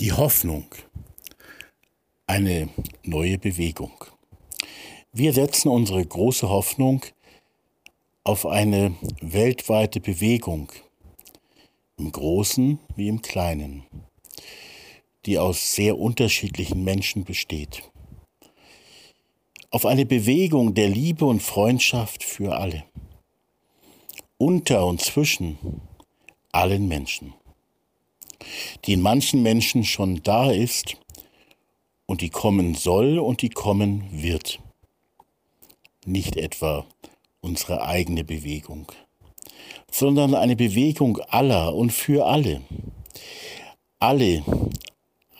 Die Hoffnung. Eine neue Bewegung. Wir setzen unsere große Hoffnung auf eine weltweite Bewegung, im Großen wie im Kleinen, die aus sehr unterschiedlichen Menschen besteht. Auf eine Bewegung der Liebe und Freundschaft für alle, unter und zwischen allen Menschen die in manchen Menschen schon da ist und die kommen soll und die kommen wird. Nicht etwa unsere eigene Bewegung, sondern eine Bewegung aller und für alle. Alle,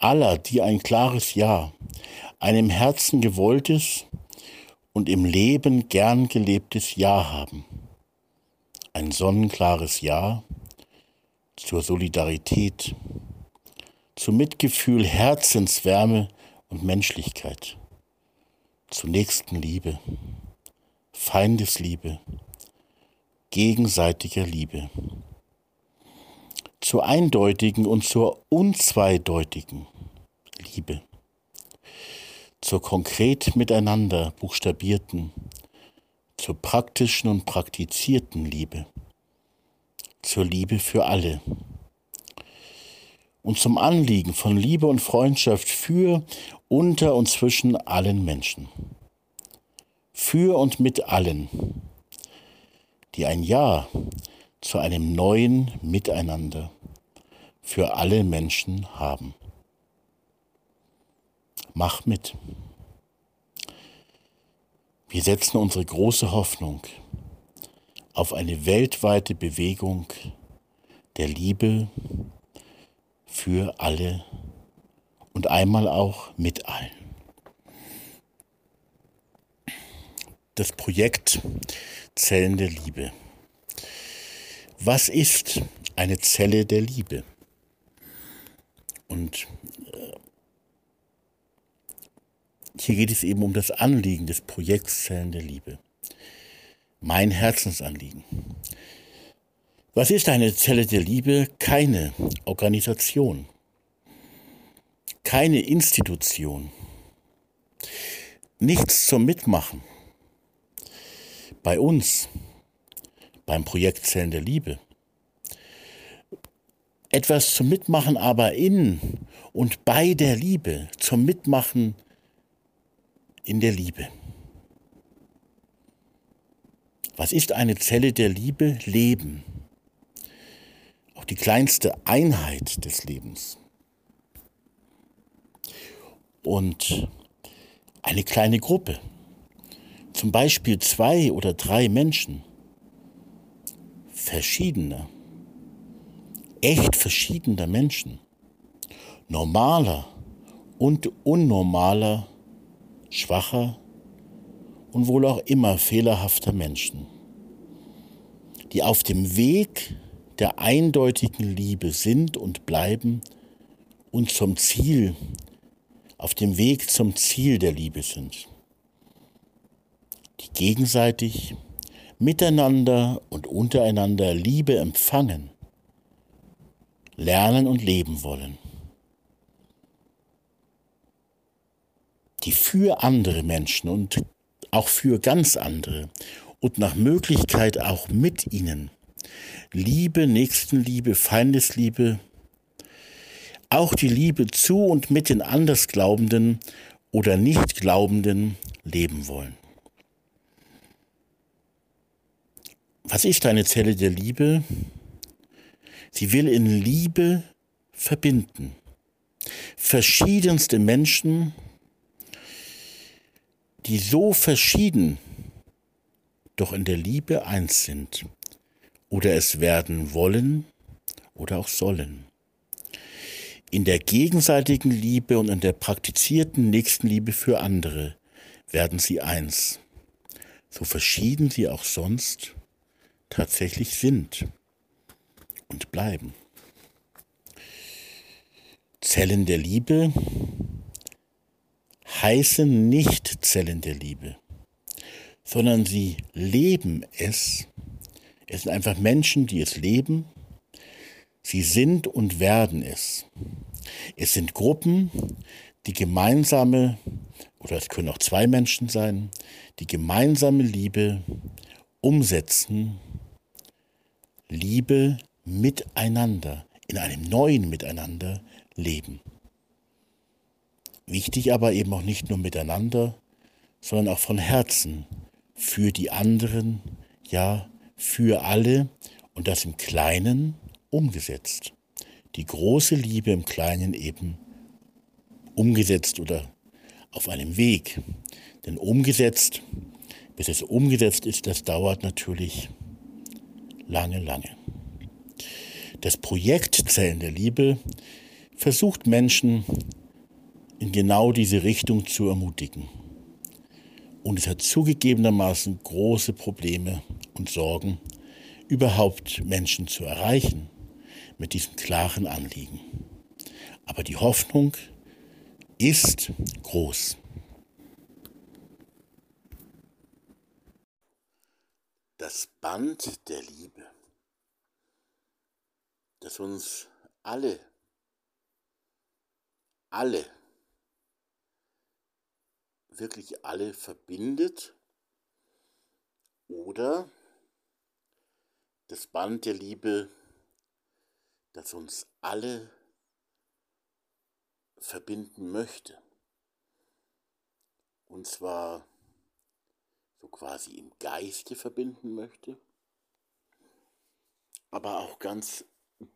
aller, die ein klares Ja, ein im Herzen gewolltes und im Leben gern gelebtes Ja haben. Ein sonnenklares Ja, zur Solidarität, zu Mitgefühl, Herzenswärme und Menschlichkeit, zur Nächstenliebe, Feindesliebe, gegenseitiger Liebe, zur eindeutigen und zur unzweideutigen Liebe, zur konkret miteinander buchstabierten, zur praktischen und praktizierten Liebe zur Liebe für alle und zum Anliegen von Liebe und Freundschaft für, unter und zwischen allen Menschen. Für und mit allen, die ein Ja zu einem neuen Miteinander für alle Menschen haben. Mach mit. Wir setzen unsere große Hoffnung auf eine weltweite Bewegung der Liebe für alle und einmal auch mit allen. Das Projekt Zellen der Liebe. Was ist eine Zelle der Liebe? Und äh, hier geht es eben um das Anliegen des Projekts Zellen der Liebe mein Herzensanliegen. Was ist eine Zelle der Liebe? Keine Organisation, keine Institution, nichts zum Mitmachen. Bei uns, beim Projekt Zellen der Liebe, etwas zum Mitmachen, aber in und bei der Liebe, zum Mitmachen in der Liebe. Was ist eine Zelle der Liebe? Leben. Auch die kleinste Einheit des Lebens. Und eine kleine Gruppe. Zum Beispiel zwei oder drei Menschen. Verschiedener. Echt verschiedener Menschen. Normaler und unnormaler, schwacher und wohl auch immer fehlerhafter Menschen, die auf dem Weg der eindeutigen Liebe sind und bleiben und zum Ziel, auf dem Weg zum Ziel der Liebe sind, die gegenseitig miteinander und untereinander Liebe empfangen, lernen und leben wollen. die für andere Menschen und auch für ganz andere und nach Möglichkeit auch mit ihnen. Liebe, Nächstenliebe, Feindesliebe, auch die Liebe zu und mit den Andersglaubenden oder Nichtglaubenden leben wollen. Was ist eine Zelle der Liebe? Sie will in Liebe verbinden. Verschiedenste Menschen, die so verschieden doch in der Liebe eins sind oder es werden wollen oder auch sollen. In der gegenseitigen Liebe und in der praktizierten Nächstenliebe für andere werden sie eins, so verschieden sie auch sonst tatsächlich sind und bleiben. Zellen der Liebe heißen nicht Zellen der Liebe, sondern sie leben es. Es sind einfach Menschen, die es leben. Sie sind und werden es. Es sind Gruppen, die gemeinsame, oder es können auch zwei Menschen sein, die gemeinsame Liebe umsetzen, Liebe miteinander, in einem neuen Miteinander leben. Wichtig aber eben auch nicht nur miteinander, sondern auch von Herzen, für die anderen, ja, für alle und das im Kleinen umgesetzt. Die große Liebe im Kleinen eben umgesetzt oder auf einem Weg. Denn umgesetzt, bis es umgesetzt ist, das dauert natürlich lange, lange. Das Projekt Zellen der Liebe versucht Menschen in genau diese Richtung zu ermutigen. Und es hat zugegebenermaßen große Probleme und Sorgen, überhaupt Menschen zu erreichen mit diesem klaren Anliegen. Aber die Hoffnung ist groß. Das Band der Liebe, das uns alle, alle, wirklich alle verbindet oder das Band der Liebe, das uns alle verbinden möchte. Und zwar so quasi im Geiste verbinden möchte, aber auch ganz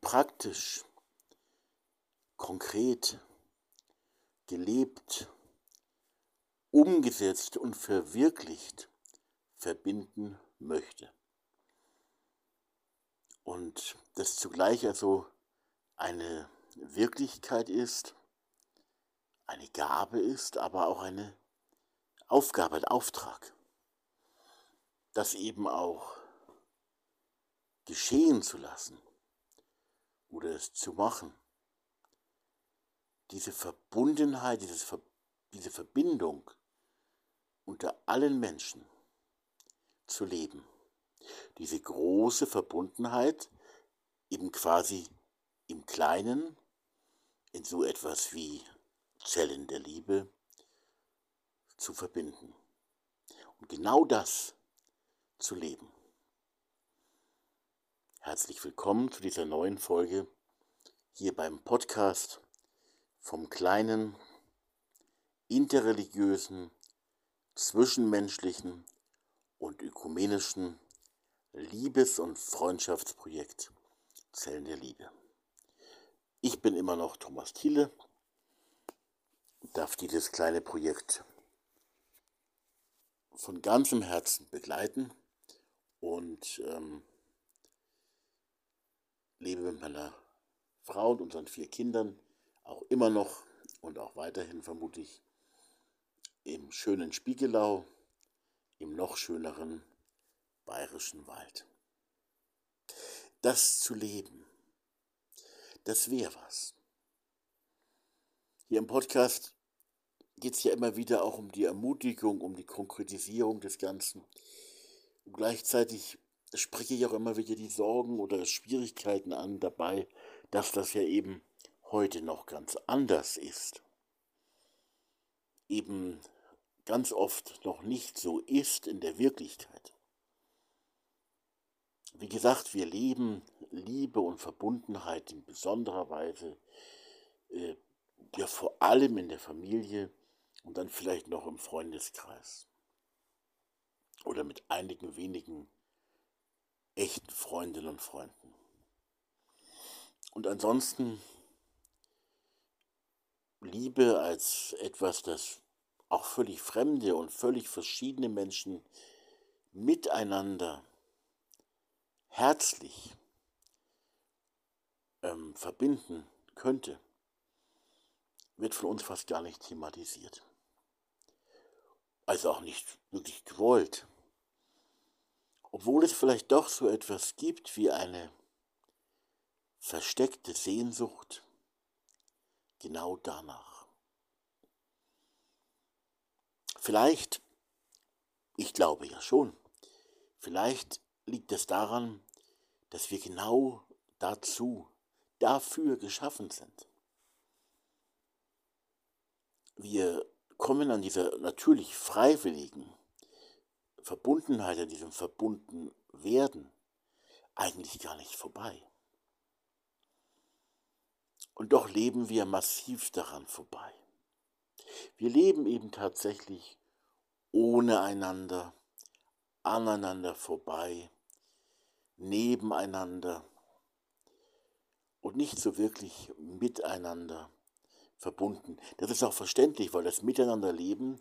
praktisch, konkret, gelebt, umgesetzt und verwirklicht verbinden möchte. Und das zugleich also eine Wirklichkeit ist, eine Gabe ist, aber auch eine Aufgabe, ein Auftrag. Das eben auch geschehen zu lassen oder es zu machen. Diese Verbundenheit, dieses, diese Verbindung unter allen Menschen zu leben. Diese große Verbundenheit eben quasi im Kleinen, in so etwas wie Zellen der Liebe zu verbinden. Und genau das zu leben. Herzlich willkommen zu dieser neuen Folge hier beim Podcast vom kleinen, interreligiösen, zwischenmenschlichen und ökumenischen Liebes- und Freundschaftsprojekt Zellen der Liebe. Ich bin immer noch Thomas Thiele darf dieses kleine Projekt von ganzem Herzen begleiten und ähm, lebe mit meiner Frau und unseren vier Kindern auch immer noch und auch weiterhin vermutlich im schönen Spiegelau, im noch schöneren bayerischen Wald. Das zu leben, das wäre was. Hier im Podcast geht es ja immer wieder auch um die Ermutigung, um die Konkretisierung des Ganzen. Und gleichzeitig spreche ich auch immer wieder die Sorgen oder Schwierigkeiten an dabei, dass das ja eben heute noch ganz anders ist. Eben ganz oft noch nicht so ist in der Wirklichkeit. Wie gesagt, wir leben Liebe und Verbundenheit in besonderer Weise, äh, ja vor allem in der Familie, und dann vielleicht noch im Freundeskreis oder mit einigen wenigen echten Freundinnen und Freunden. Und ansonsten Liebe als etwas, das auch völlig fremde und völlig verschiedene Menschen miteinander herzlich ähm, verbinden könnte, wird von uns fast gar nicht thematisiert also auch nicht wirklich gewollt. Obwohl es vielleicht doch so etwas gibt wie eine versteckte Sehnsucht genau danach. Vielleicht, ich glaube ja schon, vielleicht liegt es daran, dass wir genau dazu, dafür geschaffen sind. wir kommen an dieser natürlich freiwilligen Verbundenheit, an diesem Verbundenwerden eigentlich gar nicht vorbei. Und doch leben wir massiv daran vorbei. Wir leben eben tatsächlich ohne einander, aneinander vorbei, nebeneinander und nicht so wirklich miteinander verbunden. Das ist auch verständlich, weil das Miteinanderleben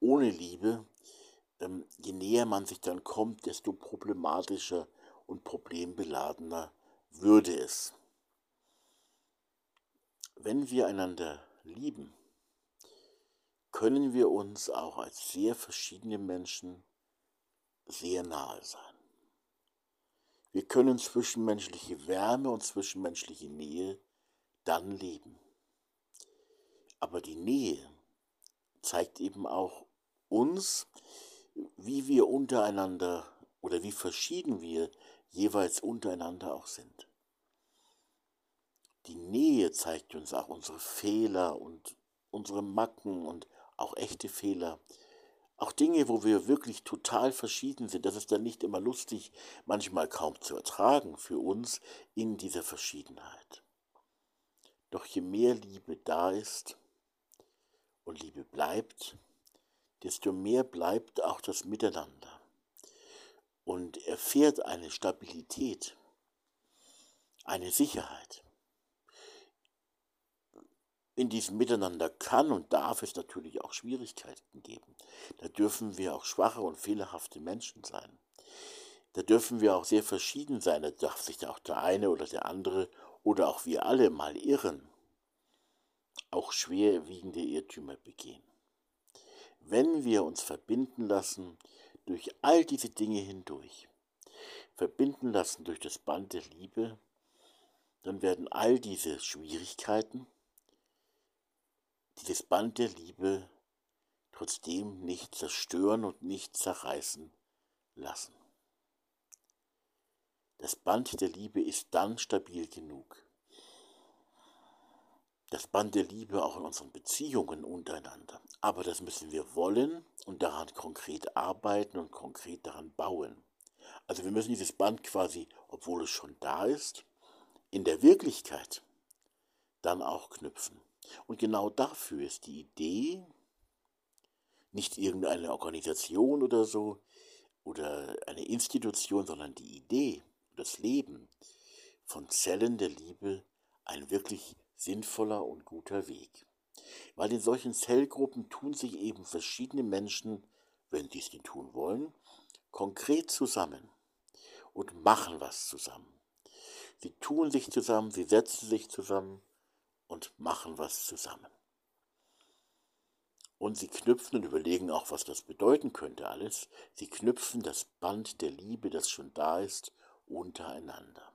ohne Liebe, ähm, je näher man sich dann kommt, desto problematischer und problembeladener würde es. Wenn wir einander lieben, können wir uns auch als sehr verschiedene Menschen sehr nahe sein. Wir können zwischenmenschliche Wärme und zwischenmenschliche Nähe dann leben. Aber die Nähe zeigt eben auch uns, wie wir untereinander oder wie verschieden wir jeweils untereinander auch sind. Die Nähe zeigt uns auch unsere Fehler und unsere Macken und auch echte Fehler. Auch Dinge, wo wir wirklich total verschieden sind. Das ist dann nicht immer lustig, manchmal kaum zu ertragen für uns in dieser Verschiedenheit. Doch je mehr Liebe da ist und Liebe bleibt, desto mehr bleibt auch das Miteinander und erfährt eine Stabilität, eine Sicherheit in diesem Miteinander kann und darf es natürlich auch Schwierigkeiten geben. Da dürfen wir auch schwache und fehlerhafte Menschen sein. Da dürfen wir auch sehr verschieden sein. Da darf sich auch der eine oder der andere oder auch wir alle mal irren. Auch schwerwiegende Irrtümer begehen. Wenn wir uns verbinden lassen durch all diese Dinge hindurch, verbinden lassen durch das Band der Liebe, dann werden all diese Schwierigkeiten, dieses Band der Liebe trotzdem nicht zerstören und nicht zerreißen lassen. Das Band der Liebe ist dann stabil genug. Das Band der Liebe auch in unseren Beziehungen untereinander. Aber das müssen wir wollen und daran konkret arbeiten und konkret daran bauen. Also wir müssen dieses Band quasi, obwohl es schon da ist, in der Wirklichkeit dann auch knüpfen. Und genau dafür ist die Idee, nicht irgendeine Organisation oder so oder eine Institution, sondern die Idee, das Leben von Zellen der Liebe ein wirklich sinnvoller und guter Weg. Weil in solchen Zellgruppen tun sich eben verschiedene Menschen, wenn sie es nicht tun wollen, konkret zusammen und machen was zusammen. Sie tun sich zusammen, sie setzen sich zusammen und machen was zusammen. Und sie knüpfen und überlegen auch, was das bedeuten könnte alles. Sie knüpfen das Band der Liebe, das schon da ist, untereinander.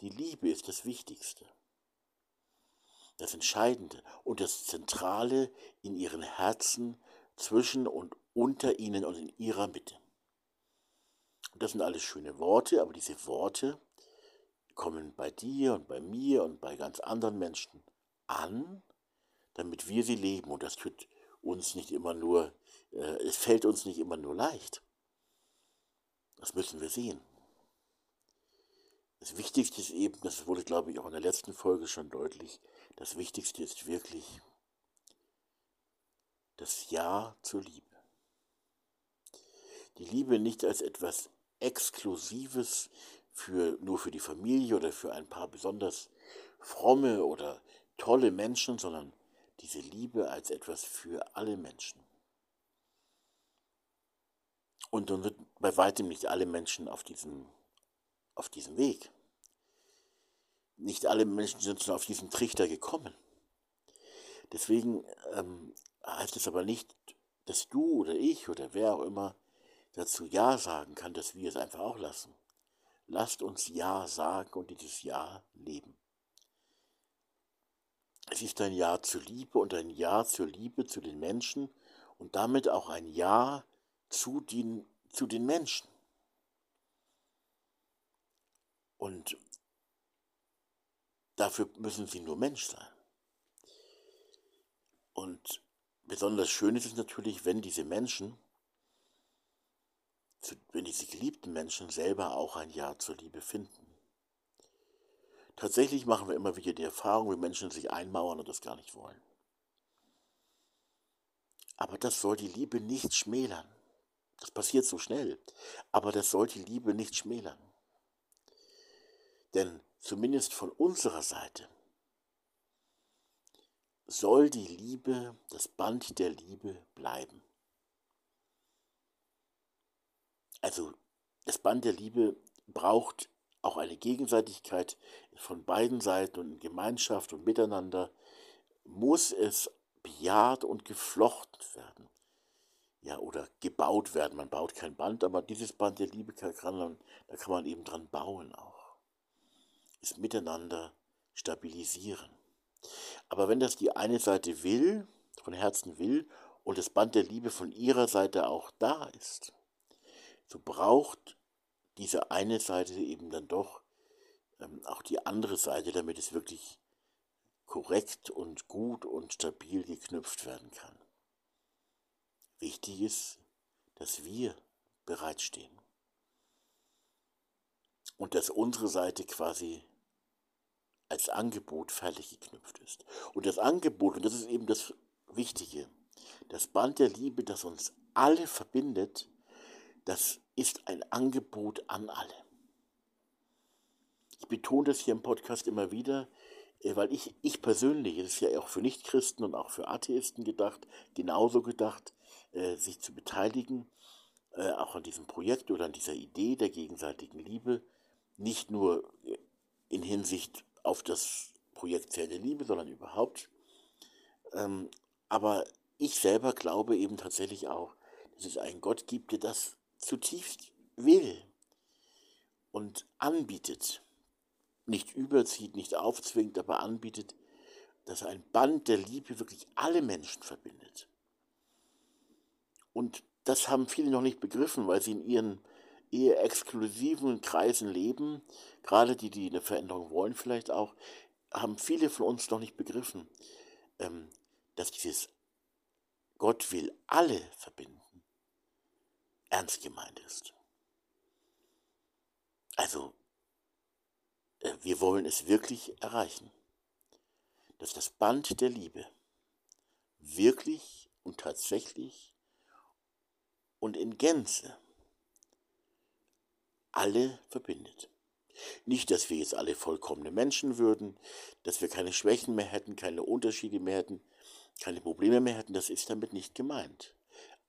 Die Liebe ist das Wichtigste, das Entscheidende und das Zentrale in ihren Herzen, zwischen und unter ihnen und in ihrer Mitte. Und das sind alles schöne Worte, aber diese Worte kommen bei dir und bei mir und bei ganz anderen Menschen an, damit wir sie leben. Und das tut uns nicht immer nur, äh, es fällt uns nicht immer nur leicht. Das müssen wir sehen. Das Wichtigste ist eben, das wurde, glaube ich, auch in der letzten Folge schon deutlich, das Wichtigste ist wirklich das Ja zur Liebe. Die Liebe nicht als etwas Exklusives für, nur für die Familie oder für ein paar besonders fromme oder tolle Menschen, sondern diese Liebe als etwas für alle Menschen. Und dann wird bei weitem nicht alle Menschen auf diesem, auf diesem Weg. Nicht alle Menschen sind schon auf diesen Trichter gekommen. Deswegen ähm, heißt es aber nicht, dass du oder ich oder wer auch immer dazu Ja sagen kann, dass wir es einfach auch lassen. Lasst uns Ja sagen und dieses Ja leben. Es ist ein Ja zur Liebe und ein Ja zur Liebe zu den Menschen und damit auch ein Ja zu den, zu den Menschen. Und dafür müssen sie nur Mensch sein. Und besonders schön ist es natürlich, wenn diese Menschen, wenn diese geliebten Menschen selber auch ein Ja zur Liebe finden. Tatsächlich machen wir immer wieder die Erfahrung, wie Menschen sich einmauern und das gar nicht wollen. Aber das soll die Liebe nicht schmälern. Das passiert so schnell. Aber das soll die Liebe nicht schmälern. Denn zumindest von unserer Seite soll die Liebe, das Band der Liebe bleiben. Also das Band der Liebe braucht auch eine Gegenseitigkeit von beiden Seiten und in Gemeinschaft und Miteinander muss es bejaht und geflochten werden. Ja, oder gebaut werden. Man baut kein Band, aber dieses Band der Liebe kann man, da kann man eben dran bauen auch. Es miteinander stabilisieren. Aber wenn das die eine Seite will, von Herzen will, und das Band der Liebe von ihrer Seite auch da ist, so braucht diese eine Seite eben dann doch ähm, auch die andere Seite, damit es wirklich korrekt und gut und stabil geknüpft werden kann. Wichtig ist, dass wir bereitstehen und dass unsere Seite quasi als Angebot fertig geknüpft ist. Und das Angebot, und das ist eben das Wichtige, das Band der Liebe, das uns alle verbindet, das ist ein Angebot an alle. Ich betone das hier im Podcast immer wieder, äh, weil ich, ich persönlich, es ist ja auch für Nichtchristen und auch für Atheisten gedacht, genauso gedacht, äh, sich zu beteiligen, äh, auch an diesem Projekt oder an dieser Idee der gegenseitigen Liebe, nicht nur in Hinsicht auf das Projekt Zell der Liebe, sondern überhaupt. Ähm, aber ich selber glaube eben tatsächlich auch, dass es einen Gott gibt, der das zutiefst will und anbietet. Nicht überzieht, nicht aufzwingt, aber anbietet, dass ein Band der Liebe wirklich alle Menschen verbindet. Und das haben viele noch nicht begriffen, weil sie in ihren eher exklusiven Kreisen leben, gerade die, die eine Veränderung wollen vielleicht auch, haben viele von uns noch nicht begriffen, ähm, dass dieses Gott will alle verbinden, ernst gemeint ist. Also, äh, wir wollen es wirklich erreichen, dass das Band der Liebe wirklich und tatsächlich und in Gänze alle verbindet. Nicht, dass wir jetzt alle vollkommene Menschen würden, dass wir keine Schwächen mehr hätten, keine Unterschiede mehr hätten, keine Probleme mehr hätten, das ist damit nicht gemeint.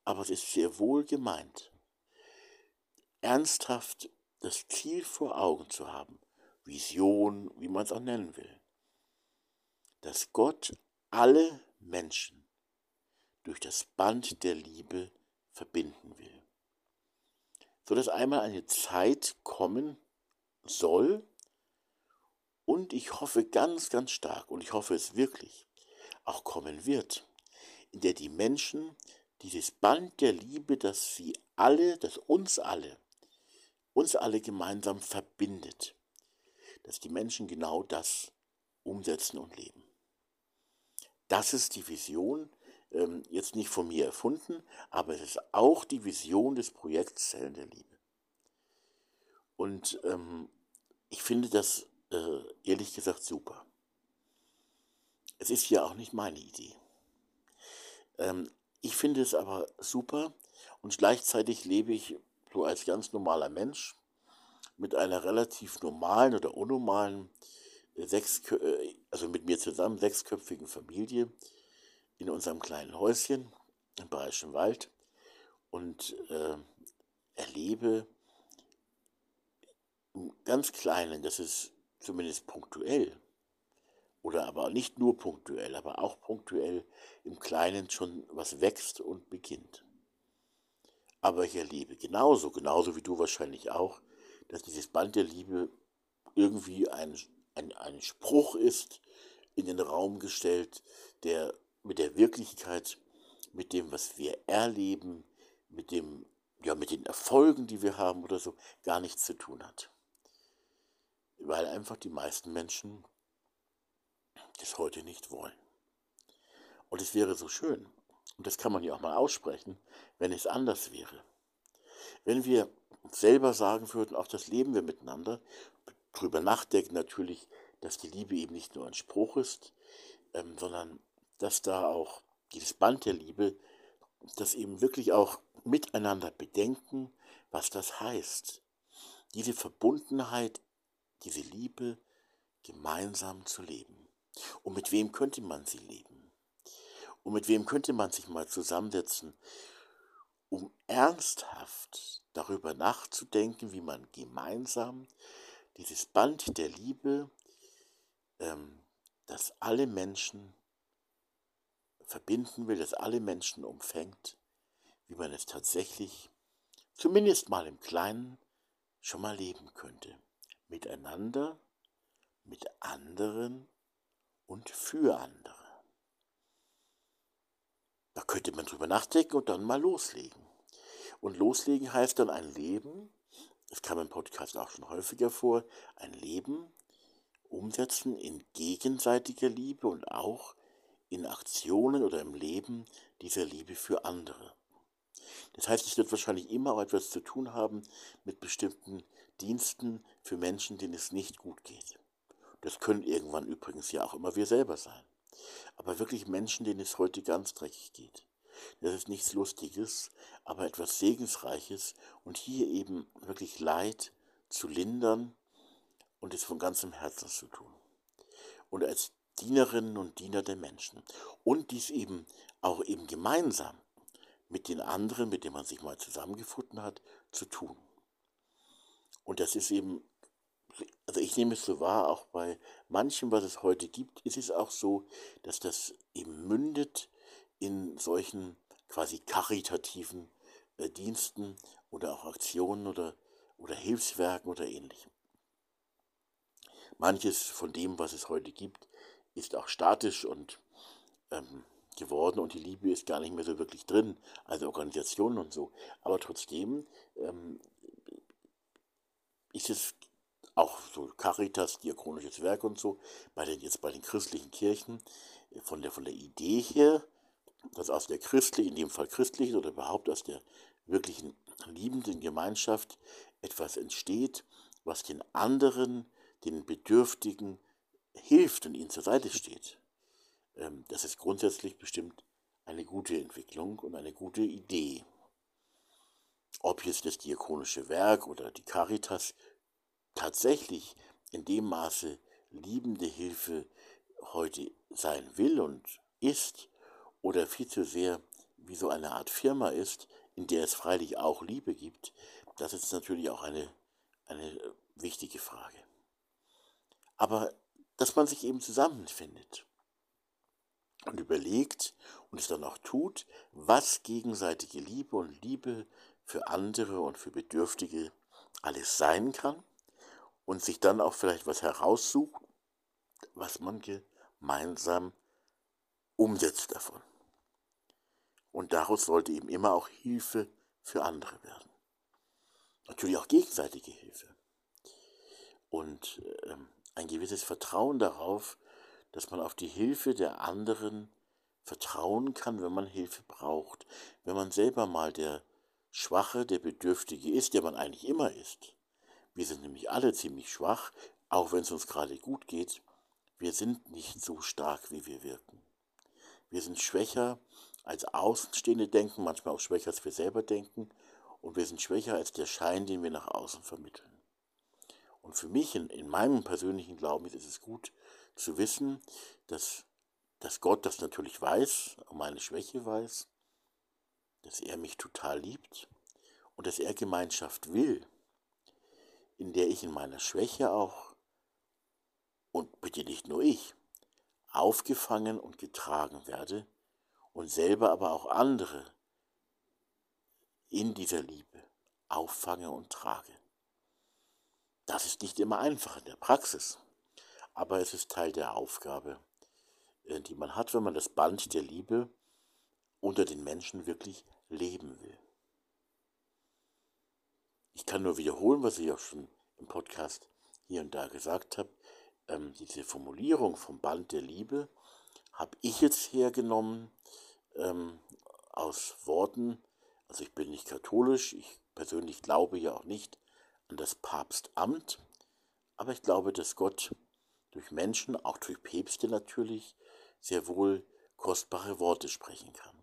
Aber es ist sehr wohl gemeint, ernsthaft das Ziel vor Augen zu haben, Vision, wie man es auch nennen will, dass Gott alle Menschen durch das Band der Liebe verbinden will. So dass einmal eine Zeit kommen soll und ich hoffe ganz, ganz stark und ich hoffe es wirklich auch kommen wird, in der die Menschen dieses Band der Liebe, das sie alle, das uns alle, uns alle gemeinsam verbindet, dass die Menschen genau das umsetzen und leben. Das ist die Vision, ähm, jetzt nicht von mir erfunden, aber es ist auch die Vision des Projekts Zellen der Liebe. Und ähm, ich finde das äh, ehrlich gesagt super. Es ist ja auch nicht meine Idee. Ähm, ich finde es aber super und gleichzeitig lebe ich so als ganz normaler Mensch mit einer relativ normalen oder unnormalen, äh, sechs, äh, also mit mir zusammen sechsköpfigen Familie in unserem kleinen Häuschen im Bayerischen Wald und äh, erlebe im ganz Kleinen, das ist zumindest punktuell, oder aber nicht nur punktuell, aber auch punktuell im Kleinen schon was wächst und beginnt. Aber ich erlebe genauso, genauso wie du wahrscheinlich auch, dass dieses Band der Liebe irgendwie ein, ein, ein Spruch ist, in den Raum gestellt, der mit der Wirklichkeit, mit dem, was wir erleben, mit dem, ja, mit den Erfolgen, die wir haben oder so, gar nichts zu tun hat. Weil einfach die meisten Menschen das heute nicht wollen. Und es wäre so schön, und das kann man ja auch mal aussprechen, wenn es anders wäre. Wenn wir selber sagen würden, auch das leben wir miteinander, drüber nachdenken natürlich, dass die Liebe eben nicht nur ein Spruch ist, ähm, sondern dass da auch dieses Band der Liebe, das eben wirklich auch miteinander bedenken, was das heißt. Diese Verbundenheit, diese Liebe gemeinsam zu leben. Und mit wem könnte man sie leben? Und mit wem könnte man sich mal zusammensetzen, um ernsthaft darüber nachzudenken, wie man gemeinsam dieses Band der Liebe, ähm, das alle Menschen verbinden will, das alle Menschen umfängt, wie man es tatsächlich, zumindest mal im Kleinen, schon mal leben könnte. Miteinander, mit anderen und für andere. Da könnte man drüber nachdenken und dann mal loslegen. Und loslegen heißt dann ein Leben, das kam im Podcast auch schon häufiger vor, ein Leben umsetzen in gegenseitiger Liebe und auch in Aktionen oder im Leben dieser Liebe für andere. Das heißt, es wird wahrscheinlich immer auch etwas zu tun haben mit bestimmten Diensten für Menschen, denen es nicht gut geht. Das können irgendwann übrigens ja auch immer wir selber sein. Aber wirklich Menschen, denen es heute ganz dreckig geht. Das ist nichts Lustiges, aber etwas Segensreiches und hier eben wirklich Leid zu lindern und es von ganzem Herzen zu tun. Und als Dienerinnen und Diener der Menschen. Und dies eben auch eben gemeinsam mit den anderen, mit denen man sich mal zusammengefunden hat, zu tun. Und das ist eben, also ich nehme es so wahr, auch bei manchem, was es heute gibt, ist es auch so, dass das eben mündet in solchen quasi karitativen äh, Diensten oder auch Aktionen oder, oder Hilfswerken oder ähnlichem. Manches von dem, was es heute gibt, ist auch statisch und ähm, geworden und die Liebe ist gar nicht mehr so wirklich drin, also Organisationen und so. Aber trotzdem ähm, ist es auch so Caritas, diakonisches Werk und so, bei den, jetzt bei den christlichen Kirchen, von der, von der Idee her, dass aus der christlichen, in dem Fall christlichen oder überhaupt aus der wirklichen liebenden Gemeinschaft etwas entsteht, was den anderen, den Bedürftigen hilft und ihnen zur Seite steht. Ähm, das ist grundsätzlich bestimmt eine gute Entwicklung und eine gute Idee. Ob jetzt das diakonische Werk oder die Caritas tatsächlich in dem Maße liebende Hilfe heute sein will und ist, oder viel zu sehr wie so eine Art Firma ist, in der es freilich auch Liebe gibt, das ist natürlich auch eine, eine wichtige Frage. Aber dass man sich eben zusammenfindet und überlegt und es dann auch tut, was gegenseitige Liebe und Liebe für andere und für Bedürftige alles sein kann und sich dann auch vielleicht was heraussucht, was man gemeinsam umsetzt davon. Und daraus sollte eben immer auch Hilfe für andere werden. Natürlich auch gegenseitige Hilfe. Und ähm, ein gewisses Vertrauen darauf, dass man auf die Hilfe der anderen vertrauen kann, wenn man Hilfe braucht. Wenn man selber mal der Schwache, der Bedürftige ist, der man eigentlich immer ist. Wir sind nämlich alle ziemlich schwach, auch wenn es uns gerade gut geht. Wir sind nicht so stark, wie wir wirken. Wir sind schwächer als Außenstehende denken, manchmal auch schwächer als wir selber denken. Und wir sind schwächer als der Schein, den wir nach außen vermitteln. Und für mich in, in meinem persönlichen Glauben ist es gut zu wissen, dass, dass Gott das natürlich weiß, meine Schwäche weiß, dass er mich total liebt und dass er Gemeinschaft will, in der ich in meiner Schwäche auch, und bitte nicht nur ich, aufgefangen und getragen werde und selber aber auch andere in dieser Liebe auffange und trage. Das ist nicht immer einfach in der Praxis, aber es ist Teil der Aufgabe, äh, die man hat, wenn man das Band der Liebe unter den Menschen wirklich leben will. Ich kann nur wiederholen, was ich auch schon im Podcast hier und da gesagt habe. Ähm, diese Formulierung vom Band der Liebe habe ich jetzt hergenommen ähm, aus Worten, also ich bin nicht katholisch, ich persönlich glaube ja auch nicht an das Papstamt, aber ich glaube, dass Gott durch Menschen, auch durch Päpste natürlich, sehr wohl kostbare Worte sprechen kann.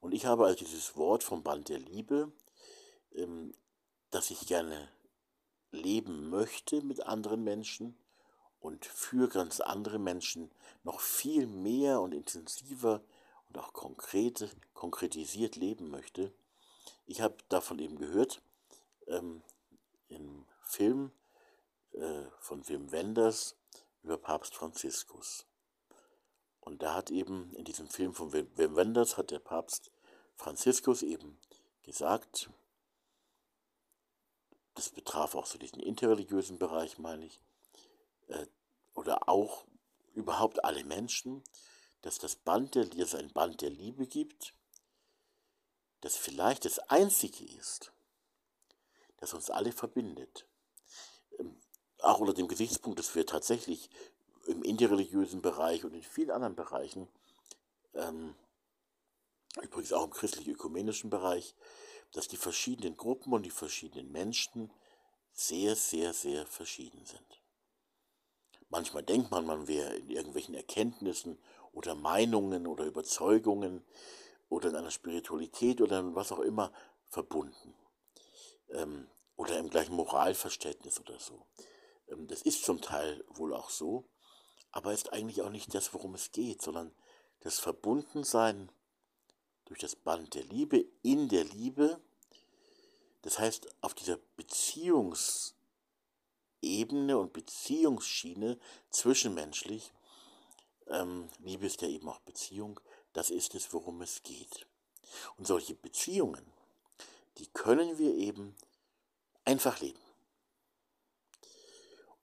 Und ich habe also dieses Wort vom Band der Liebe, ähm, dass ich gerne leben möchte mit anderen Menschen und für ganz andere Menschen noch viel mehr und intensiver und auch konkret, konkretisiert leben möchte. Ich habe davon eben gehört ähm, im Film äh, von Wim Wenders über Papst Franziskus. Und da hat eben in diesem Film von Wim Wenders hat der Papst Franziskus eben gesagt, das betraf auch so diesen interreligiösen Bereich, meine ich, äh, oder auch überhaupt alle Menschen, dass das Band der Liebe, ein Band der Liebe gibt, das vielleicht das einzige ist, das uns alle verbindet. Ähm, auch unter dem Gesichtspunkt, dass wir tatsächlich im interreligiösen Bereich und in vielen anderen Bereichen, ähm, übrigens auch im christlich-ökumenischen Bereich, dass die verschiedenen Gruppen und die verschiedenen Menschen sehr, sehr, sehr verschieden sind. Manchmal denkt man, man wäre in irgendwelchen Erkenntnissen oder Meinungen oder Überzeugungen oder in einer Spiritualität oder in was auch immer verbunden. Ähm, oder im gleichen Moralverständnis oder so. Ähm, das ist zum Teil wohl auch so, aber ist eigentlich auch nicht das, worum es geht, sondern das Verbundensein durch das Band der Liebe in der Liebe. Das heißt, auf dieser Beziehungsebene und Beziehungsschiene zwischenmenschlich, ähm, Liebe ist ja eben auch Beziehung, das ist es, worum es geht. Und solche Beziehungen, die können wir eben einfach leben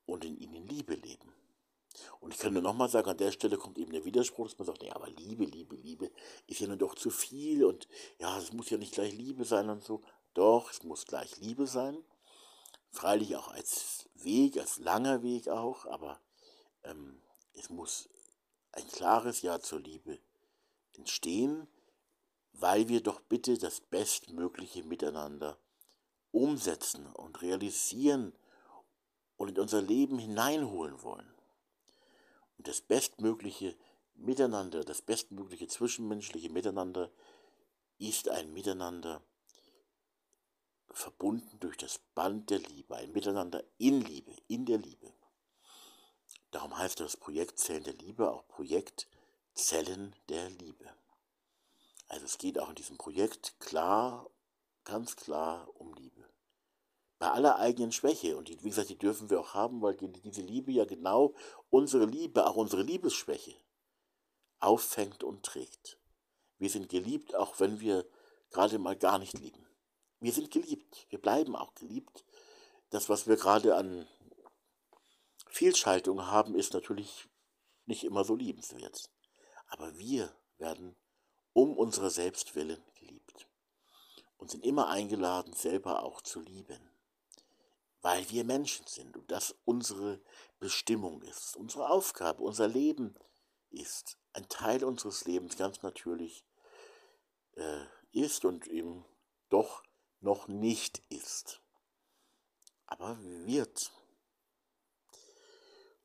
und in ihnen Liebe leben. Und ich kann nur nochmal sagen, an der Stelle kommt eben der Widerspruch, dass man sagt, ja, aber Liebe, Liebe, Liebe ist ja nur doch zu viel und ja, es muss ja nicht gleich Liebe sein und so. Doch, es muss gleich Liebe sein. Freilich auch als Weg, als langer Weg auch, aber ähm, es muss ein klares Ja zur Liebe entstehen, weil wir doch bitte das Bestmögliche miteinander umsetzen und realisieren und in unser Leben hineinholen wollen. Das bestmögliche Miteinander, das bestmögliche zwischenmenschliche Miteinander ist ein Miteinander verbunden durch das Band der Liebe, ein Miteinander in Liebe, in der Liebe. Darum heißt das Projekt Zellen der Liebe auch Projekt Zellen der Liebe. Also es geht auch in diesem Projekt klar, ganz klar um Liebe bei aller eigenen Schwäche, und die, wie gesagt, die dürfen wir auch haben, weil diese Liebe ja genau unsere Liebe, auch unsere Liebesschwäche, auffängt und trägt. Wir sind geliebt, auch wenn wir gerade mal gar nicht lieben. Wir sind geliebt, wir bleiben auch geliebt. Das, was wir gerade an Fehlschaltung haben, ist natürlich nicht immer so liebenswert. Aber wir werden um unserer selbst willen geliebt und sind immer eingeladen, selber auch zu lieben weil wir Menschen sind und das unsere Bestimmung ist, unsere Aufgabe, unser Leben ist, ein Teil unseres Lebens ganz natürlich äh, ist und eben doch noch nicht ist, aber wird.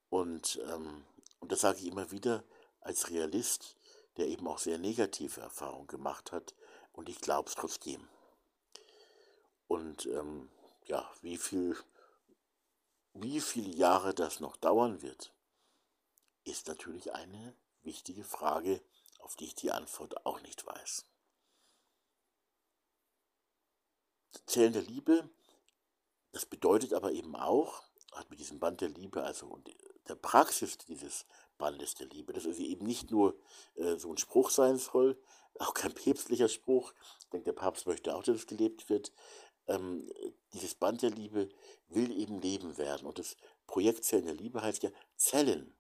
Und, ähm, und das sage ich immer wieder als Realist, der eben auch sehr negative Erfahrungen gemacht hat und ich glaube es trotzdem. Und ähm, ja, wie viel, wie viele Jahre das noch dauern wird, ist natürlich eine wichtige Frage, auf die ich die Antwort auch nicht weiß. Zählen der Liebe, das bedeutet aber eben auch, hat mit diesem Band der Liebe, also der Praxis dieses Bandes der Liebe, dass es eben nicht nur äh, so ein Spruch sein soll, auch kein päpstlicher Spruch, ich denke, der Papst möchte auch, dass es gelebt wird, ähm, dieses Band der Liebe will eben Leben werden. Und das Projekt Zellen der Liebe heißt ja Zellen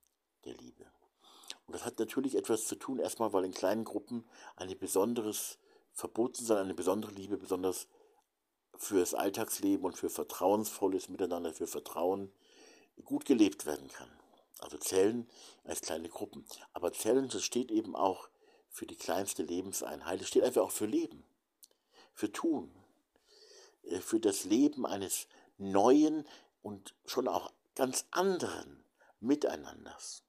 der Liebe. Und das hat natürlich etwas zu tun, erstmal, weil in kleinen Gruppen ein besonderes Verbotsensein, eine besondere Liebe, besonders fürs Alltagsleben und für vertrauensvolles Miteinander, für Vertrauen gut gelebt werden kann. Also Zellen als kleine Gruppen. Aber Zellen, das steht eben auch für die kleinste Lebenseinheit. Es steht einfach auch für Leben, für Tun, für das Leben eines neuen und schon auch ganz anderen Miteinanders.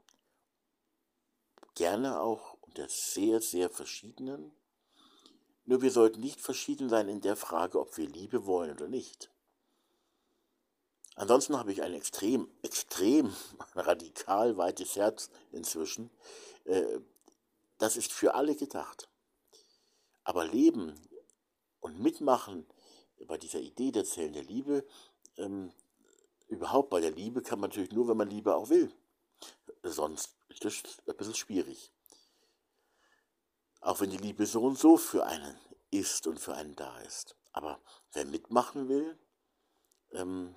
Gerne auch unter sehr, sehr verschiedenen. Nur wir sollten nicht verschieden sein in der Frage, ob wir Liebe wollen oder nicht. Ansonsten habe ich ein extrem, extrem radikal weites Herz inzwischen. Äh, das ist für alle gedacht. Aber Leben und Mitmachen bei dieser Idee der Zellen der Liebe, ähm, überhaupt bei der Liebe kann man natürlich nur, wenn man Liebe auch will. Sonst ist das ein bisschen schwierig. Auch wenn die Liebe so und so für einen ist und für einen da ist. Aber wer mitmachen will, ähm,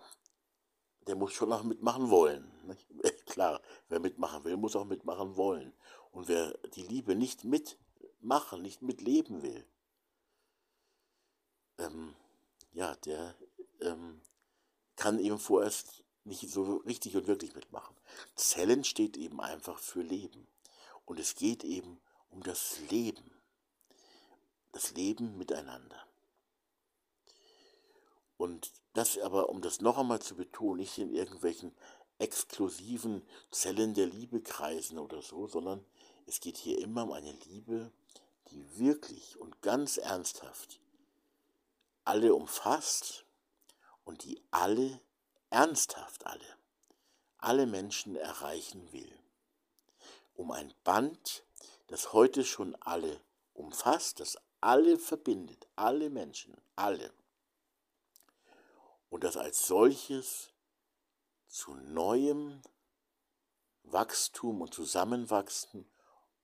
der muss schon auch mitmachen wollen. Nicht? Klar, wer mitmachen will, muss auch mitmachen wollen. Und wer die Liebe nicht mitmachen, nicht mitleben will, ähm, ja, der ähm, kann eben vorerst nicht so richtig und wirklich mitmachen. Zellen steht eben einfach für Leben. Und es geht eben um das Leben. Das Leben miteinander. Und das aber, um das noch einmal zu betonen, nicht in irgendwelchen exklusiven Zellen der Liebe kreisen oder so, sondern es geht hier immer um eine Liebe, die wirklich und ganz ernsthaft alle umfasst und die alle, ernsthaft alle, alle Menschen erreichen will. Um ein Band, das heute schon alle umfasst, das alle verbindet, alle Menschen, alle. Und das als solches zu neuem Wachstum und Zusammenwachsen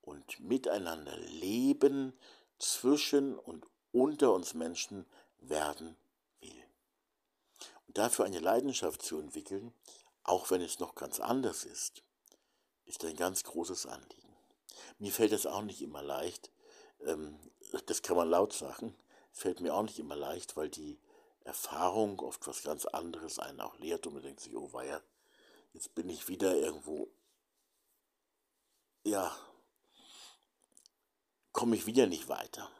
und miteinander Leben zwischen und unter uns Menschen werden will. Und dafür eine Leidenschaft zu entwickeln, auch wenn es noch ganz anders ist, ist ein ganz großes Anliegen. Mir fällt es auch nicht immer leicht, ähm, das kann man laut sagen, fällt mir auch nicht immer leicht, weil die Erfahrung oft was ganz anderes einen auch lehrt und man denkt sich, oh weia, jetzt bin ich wieder irgendwo, ja, komme ich wieder nicht weiter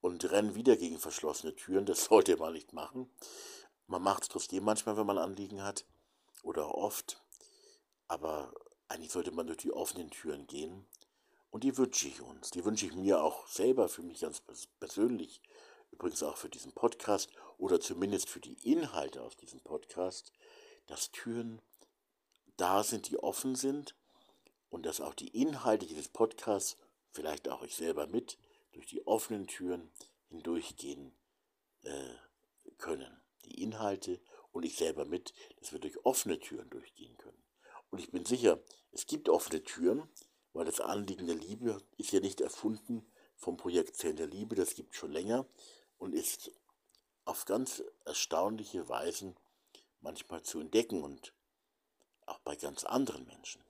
und renne wieder gegen verschlossene Türen. Das sollte man nicht machen. Man macht es trotzdem manchmal, wenn man Anliegen hat oder oft. Aber eigentlich sollte man durch die offenen Türen gehen. Und die wünsche ich uns. Die wünsche ich mir auch selber, für mich ganz persönlich. Übrigens auch für diesen Podcast oder zumindest für die Inhalte aus diesem Podcast, dass Türen da sind, die offen sind und dass auch die Inhalte dieses Podcasts, vielleicht auch ich selber mit, durch die offenen Türen hindurchgehen äh, können. Die Inhalte und ich selber mit, dass wir durch offene Türen durchgehen können. Und ich bin sicher, es gibt offene Türen, weil das Anliegen der Liebe ist ja nicht erfunden vom Projekt Zellen der Liebe, das gibt es schon länger und ist auf ganz erstaunliche Weisen manchmal zu entdecken und auch bei ganz anderen Menschen.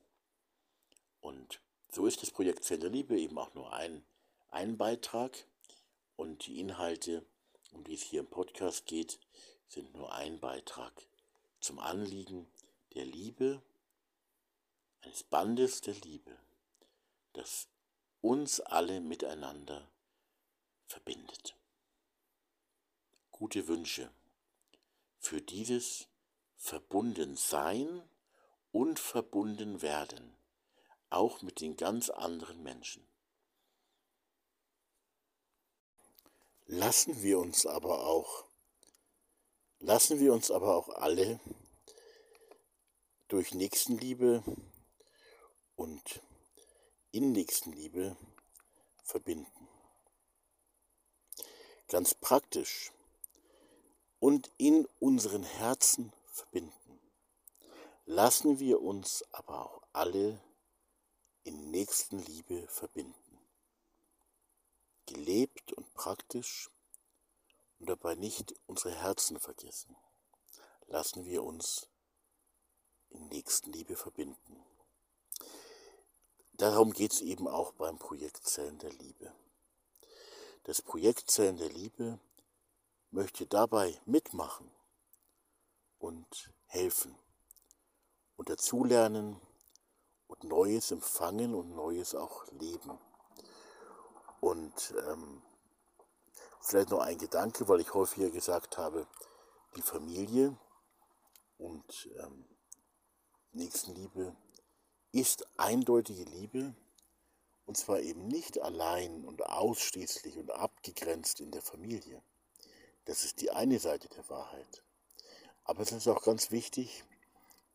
Und so ist das Projekt Zellen der Liebe eben auch nur ein ein Beitrag und die Inhalte, um die es hier im Podcast geht, sind nur ein Beitrag zum Anliegen der Liebe, eines Bandes der Liebe, das uns alle miteinander verbindet. Gute Wünsche für dieses Verbundensein und verbunden werden, auch mit den ganz anderen Menschen. Lassen wir uns aber auch, lassen wir uns aber auch alle durch Nächstenliebe und in Nächstenliebe verbinden. Ganz praktisch und in unseren Herzen verbinden. Lassen wir uns aber auch alle in Nächstenliebe verbinden gelebt und praktisch und dabei nicht unsere Herzen vergessen. Lassen wir uns in Nächstenliebe verbinden. Darum geht es eben auch beim Projekt Zellen der Liebe. Das Projekt Zellen der Liebe möchte dabei mitmachen und helfen und dazulernen und Neues empfangen und Neues auch leben. Und ähm, vielleicht noch ein Gedanke, weil ich häufiger gesagt habe, die Familie und ähm, Nächstenliebe ist eindeutige Liebe und zwar eben nicht allein und ausschließlich und abgegrenzt in der Familie. Das ist die eine Seite der Wahrheit. Aber es ist auch ganz wichtig,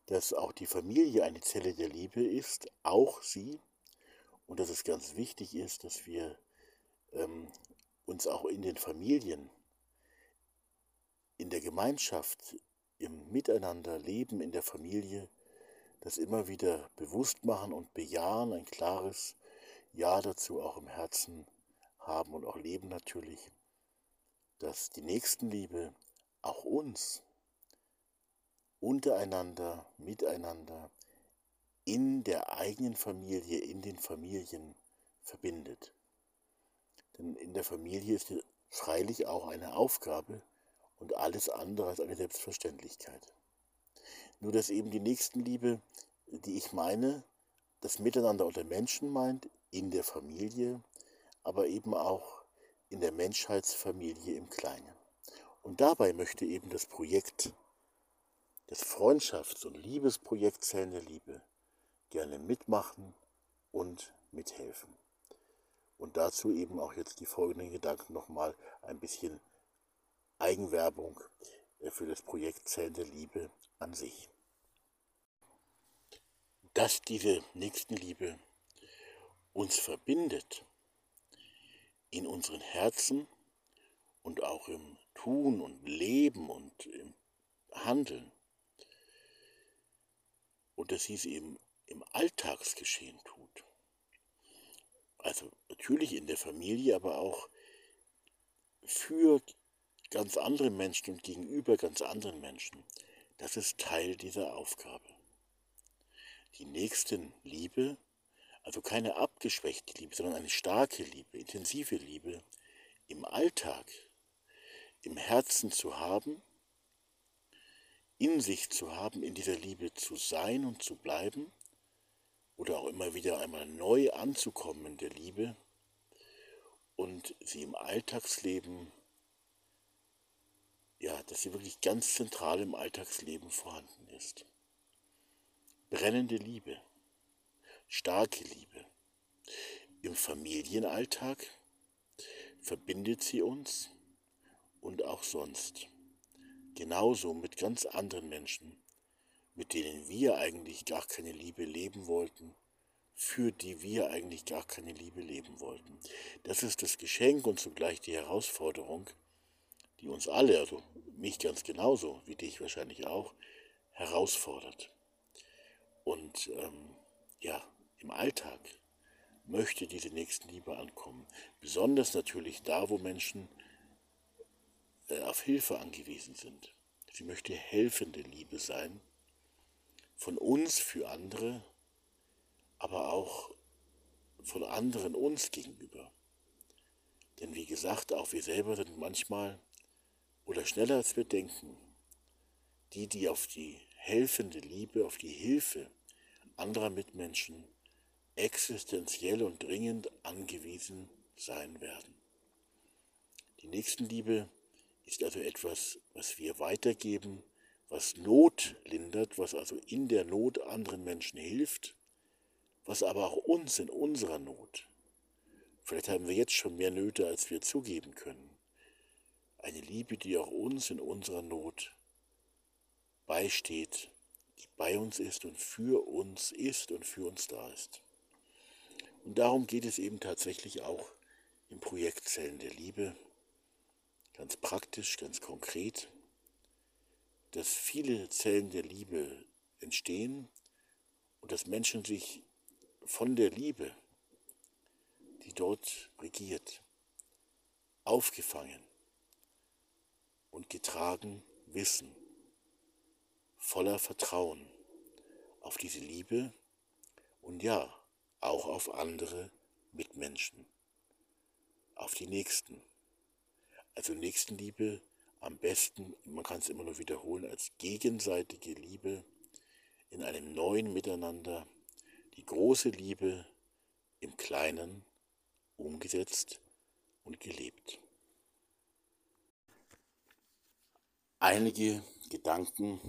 dass auch die Familie eine Zelle der Liebe ist, auch sie. Und dass es ganz wichtig ist, dass wir ähm, uns auch in den Familien, in der Gemeinschaft, im Miteinander leben in der Familie, das immer wieder bewusst machen und bejahen, ein klares Ja dazu auch im Herzen haben und auch leben natürlich, dass die Nächstenliebe auch uns untereinander, miteinander, in der eigenen Familie, in den Familien verbindet. Denn in der Familie ist freilich auch eine Aufgabe und alles andere als eine Selbstverständlichkeit. Nur dass eben die Nächstenliebe, die ich meine, das Miteinander unter Menschen meint, in der Familie, aber eben auch in der Menschheitsfamilie im Kleinen. Und dabei möchte eben das Projekt das Freundschafts- und Liebesprojekt Zellen der Liebe gerne mitmachen und mithelfen. Und dazu eben auch jetzt die folgenden Gedanken nochmal ein bisschen Eigenwerbung äh, für das Projekt Zellen der Liebe an sich. Dass diese Nächstenliebe uns verbindet in unseren Herzen und auch im Tun und Leben und im Handeln, und dass sie es eben im Alltagsgeschehen tut. Also natürlich in der Familie, aber auch für ganz andere Menschen und gegenüber ganz anderen Menschen. Das ist Teil dieser Aufgabe. Die Nächstenliebe, also keine abgeschwächte Liebe, sondern eine starke Liebe, intensive Liebe im Alltag, im Herzen zu haben in sich zu haben, in dieser Liebe zu sein und zu bleiben oder auch immer wieder einmal neu anzukommen in der Liebe und sie im Alltagsleben, ja, dass sie wirklich ganz zentral im Alltagsleben vorhanden ist. Brennende Liebe, starke Liebe. Im Familienalltag verbindet sie uns und auch sonst genauso mit ganz anderen Menschen, mit denen wir eigentlich gar keine Liebe leben wollten, für die wir eigentlich gar keine Liebe leben wollten. Das ist das Geschenk und zugleich die Herausforderung, die uns alle, also mich ganz genauso, wie dich wahrscheinlich auch, herausfordert. Und ähm, ja, im Alltag möchte diese Nächstenliebe ankommen. Besonders natürlich da, wo Menschen äh, auf Hilfe angewiesen sind. Sie möchte helfende Liebe sein, von uns für andere, aber auch von anderen uns gegenüber. Denn wie gesagt, auch wir selber sind manchmal oder schneller als wir denken, die, die auf die helfende Liebe, auf die Hilfe anderer Mitmenschen existenziell und dringend angewiesen sein werden. Die Nächstenliebe ist also etwas, was wir weitergeben, was Not lindert, was also in der Not anderen Menschen hilft, was aber auch uns in unserer Not. Vielleicht haben wir jetzt schon mehr Nöte, als wir zugeben können. Eine Liebe, die auch uns in unserer Not beisteht, die bei uns ist und für uns ist und für uns da ist. Und darum geht es eben tatsächlich auch im Projekt Zellen der Liebe, ganz praktisch, ganz konkret, dass viele Zellen der Liebe entstehen und dass Menschen sich von der Liebe, die dort regiert, aufgefangen und getragen wissen, voller Vertrauen auf diese Liebe und ja, auch auf andere Mitmenschen, auf die Nächsten. Also Nächstenliebe am besten, man kann es immer nur wiederholen, als gegenseitige Liebe in einem neuen Miteinander, die große Liebe im Kleinen umgesetzt und gelebt. Einige Gedanken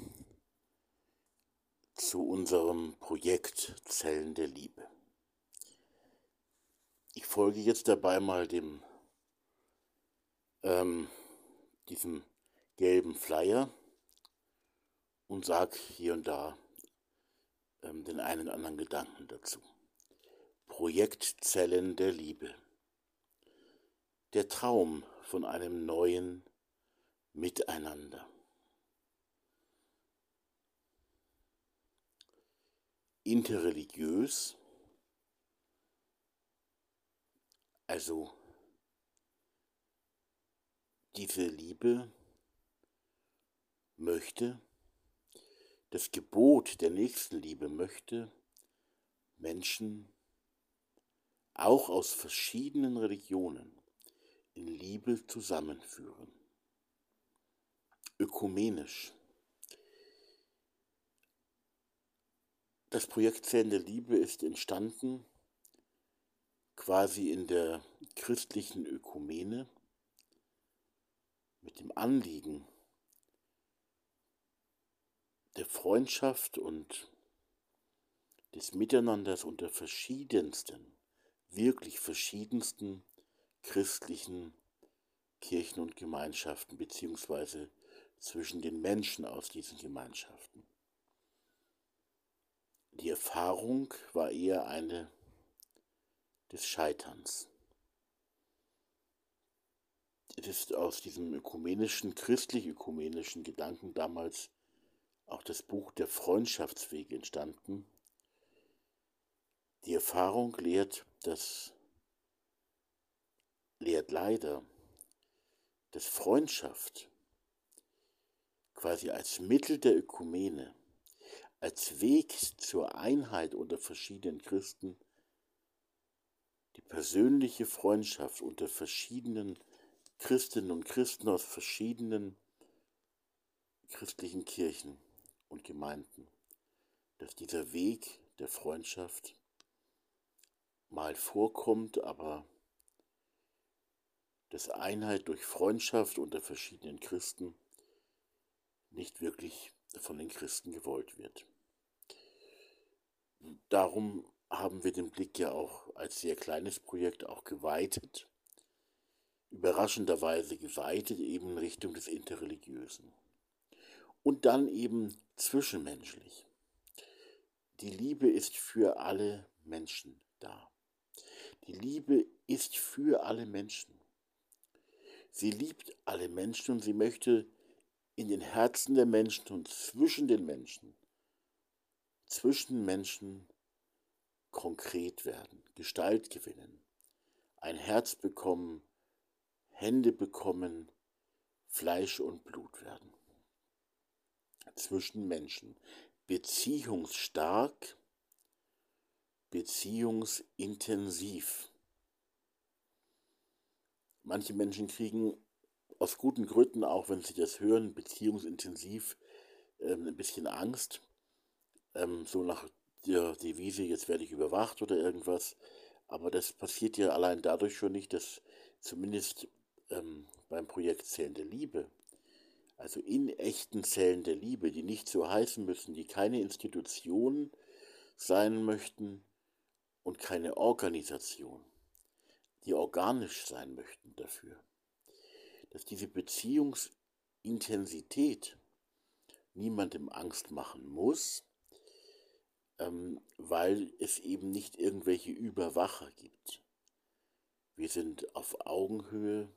zu unserem Projekt Zellen der Liebe. Ich folge jetzt dabei mal dem ähm, diesem gelben Flyer und sage hier und da den einen oder anderen Gedanken dazu. Projekt Zellen der Liebe. Der Traum von einem neuen Miteinander. Interreligiös, also diese Liebe möchte, das Gebot der Nächstenliebe möchte Menschen auch aus verschiedenen Religionen in Liebe zusammenführen. Ökumenisch. Das Projekt Zellen der Liebe ist entstanden quasi in der christlichen Ökumene mit dem Anliegen der Freundschaft und des Miteinanders unter verschiedensten, wirklich verschiedensten christlichen Kirchen und Gemeinschaften beziehungsweise zwischen den Menschen aus diesen Gemeinschaften. Die Erfahrung war eher eine des Scheiterns es ist aus diesem ökumenischen, christlich-ökumenischen Gedanken damals auch das Buch der Freundschaftswege entstanden. Die Erfahrung lehrt, dass lehrt leider, dass Freundschaft quasi als Mittel der Ökumene, als Weg zur Einheit unter verschiedenen Christen, die persönliche Freundschaft unter verschiedenen Christinnen und Christen aus verschiedenen christlichen Kirchen und Gemeinden, dass dieser Weg der Freundschaft mal vorkommt, aber dass Einheit durch Freundschaft unter verschiedenen Christen nicht wirklich von den Christen gewollt wird. Darum haben wir den Blick ja auch als sehr kleines Projekt auch geweitet überraschenderweise geweitet eben in Richtung des Interreligiösen. Und dann eben zwischenmenschlich. Die Liebe ist für alle Menschen da. Die Liebe ist für alle Menschen. Sie liebt alle Menschen und sie möchte in den Herzen der Menschen und zwischen den Menschen, zwischen Menschen konkret werden, Gestalt gewinnen, ein Herz bekommen, Hände bekommen, Fleisch und Blut werden. Zwischen Menschen. Beziehungsstark, beziehungsintensiv. Manche Menschen kriegen aus guten Gründen, auch wenn sie das hören, beziehungsintensiv ähm, ein bisschen Angst. Ähm, so nach der Devise, jetzt werde ich überwacht oder irgendwas. Aber das passiert ja allein dadurch schon nicht, dass zumindest ähm, beim Projekt Zellen der Liebe, also in echten Zellen der Liebe, die nicht so heißen müssen, die keine Institution sein möchten und keine Organisation, die organisch sein möchten dafür, dass diese Beziehungsintensität niemandem Angst machen muss, ähm, weil es eben nicht irgendwelche Überwacher gibt. Wir sind auf Augenhöhe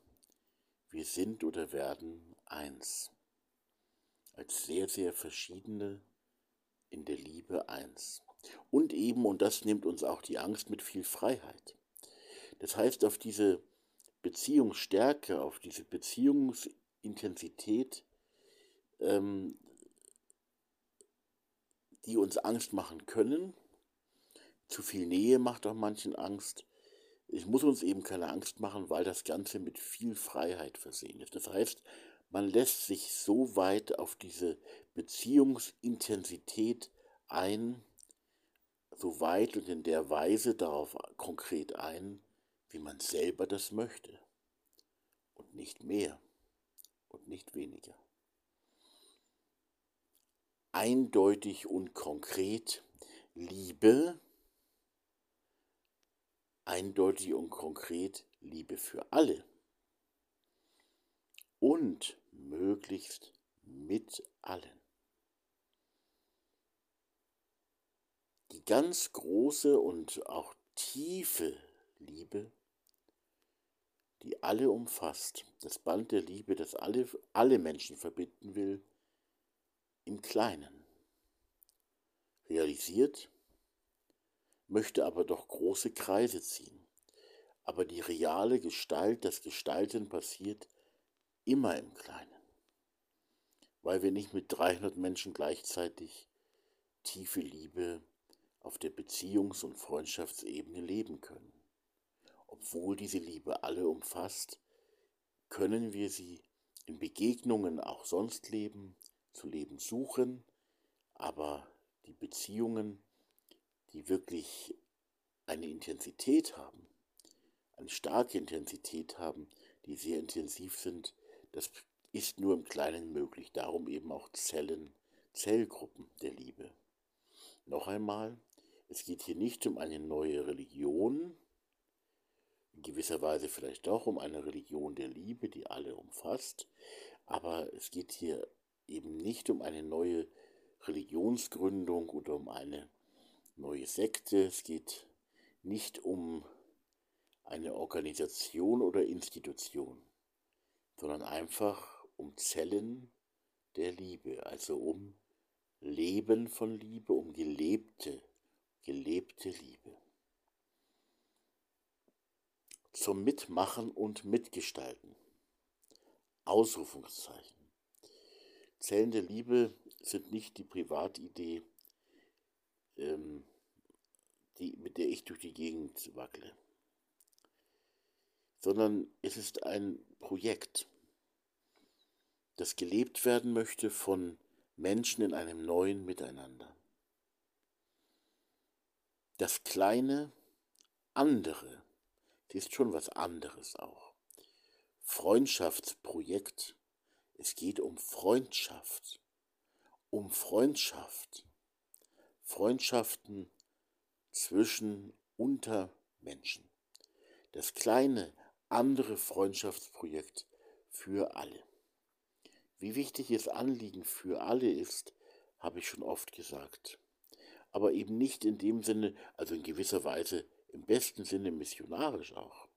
wir sind oder werden eins. Als sehr, sehr verschiedene in der Liebe eins. Und eben, und das nimmt uns auch die Angst mit viel Freiheit. Das heißt, auf diese Beziehungsstärke, auf diese Beziehungsintensität, ähm, die uns Angst machen können, zu viel Nähe macht auch manchen Angst, es muss uns eben keine Angst machen, weil das Ganze mit viel Freiheit versehen ist. Das heißt, man lässt sich so weit auf diese Beziehungsintensität ein, so weit und in der Weise darauf konkret ein, wie man selber das möchte. Und nicht mehr und nicht weniger. Eindeutig und konkret Liebe, eindeutig und konkret Liebe für alle und möglichst mit allen. Die ganz große und auch tiefe Liebe, die alle umfasst, das Band der Liebe, das alle, alle Menschen verbinden will, im Kleinen. Realisiert, möchte aber doch große Kreise ziehen. Aber die reale Gestalt, das Gestalten passiert immer im Kleinen, weil wir nicht mit 300 Menschen gleichzeitig tiefe Liebe auf der Beziehungs- und Freundschaftsebene leben können. Obwohl diese Liebe alle umfasst, können wir sie in Begegnungen auch sonst leben, zu leben suchen, aber die Beziehungen, die wirklich eine Intensität haben, eine starke Intensität haben, die sehr intensiv sind, das ist nur im Kleinen möglich. Darum eben auch Zellen, Zellgruppen der Liebe. Noch einmal, es geht hier nicht um eine neue Religion, in gewisser Weise vielleicht doch um eine Religion der Liebe, die alle umfasst, aber es geht hier eben nicht um eine neue Religionsgründung oder um eine neue Sekte, es geht nicht um eine Organisation oder Institution, sondern einfach um Zellen der Liebe, also um Leben von Liebe, um gelebte gelebte Liebe. Zum Mitmachen und Mitgestalten. Ausrufungszeichen. Zellen der Liebe sind nicht die Privatidee, ähm, die, mit der ich durch die Gegend wackle, sondern es ist ein Projekt, das gelebt werden möchte von Menschen in einem neuen Miteinander das kleine andere, das ist schon was anderes auch. Freundschaftsprojekt, es geht um Freundschaft, um Freundschaft, Freundschaften zwischen unter Menschen. Das kleine andere Freundschaftsprojekt für alle. Wie wichtig es Anliegen für alle ist, habe ich schon oft gesagt aber eben nicht in dem Sinne, also in gewisser Weise im besten Sinne missionarisch auch.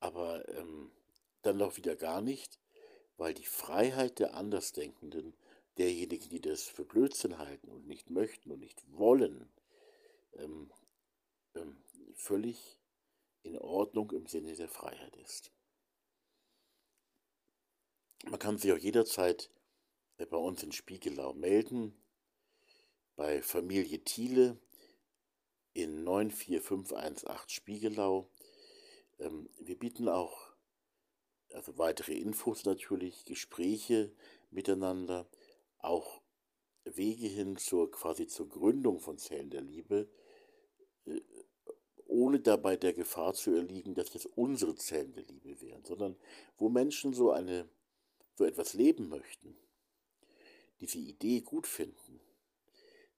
Aber ähm, dann doch wieder gar nicht, weil die Freiheit der Andersdenkenden, derjenigen, die das für Blödsinn halten und nicht möchten und nicht wollen, ähm, ähm, völlig in Ordnung im Sinne der Freiheit ist. Man kann sich auch jederzeit äh, bei uns in Spiegelau melden bei Familie Thiele in 94518 Spiegelau. Ähm, wir bieten auch also weitere Infos natürlich, Gespräche miteinander, auch Wege hin zur quasi zur Gründung von Zellen der Liebe, ohne dabei der Gefahr zu erliegen, dass das unsere Zellen der Liebe wären, sondern wo Menschen so eine so etwas leben möchten, diese Idee gut finden,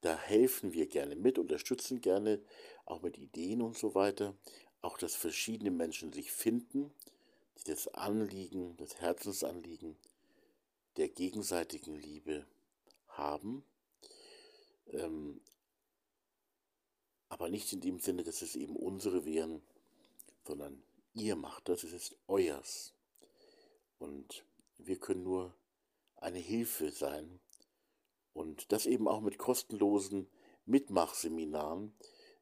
da helfen wir gerne mit, unterstützen gerne, auch mit Ideen und so weiter. Auch, dass verschiedene Menschen sich finden, die das Anliegen, das Herzensanliegen der gegenseitigen Liebe haben. Ähm, aber nicht in dem Sinne, dass es eben unsere wären, sondern ihr macht das, es ist euers. Und wir können nur eine Hilfe sein, und das eben auch mit kostenlosen Mitmachseminaren,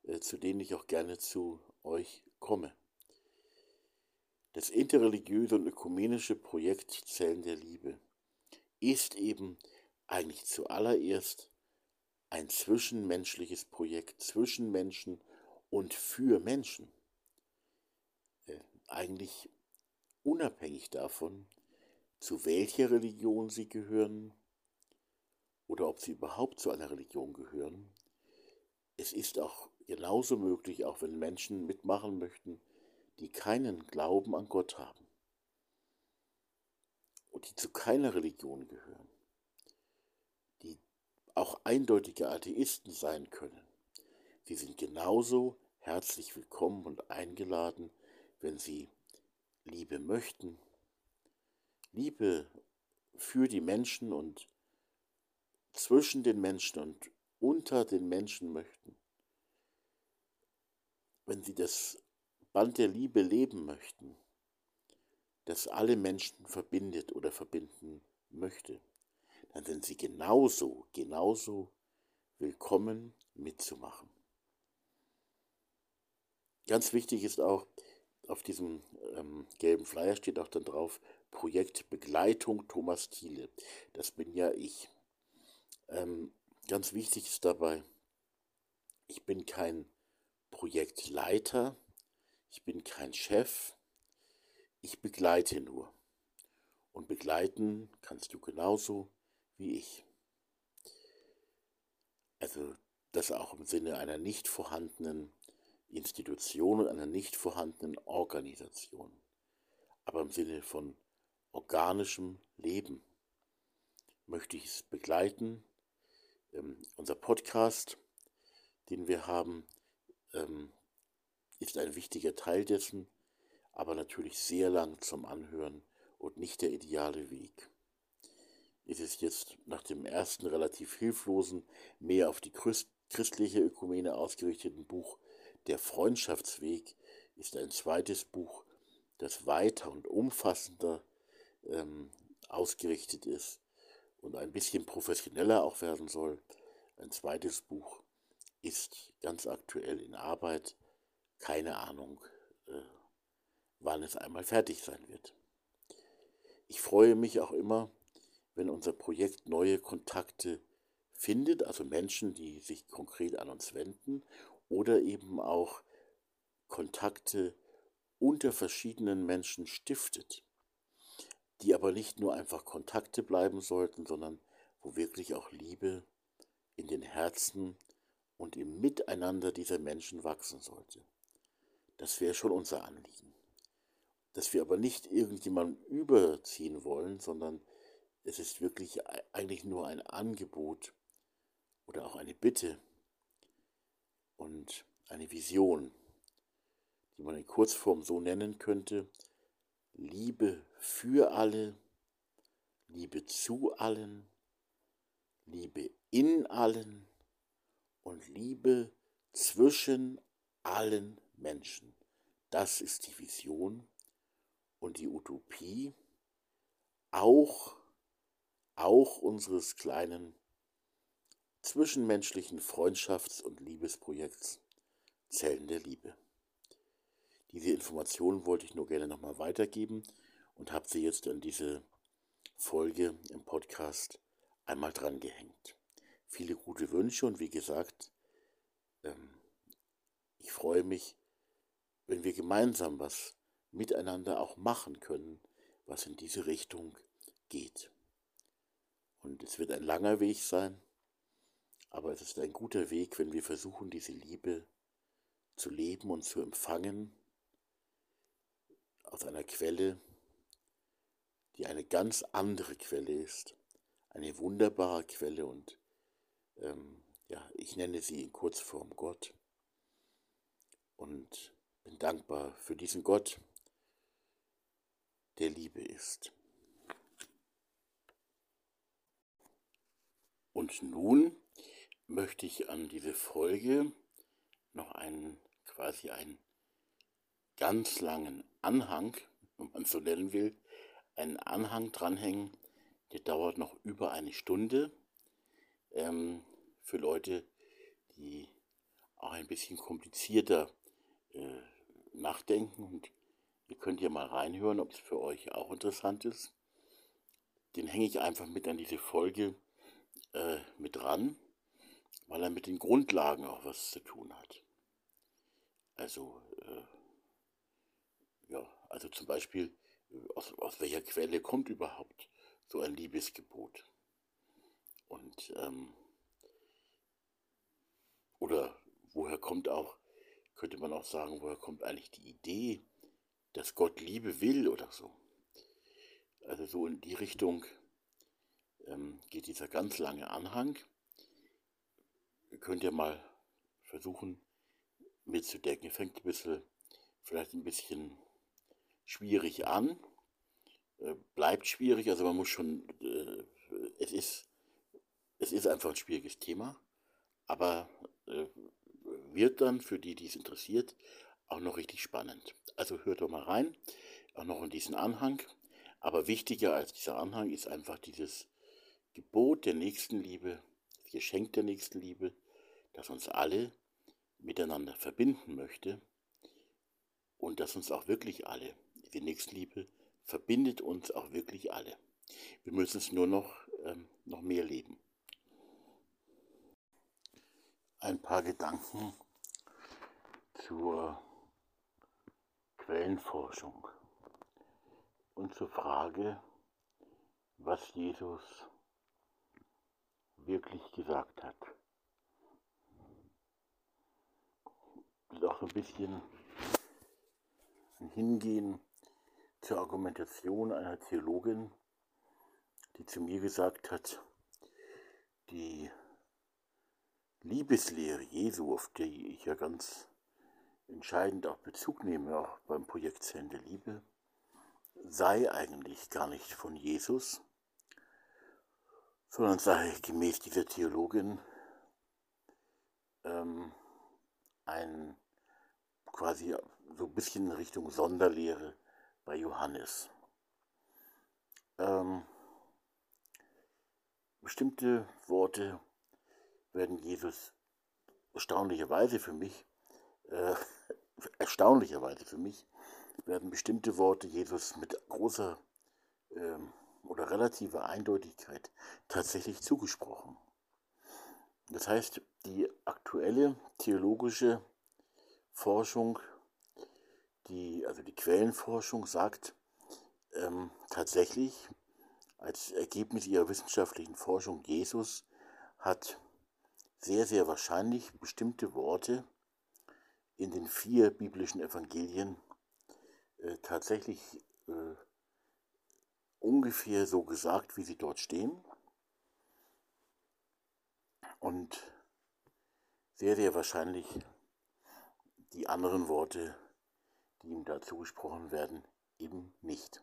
äh, zu denen ich auch gerne zu euch komme. Das interreligiöse und ökumenische Projekt Zellen der Liebe ist eben eigentlich zuallererst ein zwischenmenschliches Projekt zwischen Menschen und für Menschen. Äh, eigentlich unabhängig davon, zu welcher Religion sie gehören, oder ob sie überhaupt zu einer Religion gehören. Es ist auch genauso möglich, auch wenn Menschen mitmachen möchten, die keinen Glauben an Gott haben und die zu keiner Religion gehören, auch eindeutige Atheisten sein können, sie sind genauso herzlich willkommen und eingeladen, wenn sie Liebe möchten, Liebe für die Menschen und zwischen den Menschen und unter den Menschen möchten. Wenn sie das Band der Liebe leben möchten, das alle Menschen verbindet oder verbinden möchte, dann sind sie genauso, genauso willkommen mitzumachen. Ganz wichtig ist auch, auf diesem ähm, gelben Flyer steht auch dann drauf, Projekt Begleitung Thomas Thiele. Das bin ja ich. Ähm, ganz wichtig ist dabei, ich bin kein Projektleiter, ich bin kein Chef, ich begleite nur. Und begleiten kannst du genauso wie ich. Also das auch im Sinne einer nicht vorhandenen Institution und einer nicht vorhandenen Organisation, aber im Sinne von organischem Leben möchte ich es begleiten. Ähm, unser Podcast, den wir haben, ähm, ist ein wichtiger Teil dessen, aber natürlich sehr lang zum Anhören und nicht der ideale Weg. Es ist jetzt nach dem ersten relativ hilflosen, mehr auf die christliche Ökumene ausgerichteten Buch der Freundschaftsweg ist ein zweites Buch, das weiter und umfassender ähm, ausgerichtet ist und ein bisschen professioneller auch werden soll. Ein zweites Buch ist ganz aktuell in Arbeit. Keine Ahnung, äh, wann es einmal fertig sein wird. Ich freue mich auch immer, wenn unser Projekt neue Kontakte findet, also Menschen, die sich konkret an uns wenden oder eben auch Kontakte unter verschiedenen Menschen stiftet, die aber nicht nur einfach Kontakte bleiben sollten, sondern wo wirklich auch Liebe in den Herzen und im Miteinander dieser Menschen wachsen sollte. Das wäre schon unser Anliegen. Dass wir aber nicht irgendjemandem überziehen wollen, sondern es ist wirklich eigentlich nur ein Angebot oder auch eine Bitte, und eine Vision, die man in Kurzform so nennen könnte, Liebe für alle, Liebe zu allen, Liebe in allen und Liebe zwischen allen Menschen. Das ist die Vision und die Utopie auch, auch unseres kleinen zwischenmenschlichen Freundschafts- und Liebesprojekts Zellen der Liebe. Diese Informationen wollte ich nur gerne nochmal weitergeben und habe sie jetzt an diese Folge im Podcast einmal dran gehängt. Viele gute Wünsche und wie gesagt, ähm, ich freue mich, wenn wir gemeinsam was miteinander auch machen können, was in diese Richtung geht. Und es wird ein langer Weg sein, aber es ist ein guter Weg, wenn wir versuchen, diese Liebe zu leben und zu empfangen aus einer Quelle, die eine ganz andere Quelle ist, eine wunderbare Quelle und ähm, ja, ich nenne sie in Kurzform Gott und bin dankbar für diesen Gott, der Liebe ist. Und nun möchte ich an diese Folge noch einen quasi einen ganz langen Anhang, wenn man so nennen will, einen Anhang dranhängen, der dauert noch über eine Stunde. Ähm, für Leute, die auch ein bisschen komplizierter äh, nachdenken und ihr könnt ja mal reinhören, ob es für euch auch interessant ist. Den hänge ich einfach mit an diese Folge äh, mit dran weil er mit den Grundlagen auch was zu tun hat. Also, äh, ja, also zum Beispiel, äh, aus, aus welcher Quelle kommt überhaupt so ein Liebesgebot? Und, ähm, oder woher kommt auch, könnte man auch sagen, woher kommt eigentlich die Idee dass Gott Liebe will oder so. Also so in die Richtung ähm, geht dieser ganz lange Anhang. Ihr könnt ja mal versuchen mitzudecken. Ihr fängt ein bisschen, vielleicht ein bisschen schwierig an, äh, bleibt schwierig, also man muss schon, äh, es ist, es ist einfach ein schwieriges Thema, aber äh, wird dann für die, die es interessiert, auch noch richtig spannend. Also hört doch mal rein, auch noch in diesen Anhang. Aber wichtiger als dieser Anhang ist einfach dieses Gebot der Nächstenliebe, das Geschenk der Nächstenliebe, das uns alle miteinander verbinden möchte und das uns auch wirklich alle, die Nächstenliebe, verbindet uns auch wirklich alle. Wir müssen es nur noch, ähm, noch mehr leben. Ein paar Gedanken zur Quellenforschung und zur Frage, was Jesus wirklich gesagt hat. Ist auch ein bisschen ein Hingehen zur Argumentation einer Theologin, die zu mir gesagt hat, die Liebeslehre Jesu, auf die ich ja ganz entscheidend auch Bezug nehme, auch beim Projekt Zehn der Liebe, sei eigentlich gar nicht von Jesus, sondern sei gemäß dieser Theologin ähm, ein quasi so ein bisschen in Richtung Sonderlehre bei Johannes. Ähm, bestimmte Worte werden Jesus erstaunlicherweise für mich, äh, erstaunlicherweise für mich, werden bestimmte Worte Jesus mit großer ähm, oder relativer Eindeutigkeit tatsächlich zugesprochen. Das heißt, die aktuelle theologische Forschung die, also die Quellenforschung sagt ähm, tatsächlich, als Ergebnis ihrer wissenschaftlichen Forschung, Jesus hat sehr, sehr wahrscheinlich bestimmte Worte in den vier biblischen Evangelien äh, tatsächlich äh, ungefähr so gesagt, wie sie dort stehen. Und sehr, sehr wahrscheinlich die anderen Worte die ihm da zugesprochen werden, eben nicht.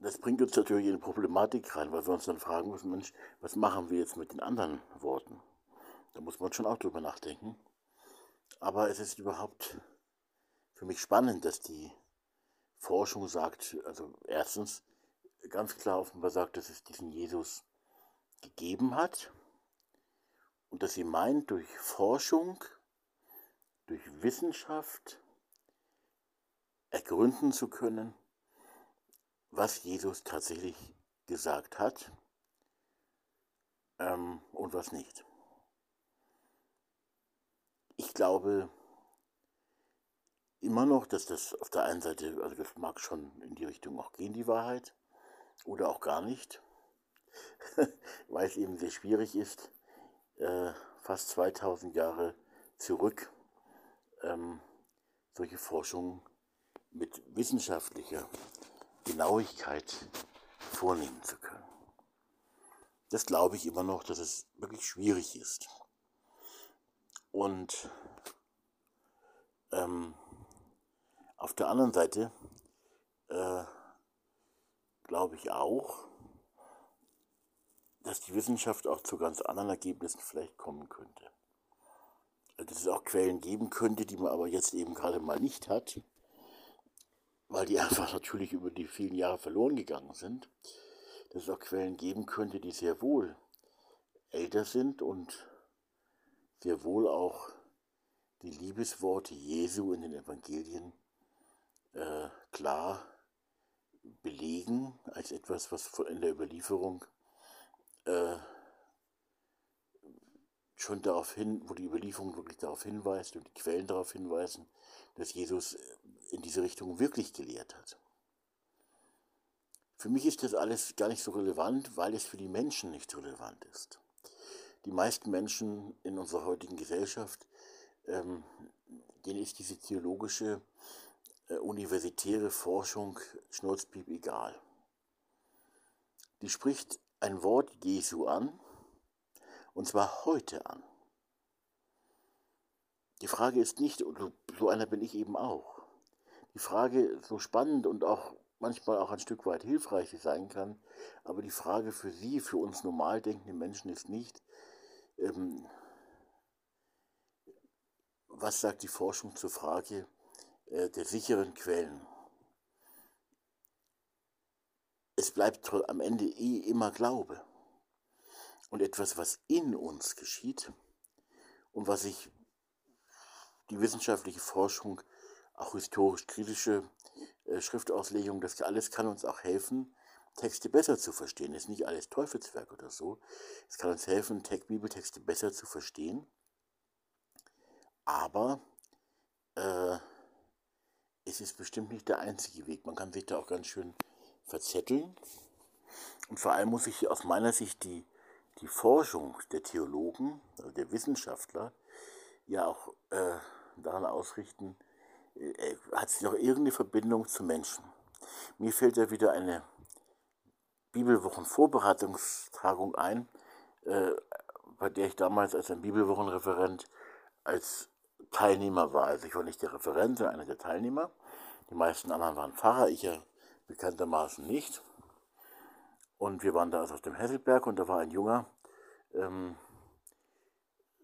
Das bringt uns natürlich in Problematik rein, weil wir uns dann fragen müssen, Mensch, was machen wir jetzt mit den anderen Worten? Da muss man schon auch drüber nachdenken. Aber es ist überhaupt für mich spannend, dass die Forschung sagt, also erstens ganz klar offenbar sagt, dass es diesen Jesus gegeben hat und dass sie meint, durch Forschung, durch Wissenschaft, ergründen zu können, was Jesus tatsächlich gesagt hat ähm, und was nicht. Ich glaube immer noch, dass das auf der einen Seite, also das mag schon in die Richtung auch gehen, die Wahrheit, oder auch gar nicht, weil es eben sehr schwierig ist, äh, fast 2000 Jahre zurück ähm, solche Forschungen mit wissenschaftlicher Genauigkeit vornehmen zu können. Das glaube ich immer noch, dass es wirklich schwierig ist. Und ähm, auf der anderen Seite äh, glaube ich auch, dass die Wissenschaft auch zu ganz anderen Ergebnissen vielleicht kommen könnte. Dass es auch Quellen geben könnte, die man aber jetzt eben gerade mal nicht hat weil die einfach natürlich über die vielen Jahre verloren gegangen sind, dass es auch Quellen geben könnte, die sehr wohl älter sind und sehr wohl auch die Liebesworte Jesu in den Evangelien äh, klar belegen als etwas, was in der Überlieferung äh, schon darauf hin, wo die Überlieferung wirklich darauf hinweist und die Quellen darauf hinweisen, dass Jesus in diese Richtung wirklich gelehrt hat. Für mich ist das alles gar nicht so relevant, weil es für die Menschen nicht relevant ist. Die meisten Menschen in unserer heutigen Gesellschaft, ähm, denen ist diese theologische äh, universitäre Forschung schnurzpiep egal. Die spricht ein Wort Jesu an, und zwar heute an. Die Frage ist nicht, so einer bin ich eben auch. Die Frage, so spannend und auch manchmal auch ein Stück weit hilfreich sein kann, aber die Frage für Sie, für uns normal denkende Menschen ist nicht, ähm, was sagt die Forschung zur Frage äh, der sicheren Quellen? Es bleibt am Ende eh immer Glaube und etwas, was in uns geschieht und was sich die wissenschaftliche Forschung, auch historisch-kritische äh, Schriftauslegung, das alles kann uns auch helfen, Texte besser zu verstehen. Es ist nicht alles Teufelswerk oder so. Es kann uns helfen, Bibeltexte besser zu verstehen. Aber äh, es ist bestimmt nicht der einzige Weg. Man kann sich da auch ganz schön verzetteln. Und vor allem muss sich aus meiner Sicht die, die Forschung der Theologen, also der Wissenschaftler, ja auch äh, daran ausrichten, äh, hat sie noch irgendeine Verbindung zu Menschen. Mir fällt ja wieder eine Bibelwochenvorbereitungstagung ein, äh, bei der ich damals als ein Bibelwochenreferent als Teilnehmer war. Also ich war nicht der Referent, sondern einer der Teilnehmer. Die meisten anderen waren Pfarrer, ich ja bekanntermaßen nicht. Und wir waren da also auf dem Hesselberg und da war ein junger ähm,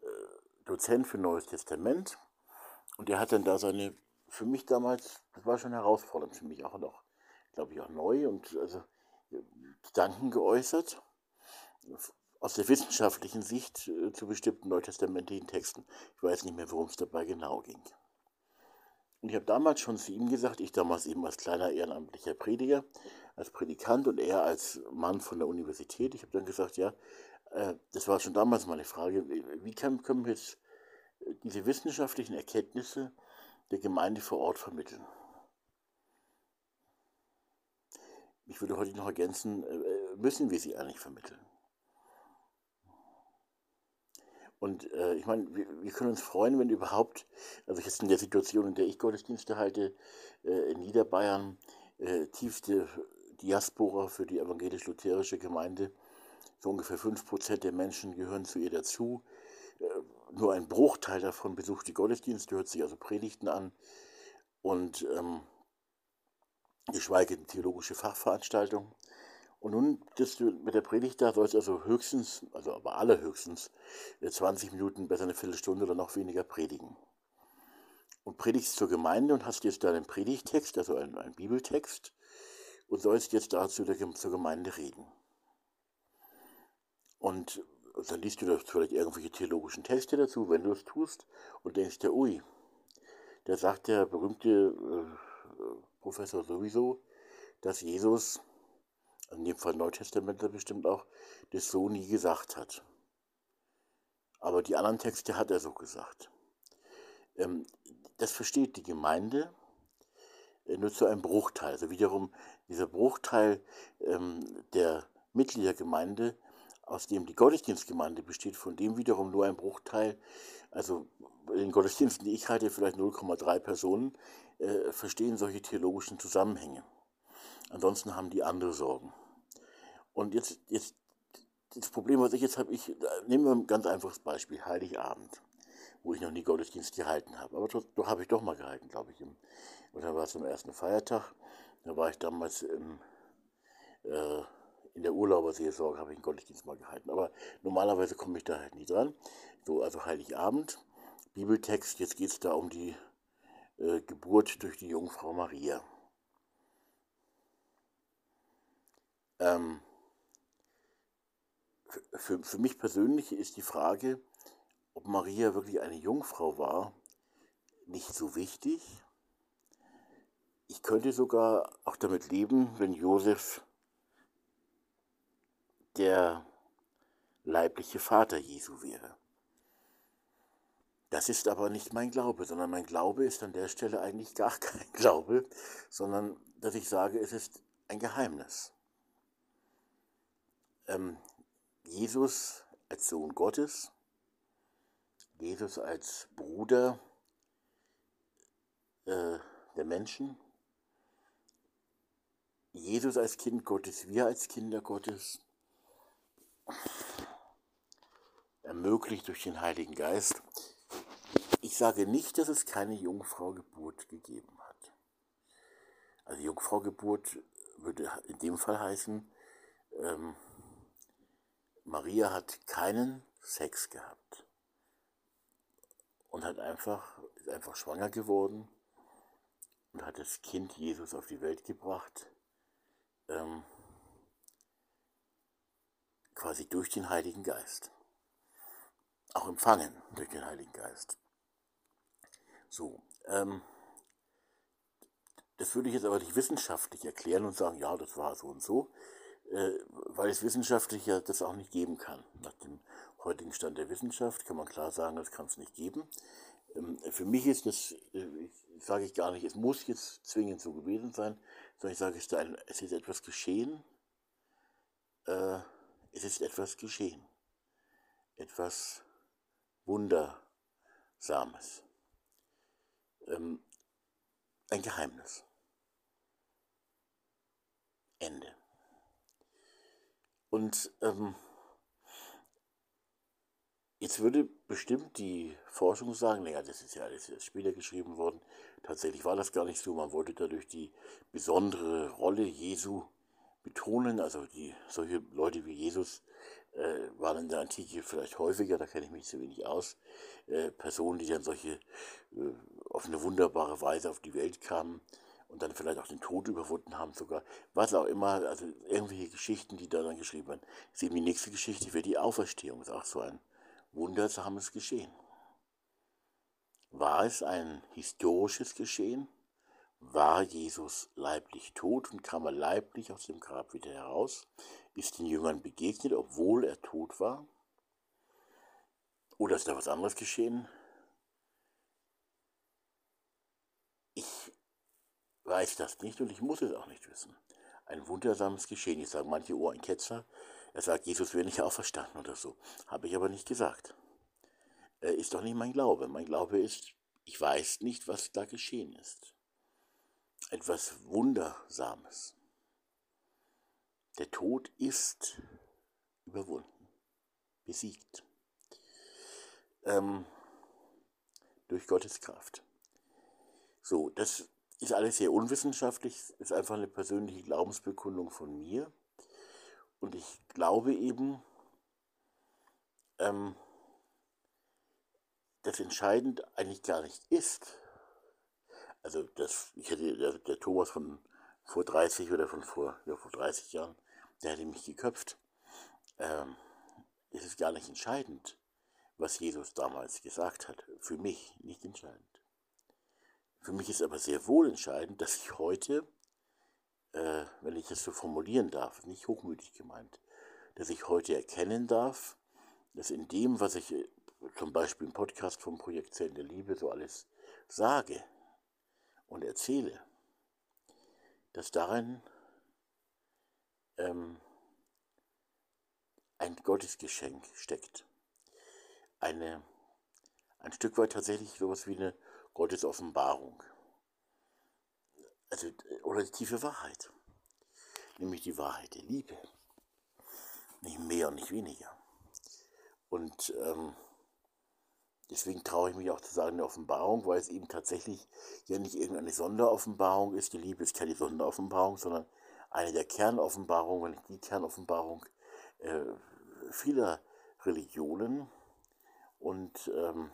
äh, Dozent für Neues Testament und der hat dann da seine, für mich damals, das war schon herausfordernd für mich auch noch, glaube ich auch neu und also Gedanken geäußert aus der wissenschaftlichen Sicht äh, zu bestimmten neutestamentlichen Texten. Ich weiß nicht mehr, worum es dabei genau ging. Und ich habe damals schon zu ihm gesagt, ich damals eben als kleiner ehrenamtlicher Prediger, als Predikant und er als Mann von der Universität, ich habe dann gesagt, ja, äh, das war schon damals meine Frage, wie können, können wir jetzt äh, diese wissenschaftlichen Erkenntnisse der Gemeinde vor Ort vermitteln? Ich würde heute noch ergänzen, müssen wir sie eigentlich vermitteln? Und äh, ich meine, wir, wir, können uns freuen, wenn überhaupt, also jetzt in der Situation, in der ich Gottesdienste halte, äh, in Niederbayern, äh, tiefste Diaspora für die evangelisch-lutherische Gemeinde, so ungefähr 5% der Menschen gehören zu ihr dazu. Äh, nur ein Bruchteil davon besucht die Gottesdienste, hört sich also Predigten an und ähm, geschweige denn theologische Fachveranstaltungen. Und nun das mit der Predigt da soll es also höchstens, also aber allerhöchstens, 20 äh, Minuten, besser eine Viertelstunde oder noch weniger predigen. Und predigst zur Gemeinde und hast jetzt da einen Predigtext, also einen, einen Bibeltext, und sollst jetzt dazu der, zur Gemeinde reden. Und dann liest du da vielleicht irgendwelche theologischen Texte dazu, wenn du es tust, und denkst dir, ui, da sagt der berühmte äh, Professor sowieso, dass Jesus in dem Fall Neutestamentler bestimmt auch, das so nie gesagt hat. Aber die anderen Texte hat er so gesagt. Ähm, das versteht die Gemeinde äh, nur zu einem Bruchteil. Also wiederum dieser Bruchteil ähm, der Mitgliedergemeinde, aus dem die Gottesdienstgemeinde besteht, von dem wiederum nur ein Bruchteil, also in den Gottesdiensten, die ich halte, vielleicht 0,3 Personen, äh, verstehen solche theologischen Zusammenhänge. Ansonsten haben die andere Sorgen. Und jetzt, jetzt das Problem, was ich jetzt habe, ich nehmen wir ein ganz einfaches Beispiel, Heiligabend, wo ich noch nie Gottesdienst gehalten habe. Aber doch habe ich doch mal gehalten, glaube ich. Im, oder war es am ersten Feiertag. Da war ich damals im, äh, in der Urlauberseelsorge, habe ich einen Gottesdienst mal gehalten. Aber normalerweise komme ich da halt nie dran. So, also Heiligabend, Bibeltext, jetzt geht es da um die äh, Geburt durch die Jungfrau Maria. Ähm, für, für mich persönlich ist die Frage, ob Maria wirklich eine Jungfrau war, nicht so wichtig. Ich könnte sogar auch damit leben, wenn Josef der leibliche Vater Jesu wäre. Das ist aber nicht mein Glaube, sondern mein Glaube ist an der Stelle eigentlich gar kein Glaube, sondern dass ich sage, es ist ein Geheimnis. Ähm, Jesus als Sohn Gottes, Jesus als Bruder äh, der Menschen, Jesus als Kind Gottes, wir als Kinder Gottes, ermöglicht durch den Heiligen Geist. Ich sage nicht, dass es keine Jungfraugeburt gegeben hat. Also Jungfraugeburt würde in dem Fall heißen, ähm, Maria hat keinen Sex gehabt und hat einfach, ist einfach schwanger geworden und hat das Kind Jesus auf die Welt gebracht, ähm, quasi durch den Heiligen Geist. Auch empfangen durch den Heiligen Geist. So, ähm, das würde ich jetzt aber nicht wissenschaftlich erklären und sagen, ja, das war so und so, weil es wissenschaftlich ja das auch nicht geben kann. Nach dem heutigen Stand der Wissenschaft kann man klar sagen, das kann es nicht geben. Ähm, für mich ist das, äh, sage ich gar nicht, es muss jetzt zwingend so gewesen sein, sondern ich sage, es ist etwas geschehen. Äh, es ist etwas geschehen. Etwas Wundersames. Ähm, ein Geheimnis. Ende. Und ähm, jetzt würde bestimmt die Forschung sagen, naja, das ist ja alles erst später geschrieben worden. Tatsächlich war das gar nicht so. Man wollte dadurch die besondere Rolle Jesu betonen. Also die, solche Leute wie Jesus äh, waren in der Antike vielleicht häufiger, da kenne ich mich zu wenig aus. Äh, Personen, die dann solche äh, auf eine wunderbare Weise auf die Welt kamen und dann vielleicht auch den Tod überwunden haben sogar, was auch immer, also irgendwelche Geschichten, die da dann geschrieben werden. Das die nächste Geschichte, wäre die Auferstehung, ist auch so ein wundersames Geschehen. War es ein historisches Geschehen? War Jesus leiblich tot und kam er leiblich aus dem Grab wieder heraus? Ist den Jüngern begegnet, obwohl er tot war? Oder ist da was anderes geschehen? Weiß das nicht und ich muss es auch nicht wissen. Ein wundersames Geschehen. Ich sage manche Ohr ein Ketzer. Er sagt, Jesus wäre nicht auferstanden oder so. Habe ich aber nicht gesagt. Äh, ist doch nicht mein Glaube. Mein Glaube ist, ich weiß nicht, was da geschehen ist. Etwas Wundersames. Der Tod ist überwunden, besiegt. Ähm, durch Gottes Kraft. So, das ist alles sehr unwissenschaftlich, ist einfach eine persönliche Glaubensbekundung von mir. Und ich glaube eben, ähm, das entscheidend eigentlich gar nicht ist. Also das, ich hätte, der, der Thomas von vor 30 oder von vor, ja, vor 30 Jahren, der hätte mich geköpft. Ähm, es ist gar nicht entscheidend, was Jesus damals gesagt hat. Für mich nicht entscheidend. Für mich ist aber sehr wohl entscheidend, dass ich heute, äh, wenn ich das so formulieren darf, nicht hochmütig gemeint, dass ich heute erkennen darf, dass in dem, was ich äh, zum Beispiel im Podcast vom Projekt Zellen der Liebe so alles sage und erzähle, dass darin ähm, ein Gottesgeschenk steckt. Eine, ein Stück weit tatsächlich sowas wie eine Gottes Offenbarung. Also, oder die tiefe Wahrheit. Nämlich die Wahrheit der Liebe. Nicht mehr und nicht weniger. Und ähm, deswegen traue ich mich auch zu sagen, eine Offenbarung, weil es eben tatsächlich ja nicht irgendeine Sonderoffenbarung ist. Die Liebe ist keine Sonderoffenbarung, sondern eine der Kernoffenbarungen, wenn nicht die Kernoffenbarung äh, vieler Religionen. Und ähm,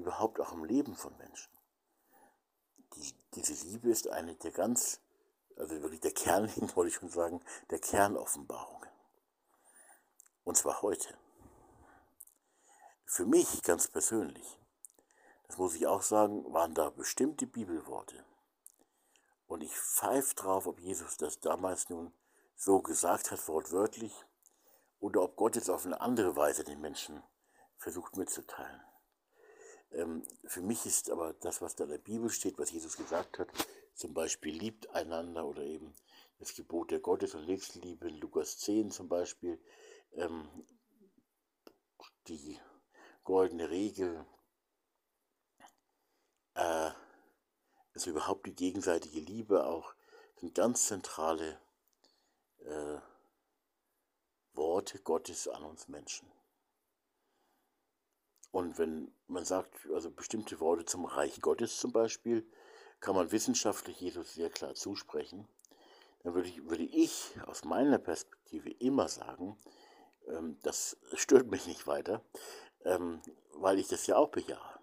überhaupt auch im Leben von Menschen. Die, diese Liebe ist eine der ganz, also wirklich der Kern, wollte ich schon sagen, der Kernoffenbarungen. Und zwar heute. Für mich ganz persönlich, das muss ich auch sagen, waren da bestimmte Bibelworte. Und ich pfeife drauf, ob Jesus das damals nun so gesagt hat, wortwörtlich, oder ob Gott jetzt auf eine andere Weise den Menschen versucht mitzuteilen. Ähm, für mich ist aber das, was da in der Bibel steht, was Jesus gesagt hat, zum Beispiel liebt einander oder eben das Gebot der Gottes- und Nächstenliebe in Lukas 10 zum Beispiel, ähm, die goldene Regel, äh, also überhaupt die gegenseitige Liebe auch, sind ganz zentrale äh, Worte Gottes an uns Menschen. Und wenn man sagt, also bestimmte Worte zum Reich Gottes zum Beispiel, kann man wissenschaftlich Jesus sehr klar zusprechen, dann würde ich, würde ich aus meiner Perspektive immer sagen, ähm, das stört mich nicht weiter, ähm, weil ich das ja auch bejahe.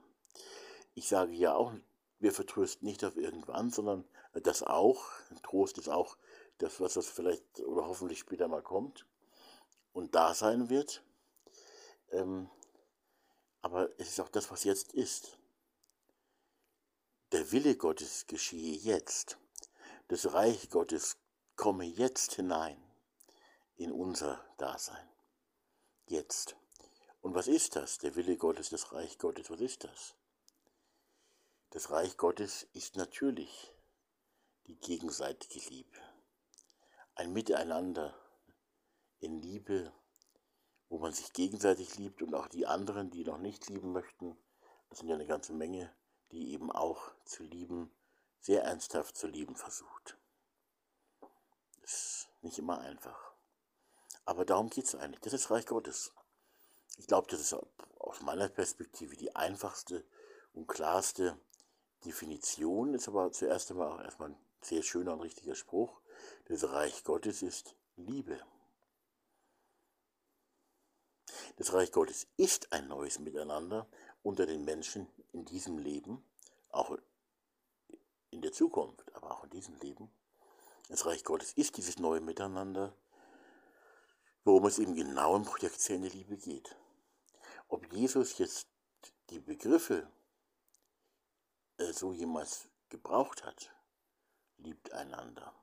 Ich sage ja auch, wir vertrösten nicht auf irgendwann, sondern das auch. Trost ist auch das, was das vielleicht oder hoffentlich später mal kommt und da sein wird. Ähm, aber es ist auch das, was jetzt ist. Der Wille Gottes geschehe jetzt. Das Reich Gottes komme jetzt hinein in unser Dasein. Jetzt. Und was ist das? Der Wille Gottes, das Reich Gottes, was ist das? Das Reich Gottes ist natürlich die gegenseitige Liebe. Ein Miteinander in Liebe, wo man sich gegenseitig liebt und auch die anderen, die noch nicht lieben möchten, das sind ja eine ganze Menge, die eben auch zu lieben, sehr ernsthaft zu lieben versucht. Das ist nicht immer einfach. Aber darum geht es eigentlich. Das ist Reich Gottes. Ich glaube, das ist aus meiner Perspektive die einfachste und klarste Definition, ist aber zuerst einmal auch erstmal ein sehr schöner und richtiger Spruch. Das Reich Gottes ist Liebe. Das Reich Gottes ist ein neues Miteinander unter den Menschen in diesem Leben, auch in der Zukunft, aber auch in diesem Leben. Das Reich Gottes ist dieses neue Miteinander, worum es eben genau im Projekt Zähne Liebe geht. Ob Jesus jetzt die Begriffe äh, so jemals gebraucht hat, liebt einander,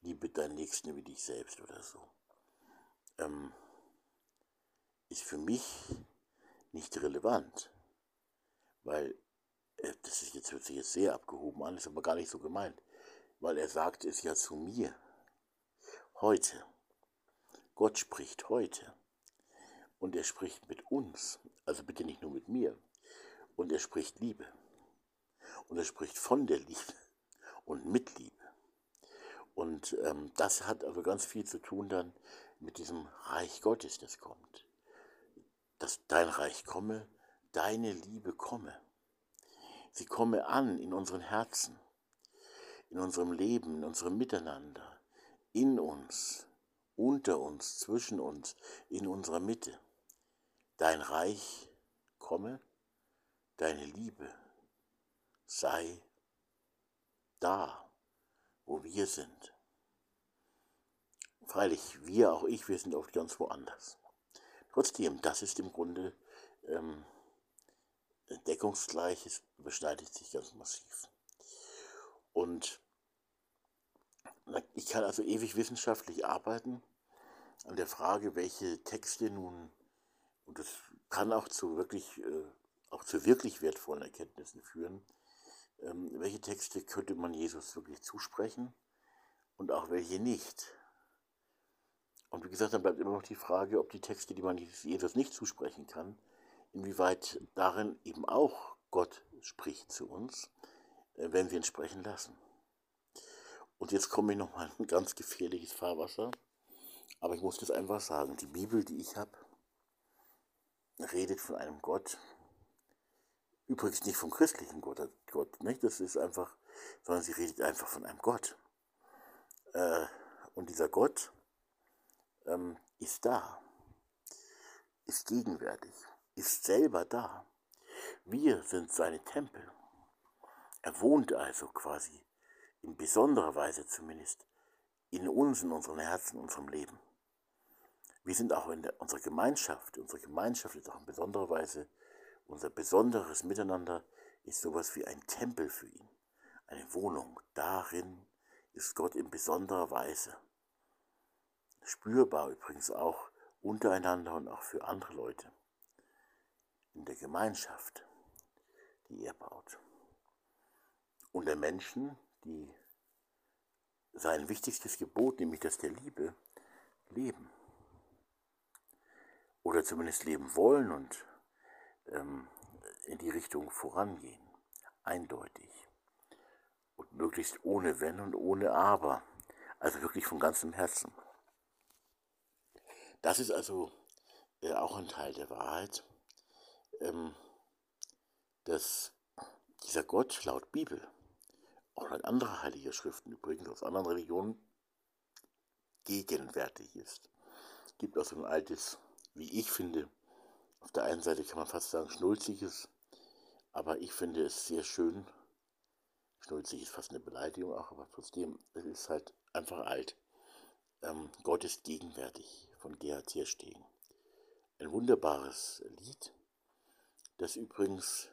liebe deinen Nächsten wie dich selbst oder so, ähm, ist für mich nicht relevant, weil das ist jetzt, hört sich jetzt sehr abgehoben an, ist aber gar nicht so gemeint, weil er sagt es ja zu mir, heute. Gott spricht heute. Und er spricht mit uns, also bitte nicht nur mit mir. Und er spricht Liebe. Und er spricht von der Liebe und mit Liebe. Und ähm, das hat also ganz viel zu tun dann mit diesem Reich Gottes, das kommt dass dein Reich komme, deine Liebe komme. Sie komme an in unseren Herzen, in unserem Leben, in unserem Miteinander, in uns, unter uns, zwischen uns, in unserer Mitte. Dein Reich komme, deine Liebe sei da, wo wir sind. Freilich, wir, auch ich, wir sind oft ganz woanders. Trotzdem, das ist im Grunde ähm, deckungsgleich, es beschneidet sich ganz massiv. Und ich kann also ewig wissenschaftlich arbeiten an der Frage, welche Texte nun, und das kann auch zu wirklich, äh, auch zu wirklich wertvollen Erkenntnissen führen, ähm, welche Texte könnte man Jesus wirklich zusprechen und auch welche nicht. Und wie gesagt, dann bleibt immer noch die Frage, ob die Texte, die man Jesus nicht zusprechen kann, inwieweit darin eben auch Gott spricht zu uns, äh, wenn wir ihn sprechen lassen. Und jetzt komme ich nochmal in ein ganz gefährliches Fahrwasser. Aber ich muss das einfach sagen. Die Bibel, die ich habe, redet von einem Gott. Übrigens nicht vom christlichen Gott, Gott nicht? Das ist einfach, sondern sie redet einfach von einem Gott. Äh, und dieser Gott ähm, ist da, ist gegenwärtig, ist selber da. Wir sind seine Tempel. Er wohnt also quasi, in besonderer Weise zumindest, in uns, in unseren Herzen, in unserem Leben. Wir sind auch in der, unserer Gemeinschaft. Unsere Gemeinschaft ist auch in besonderer Weise, unser besonderes Miteinander ist sowas wie ein Tempel für ihn, eine Wohnung. Darin ist Gott in besonderer Weise spürbar übrigens auch untereinander und auch für andere Leute in der Gemeinschaft, die er baut. Und der Menschen, die sein wichtigstes Gebot, nämlich das der Liebe, leben. Oder zumindest leben wollen und ähm, in die Richtung vorangehen. Eindeutig. möglichst ohne Wenn und ohne Aber, also wirklich von ganzem Herzen. Das ist also äh, auch ein Teil der Wahrheit, ähm, dass dieser Gott laut Bibel, auch laut anderer heiliger Schriften übrigens aus anderen Religionen, gegenwärtig ist. Es gibt auch so ein altes, wie ich finde, auf der einen Seite kann man fast sagen schnulziges, aber ich finde es sehr schön. Schnulzig ist fast eine Beleidigung auch, aber trotzdem, es ist halt einfach alt. Ähm, Gott ist gegenwärtig von Gerhard Tierstegen. Ein wunderbares Lied, das übrigens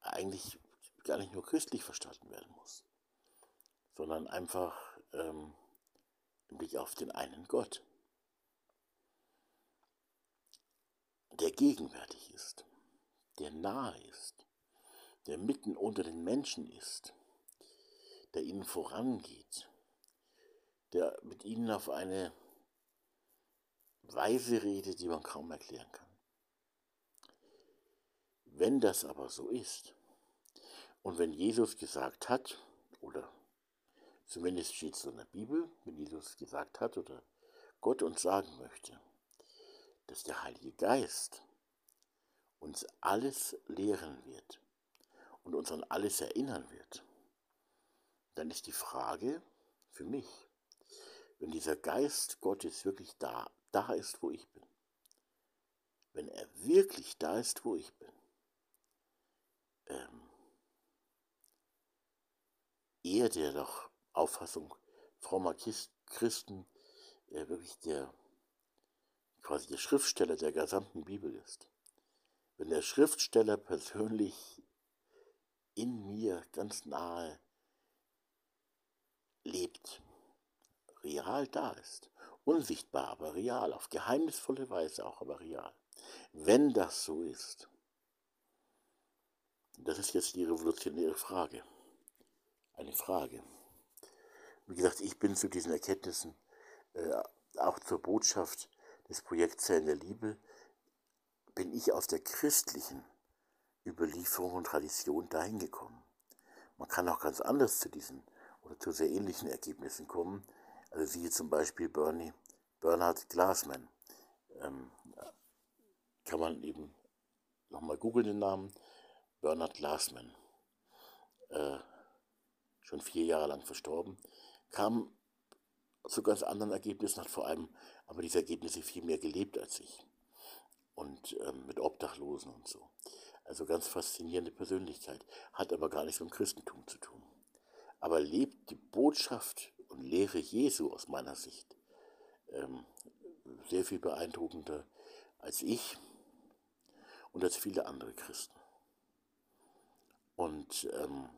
eigentlich gar nicht nur christlich verstanden werden muss, sondern einfach ähm, im Blick auf den einen Gott, der gegenwärtig ist, der nahe ist, der mitten unter den Menschen ist, der ihnen vorangeht, der mit ihnen auf eine Weise redet, die man kaum erklären kann. Wenn das aber so ist, und wenn Jesus gesagt hat, oder zumindest steht es so in der Bibel, wenn Jesus gesagt hat oder Gott uns sagen möchte, dass der Heilige Geist uns alles lehren wird und uns an alles erinnern wird, dann ist die Frage für mich, wenn dieser Geist Gottes wirklich da, da ist, wo ich bin, wenn er wirklich da ist, wo ich bin, ähm, er, der doch Auffassung frommer Christen äh, wirklich der quasi der Schriftsteller der gesamten Bibel ist. Wenn der Schriftsteller persönlich in mir ganz nahe lebt, real da ist, unsichtbar, aber real, auf geheimnisvolle Weise auch, aber real. Wenn das so ist, das ist jetzt die revolutionäre Frage. Eine Frage. Wie gesagt, ich bin zu diesen Erkenntnissen, äh, auch zur Botschaft des Projekts Zellen der Liebe, bin ich aus der christlichen Überlieferung und Tradition dahin gekommen. Man kann auch ganz anders zu diesen oder zu sehr ähnlichen Ergebnissen kommen. Also siehe zum Beispiel Bernie, Bernhard Glassman. Ähm, kann man eben nochmal googeln den Namen. Bernhard Glassman. Äh, schon vier Jahre lang verstorben. Kam zu ganz anderen Ergebnissen, hat vor allem aber diese Ergebnisse viel mehr gelebt als ich. Und ähm, mit Obdachlosen und so. Also ganz faszinierende Persönlichkeit, hat aber gar nichts mit dem Christentum zu tun. Aber lebt die Botschaft und Lehre Jesu aus meiner Sicht ähm, sehr viel beeindruckender als ich und als viele andere Christen. Und ähm,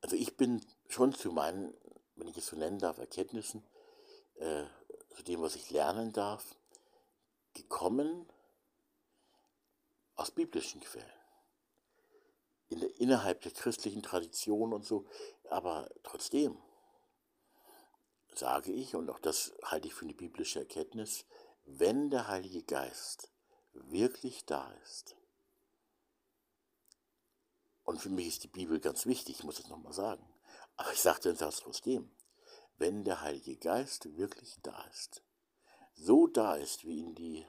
also ich bin schon zu meinen wenn ich es so nennen darf, Erkenntnissen, äh, zu dem, was ich lernen darf, gekommen aus biblischen Quellen. In der, innerhalb der christlichen Tradition und so. Aber trotzdem sage ich, und auch das halte ich für eine biblische Erkenntnis, wenn der Heilige Geist wirklich da ist, und für mich ist die Bibel ganz wichtig, ich muss es nochmal sagen, aber ich sage den Satz trotzdem, wenn der Heilige Geist wirklich da ist, so da ist, wie ihn die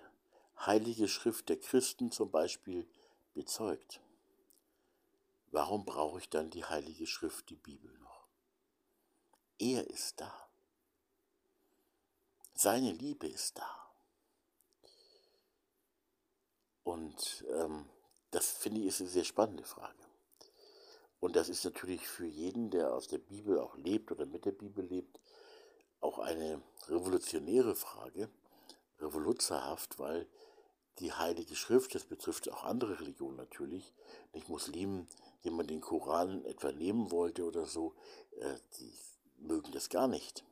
Heilige Schrift der Christen zum Beispiel bezeugt, warum brauche ich dann die Heilige Schrift, die Bibel noch? Er ist da. Seine Liebe ist da. Und ähm, das finde ich ist eine sehr spannende Frage. Und das ist natürlich für jeden, der aus der Bibel auch lebt oder mit der Bibel lebt, auch eine revolutionäre Frage, revoluzerhaft, weil die Heilige Schrift, das betrifft auch andere Religionen natürlich, nicht Muslimen, die man den Koran etwa nehmen wollte oder so, äh, die mögen das gar nicht.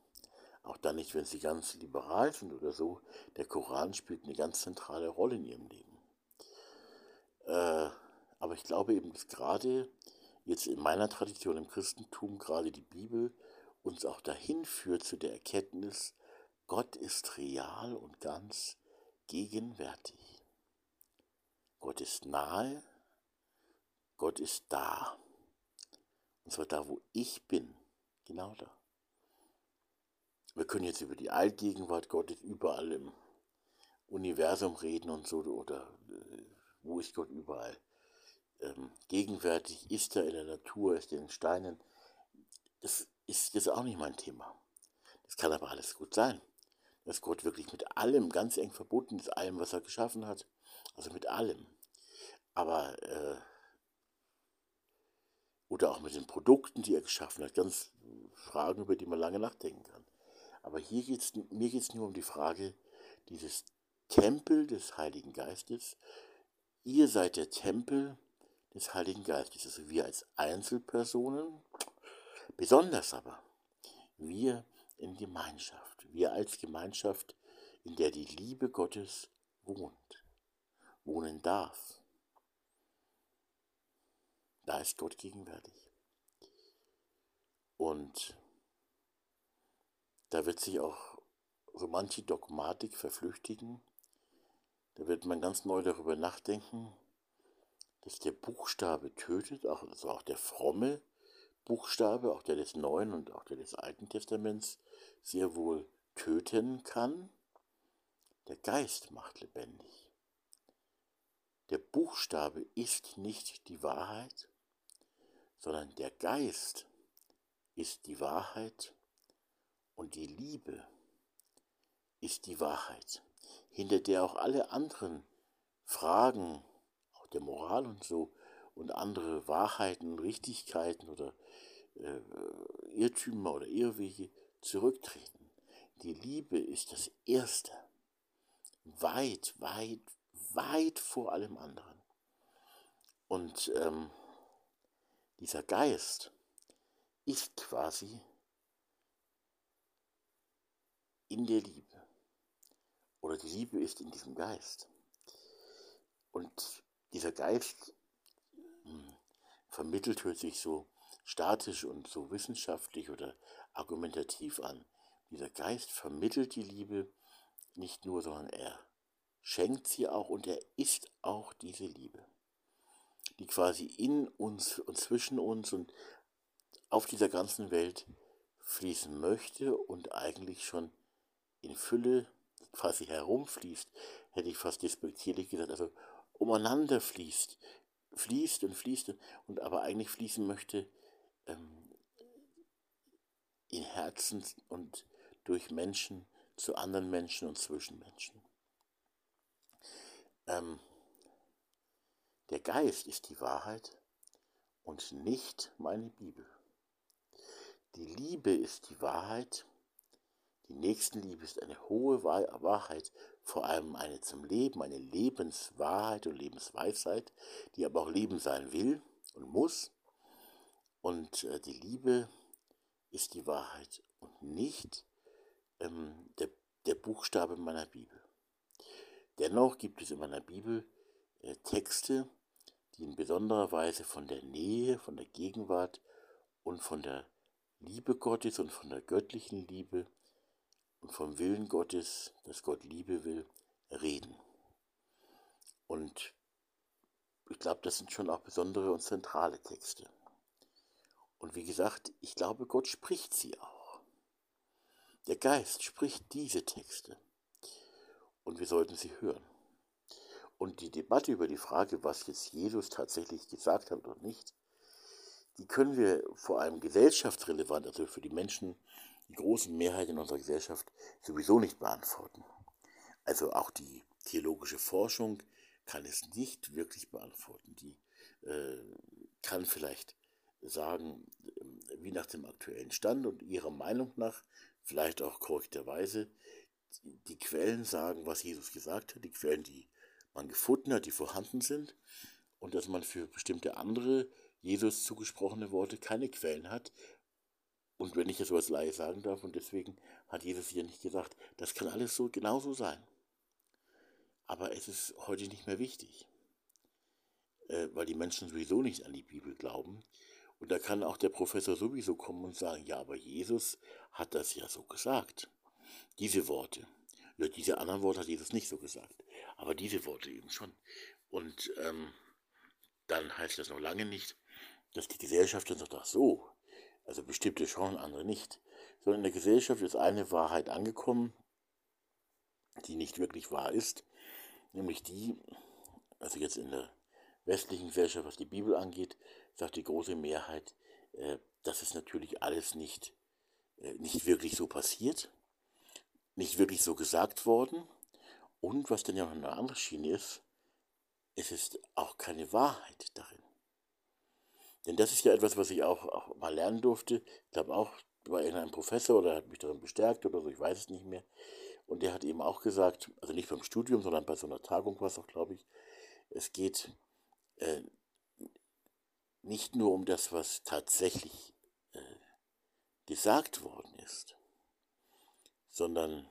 Auch dann nicht, wenn sie ganz liberal sind oder so. Der Koran spielt eine ganz zentrale Rolle in ihrem Leben. Äh, aber ich glaube eben, dass gerade jetzt in meiner Tradition im Christentum gerade die Bibel uns auch dahin führt zu der Erkenntnis, Gott ist real und ganz gegenwärtig. Gott ist nahe, Gott ist da. Und zwar da, wo ich bin. Genau da. Wir können jetzt über die Allgegenwart Gottes überall im Universum reden und so, oder äh, wo ist Gott überall? Ähm, gegenwärtig ist er in der Natur, ist er in den Steinen. Das ist, ist auch nicht mein Thema. Das kann aber alles gut sein. Dass Gott wirklich mit allem ganz eng verbunden ist, allem, was er geschaffen hat. Also mit allem. Aber, äh, oder auch mit den Produkten, die er geschaffen hat. Ganz Fragen, über die man lange nachdenken kann. Aber hier geht's, mir geht es nur um die Frage dieses Tempel des Heiligen Geistes. Ihr seid der Tempel des Heiligen Geistes. Also wir als Einzelpersonen, besonders aber wir in Gemeinschaft. Wir als Gemeinschaft, in der die Liebe Gottes wohnt, wohnen darf. Da ist Gott gegenwärtig. Und da wird sich auch so manche Dogmatik verflüchtigen. Da wird man ganz neu darüber nachdenken, dass der Buchstabe tötet, auch, also auch der fromme Buchstabe, auch der des Neuen und auch der des Alten Testaments, sehr wohl töten kann. Der Geist macht lebendig. Der Buchstabe ist nicht die Wahrheit, sondern der Geist ist die Wahrheit und die Liebe ist die Wahrheit, hinter der auch alle anderen Fragen, auch der Moral und so, und andere Wahrheiten, Richtigkeiten oder äh, Irrtümer oder Irrwege zurücktreten. Die Liebe ist das Erste, weit, weit, weit vor allem anderen. Und ähm, dieser Geist ist quasi in der Liebe. Oder die Liebe ist in diesem Geist. Und dieser Geist hm, vermittelt, hört sich so statisch und so wissenschaftlich oder argumentativ an. Dieser Geist vermittelt die Liebe nicht nur, sondern er schenkt sie auch und er ist auch diese Liebe, die quasi in uns und zwischen uns und auf dieser ganzen Welt fließen möchte und eigentlich schon in Fülle quasi herumfließt, hätte ich fast despektierlich gesagt, also umeinander fließt, fließt und fließt und aber eigentlich fließen möchte ähm, in Herzen und durch Menschen zu anderen Menschen und zwischen Menschen. Ähm, der Geist ist die Wahrheit und nicht meine Bibel. Die Liebe ist die Wahrheit. Die Nächstenliebe ist eine hohe Wahrheit, vor allem eine zum Leben, eine Lebenswahrheit und Lebensweisheit, die aber auch Leben sein will und muss. Und äh, die Liebe ist die Wahrheit und nicht ähm, der, der Buchstabe meiner Bibel. Dennoch gibt es in meiner Bibel Texte, die in besonderer Weise von der Nähe, von der Gegenwart und von der Liebe Gottes und von der göttlichen Liebe und vom Willen Gottes, dass Gott Liebe will, reden. Und ich glaube, das sind schon auch besondere und zentrale Texte. Und wie gesagt, ich glaube, Gott spricht sie auch. Der Geist spricht diese Texte. Und wir sollten sie hören. Und die Debatte über die Frage, was jetzt Jesus tatsächlich gesagt hat oder nicht, die können wir vor allem gesellschaftsrelevant, also für die Menschen, die große Mehrheit in unserer Gesellschaft, sowieso nicht beantworten. Also auch die theologische Forschung kann es nicht wirklich beantworten. Die äh, kann vielleicht sagen, wie nach dem aktuellen Stand und ihrer Meinung nach, vielleicht auch korrekterweise, die Quellen sagen, was Jesus gesagt hat, die Quellen, die man gefunden hat, die vorhanden sind, und dass man für bestimmte andere Jesus zugesprochene Worte keine Quellen hat. Und wenn ich das so als Laie sagen darf, und deswegen hat Jesus hier nicht gesagt, das kann alles so genauso sein. Aber es ist heute nicht mehr wichtig, äh, weil die Menschen sowieso nicht an die Bibel glauben und da kann auch der Professor sowieso kommen und sagen, ja, aber Jesus hat das ja so gesagt. Diese Worte. Ja, diese anderen Worte hat Jesus nicht so gesagt. Aber diese Worte eben schon. Und ähm, dann heißt das noch lange nicht, dass die Gesellschaft dann sagt, ach so, also bestimmte schon, andere nicht. Sondern in der Gesellschaft ist eine Wahrheit angekommen, die nicht wirklich wahr ist, nämlich die, also jetzt in der westlichen Gesellschaft, was die Bibel angeht, sagt die große Mehrheit, äh, dass es natürlich alles nicht, äh, nicht wirklich so passiert, nicht wirklich so gesagt worden. Und was dann ja noch eine andere Schiene ist, es ist auch keine Wahrheit darin. Denn das ist ja etwas, was ich auch, auch mal lernen durfte. Ich glaube auch bei irgendeinem Professor oder hat mich darin bestärkt oder so, ich weiß es nicht mehr. Und der hat eben auch gesagt, also nicht beim Studium, sondern bei so einer Tagung war es auch, glaube ich, es geht äh, nicht nur um das, was tatsächlich äh, gesagt worden ist, sondern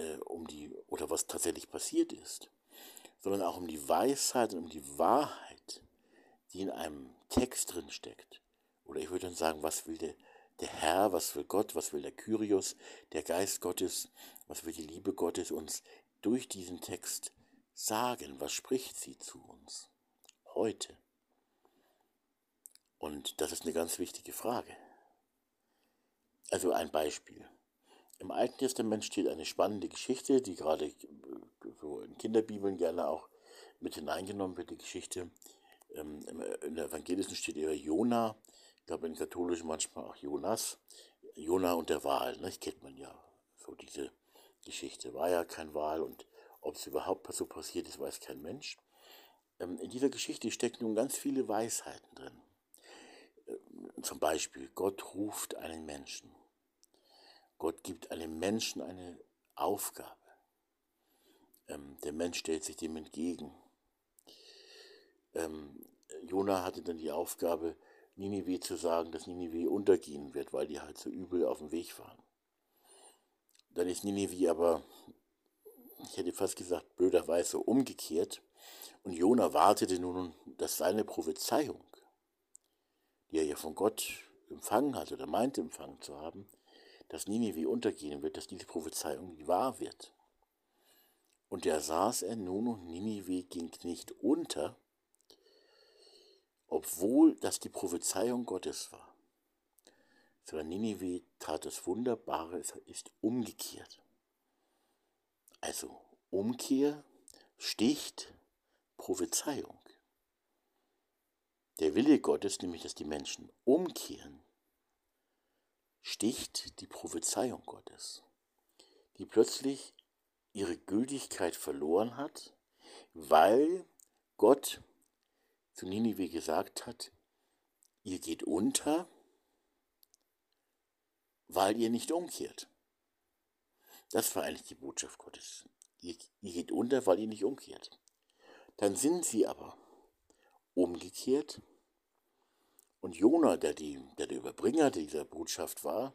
äh, um die, oder was tatsächlich passiert ist, sondern auch um die Weisheit und um die Wahrheit, die in einem Text drin steckt. Oder ich würde dann sagen, was will der, der Herr, was will Gott, was will der Kyrios, der Geist Gottes, was will die Liebe Gottes uns durch diesen Text sagen, was spricht sie zu uns heute? Und das ist eine ganz wichtige Frage. Also ein Beispiel. Im Alten Testament steht eine spannende Geschichte, die gerade äh, so in Kinderbibeln gerne auch mit hineingenommen wird, die Geschichte. Ähm, in der Evangelischen steht eher Jona, ich glaube in katholischen manchmal auch Jonas. Jona und der Wal, ne? kennt man ja. So diese Geschichte war ja kein Wal und ob es überhaupt so passiert ist, weiß kein Mensch. Ähm, in dieser Geschichte stecken nun ganz viele Weisheiten drin. Ähm, zum Beispiel, Gott ruft einen Menschen. Gott gibt einem Menschen eine Aufgabe. Ähm, der Mensch stellt sich dem entgegen. Ähm, Jona hatte dann die Aufgabe, Ninive zu sagen, dass Ninive untergehen wird, weil die halt so übel auf dem Weg waren. Dann ist Ninive aber, ich hätte fast gesagt, blöderweise umgekehrt. Und Jona wartete nun, dass seine Prophezeiung, die er ja von Gott empfangen hatte oder meinte empfangen zu haben, dass Ninive untergehen wird, dass diese Prophezeiung wahr wird. Und da saß er nun und Ninive ging nicht unter, obwohl das die Prophezeiung Gottes war. Sondern Ninive tat das Wunderbare, es ist umgekehrt. Also Umkehr sticht Prophezeiung. Der Wille Gottes, nämlich dass die Menschen umkehren, sticht die Prophezeiung Gottes, die plötzlich ihre Gültigkeit verloren hat, weil Gott zu Ninive gesagt hat, ihr geht unter, weil ihr nicht umkehrt. Das war eigentlich die Botschaft Gottes. Ihr, ihr geht unter, weil ihr nicht umkehrt. Dann sind sie aber umgekehrt und Jona, der, die, der der Überbringer dieser Botschaft war,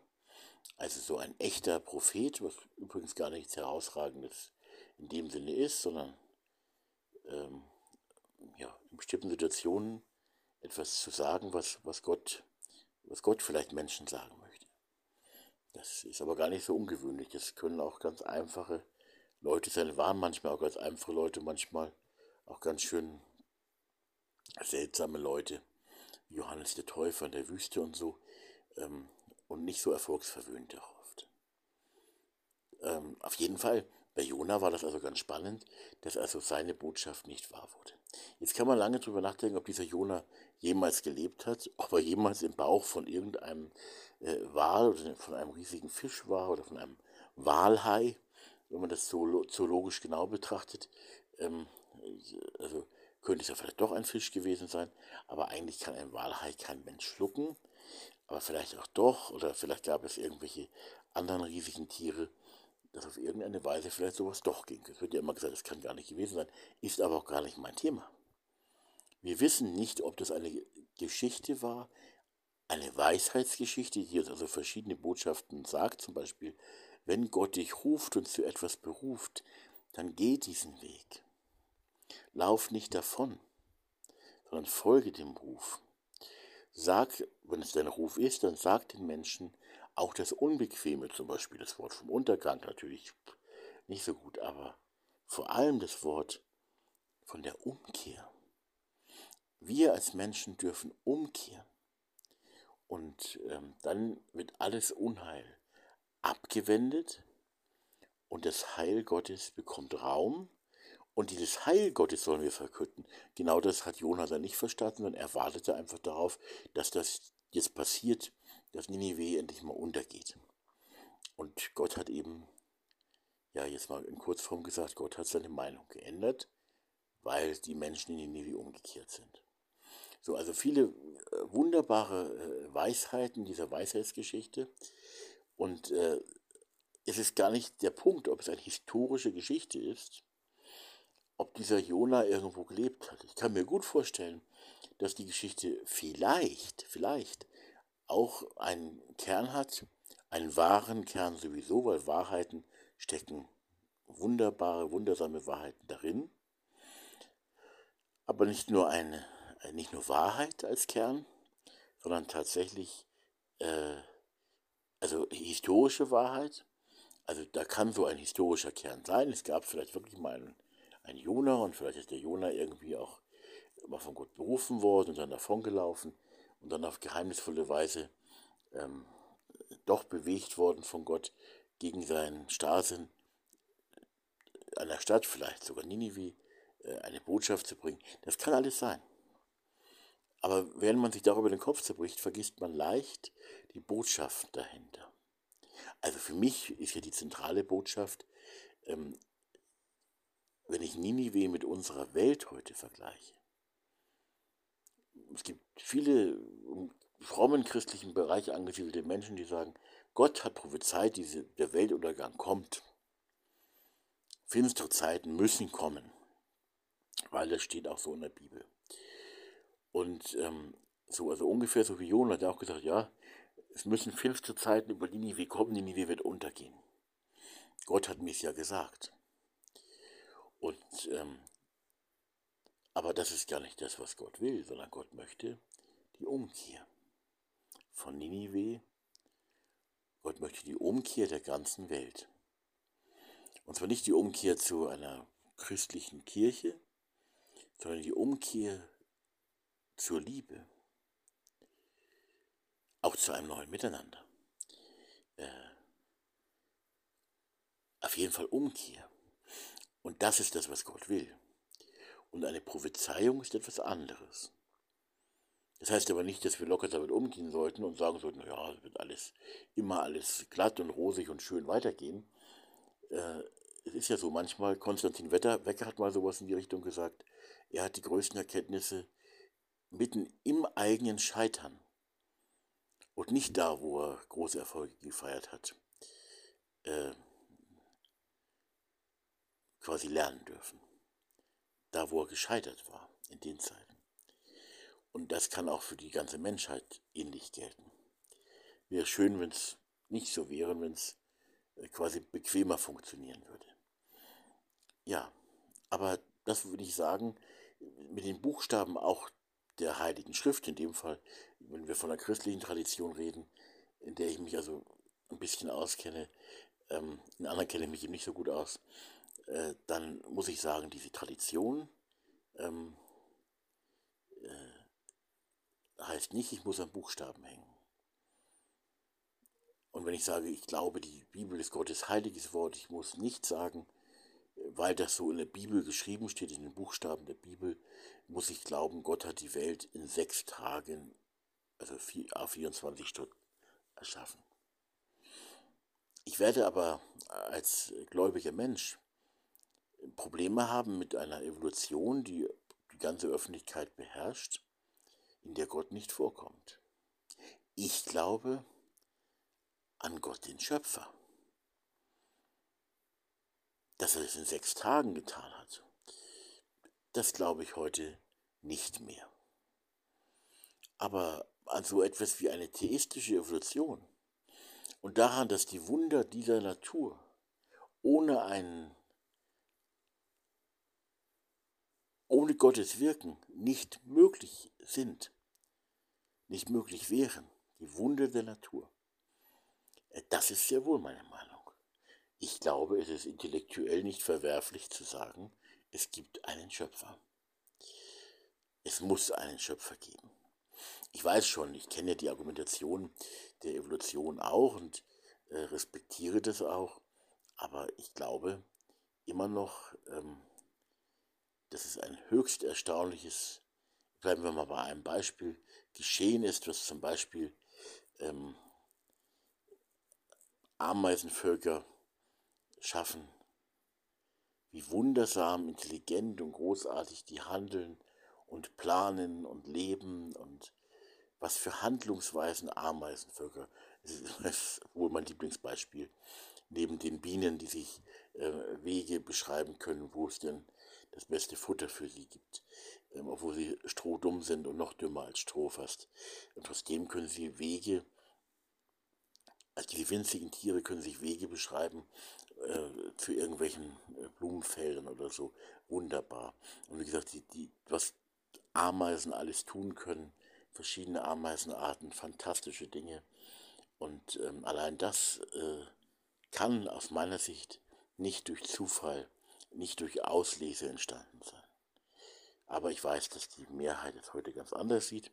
also so ein echter Prophet, was übrigens gar nichts Herausragendes in dem Sinne ist, sondern ähm, ja, in bestimmten Situationen etwas zu sagen, was, was, Gott, was Gott vielleicht Menschen sagen möchte. Das ist aber gar nicht so ungewöhnlich. Das können auch ganz einfache Leute sein, waren manchmal auch ganz einfache Leute, manchmal auch ganz schön seltsame Leute. Johannes der Täufer in der Wüste und so ähm, und nicht so erfolgsverwöhnt oft. Ähm, auf jeden Fall, bei Jona war das also ganz spannend, dass also seine Botschaft nicht wahr wurde. Jetzt kann man lange darüber nachdenken, ob dieser Jona jemals gelebt hat, ob er jemals im Bauch von irgendeinem äh, Wal oder von einem riesigen Fisch war oder von einem Walhai, wenn man das zoologisch genau betrachtet. Ähm, also könnte es ja vielleicht doch ein Fisch gewesen sein, aber eigentlich kann ein Walhai kein Mensch schlucken, aber vielleicht auch doch, oder vielleicht gab es irgendwelche anderen riesigen Tiere, dass auf irgendeine Weise vielleicht sowas doch ging. Es wird ja immer gesagt, das kann gar nicht gewesen sein, ist aber auch gar nicht mein Thema. Wir wissen nicht, ob das eine Geschichte war, eine Weisheitsgeschichte, die uns also verschiedene Botschaften sagt, zum Beispiel, wenn Gott dich ruft und zu etwas beruft, dann geh diesen Weg. Lauf nicht davon, sondern folge dem Ruf. Sag, wenn es dein Ruf ist, dann sag den Menschen auch das Unbequeme, zum Beispiel das Wort vom Untergang, natürlich nicht so gut, aber vor allem das Wort von der Umkehr. wir als Menschen dürfen umkehren. Und ähm, dann wird alles Unheil abgewendet und das Heil Gottes bekommt Raum. Und dieses Heil Gottes sollen wir verkünden. Genau das hat Jonah dann nicht verstanden, sondern er wartete einfach darauf, dass das jetzt passiert, dass Ninive endlich mal untergeht. Und Gott hat eben, ja, jetzt mal in Kurzform gesagt, Gott hat seine Meinung geändert, weil die Menschen in Ninive umgekehrt sind. So, also viele äh, wunderbare äh, Weisheiten dieser Weisheitsgeschichte. Und äh, es ist gar nicht der Punkt, ob es eine historische Geschichte ist, ob dieser Jona irgendwo gelebt hat. Ich kann mir gut vorstellen, dass die Geschichte vielleicht, vielleicht auch einen Kern hat, einen wahren Kern sowieso, weil Wahrheiten stecken wunderbare, wundersame Wahrheiten darin. Aber nicht nur eine, nicht nur Wahrheit als Kern, sondern tatsächlich äh, also historische Wahrheit. Also da kann so ein historischer Kern sein. Es gab vielleicht wirklich mal einen, einen Jona und vielleicht ist der Jona irgendwie auch mal von Gott berufen worden und dann davongelaufen und dann auf geheimnisvolle Weise ähm, doch bewegt worden von Gott gegen seinen Starrsinn einer Stadt, vielleicht sogar Ninive, äh, eine Botschaft zu bringen. Das kann alles sein. Aber wenn man sich darüber den Kopf zerbricht, vergisst man leicht die Botschaft dahinter. Also für mich ist ja die zentrale Botschaft, ähm, wenn ich Ninive mit unserer Welt heute vergleiche. Es gibt viele im frommen christlichen Bereich angesiedelte Menschen, die sagen, Gott hat prophezeit, diese, der Weltuntergang kommt. Finstere Zeiten müssen kommen, weil das steht auch so in der Bibel. Und ähm, so, also ungefähr so wie Jonah hat auch gesagt, ja, es müssen finstere Zeiten über Ninive kommen, Ninive wird untergehen. Gott hat mir es ja gesagt. Und, ähm, aber das ist gar nicht das, was Gott will, sondern Gott möchte die Umkehr von Ninive. Gott möchte die Umkehr der ganzen Welt. Und zwar nicht die Umkehr zu einer christlichen Kirche, sondern die Umkehr zur Liebe, auch zu einem neuen Miteinander. Äh, auf jeden Fall Umkehr. Und das ist das, was Gott will. Und eine Prophezeiung ist etwas anderes. Das heißt aber nicht, dass wir locker damit umgehen sollten und sagen sollten, naja, es wird alles immer alles glatt und rosig und schön weitergehen. Äh, es ist ja so, manchmal, Konstantin Wetter, Wecker hat mal sowas in die Richtung gesagt, er hat die größten Erkenntnisse mitten im eigenen Scheitern und nicht da, wo er große Erfolge gefeiert hat, äh, quasi lernen dürfen. Da, wo er gescheitert war, in den Zeiten. Und das kann auch für die ganze Menschheit ähnlich gelten. Wäre schön, wenn es nicht so wäre, wenn es äh, quasi bequemer funktionieren würde. Ja, aber das würde ich sagen, mit den Buchstaben auch der Heiligen Schrift, in dem Fall, wenn wir von der christlichen Tradition reden, in der ich mich also ein bisschen auskenne, ähm, in anderen kenne ich mich eben nicht so gut aus, äh, dann muss ich sagen, diese Tradition ähm, äh, heißt nicht, ich muss an Buchstaben hängen. Und wenn ich sage, ich glaube, die Bibel ist Gottes heiliges Wort, ich muss nicht sagen, weil das so in der Bibel geschrieben steht, in den Buchstaben der Bibel, muss ich glauben, Gott hat die Welt in sechs Tagen, also 24 Stunden, erschaffen. Ich werde aber als gläubiger Mensch Probleme haben mit einer Evolution, die die ganze Öffentlichkeit beherrscht, in der Gott nicht vorkommt. Ich glaube an Gott, den Schöpfer dass er es in sechs Tagen getan hat, das glaube ich heute nicht mehr. Aber an so etwas wie eine theistische Evolution und daran, dass die Wunder dieser Natur ohne einen ohne Gottes Wirken nicht möglich sind, nicht möglich wären, die Wunder der Natur. Äh, das ist sehr wohl meine Meinung. Ich glaube, es ist intellektuell nicht verwerflich zu sagen, es gibt einen Schöpfer. es muss einen Schöpfer geben. Ich weiß schon, ich kenne die Argumentation der Evolution auch und äh, respektiere das auch, aber ich glaube immer noch, ähm, dass es ein höchst erstaunliches, bleiben wir mal bei einem Beispiel, geschehen ist, was zum Beispiel ähm, Ameisenvölker schaffen, wie wundersam, intelligent und großartig die handeln und planen und leben und was für Handlungsweisen Ameisenvölker. Das ist wohl mein Lieblingsbeispiel. Neben den Bienen, die sich äh, Wege beschreiben können, wo es denn das beste Futter für sie gibt. Ähm, obwohl sie strohdumm sind und noch dümmer als Stroh fast. Und trotzdem können sie Wege, also diese winzigen Tiere können sich Wege beschreiben äh, zu irgendwelchen äh, Blumenfeldern oder so. Wunderbar. Und wie gesagt, die, die, was Ameisen alles tun können, verschiedene Ameisenarten, fantastische Dinge. Und ähm, allein das äh, kann aus meiner Sicht nicht durch Zufall, nicht durch Auslese entstanden sein. Aber ich weiß, dass die Mehrheit es heute ganz anders sieht.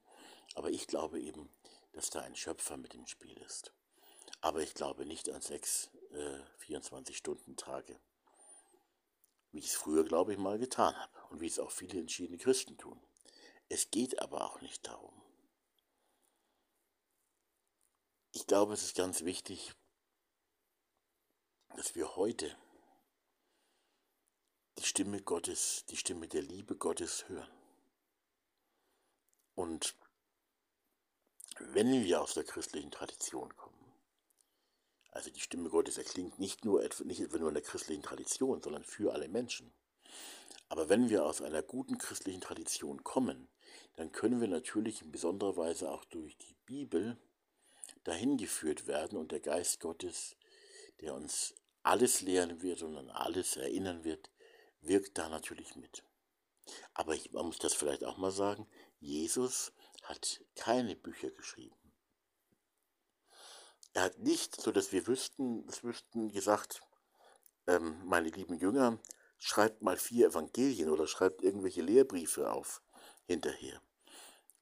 Aber ich glaube eben, dass da ein Schöpfer mit im Spiel ist. Aber ich glaube nicht an sechs äh, 24-Stunden-Tage. Wie ich es früher, glaube ich, mal getan habe. Und wie es auch viele entschiedene Christen tun. Es geht aber auch nicht darum. Ich glaube, es ist ganz wichtig, dass wir heute die Stimme Gottes, die Stimme der Liebe Gottes hören. Und wenn wir aus der christlichen Tradition kommen, also die Stimme Gottes erklingt nicht nur, nicht nur in der christlichen Tradition, sondern für alle Menschen. Aber wenn wir aus einer guten christlichen Tradition kommen, dann können wir natürlich in besonderer Weise auch durch die Bibel dahin geführt werden und der Geist Gottes, der uns alles lehren wird und an alles erinnern wird, wirkt da natürlich mit. Aber ich, man muss das vielleicht auch mal sagen, Jesus hat keine Bücher geschrieben. Er hat nicht, so dass wir wüssten, das wüssten, gesagt, ähm, meine lieben Jünger, schreibt mal vier Evangelien oder schreibt irgendwelche Lehrbriefe auf hinterher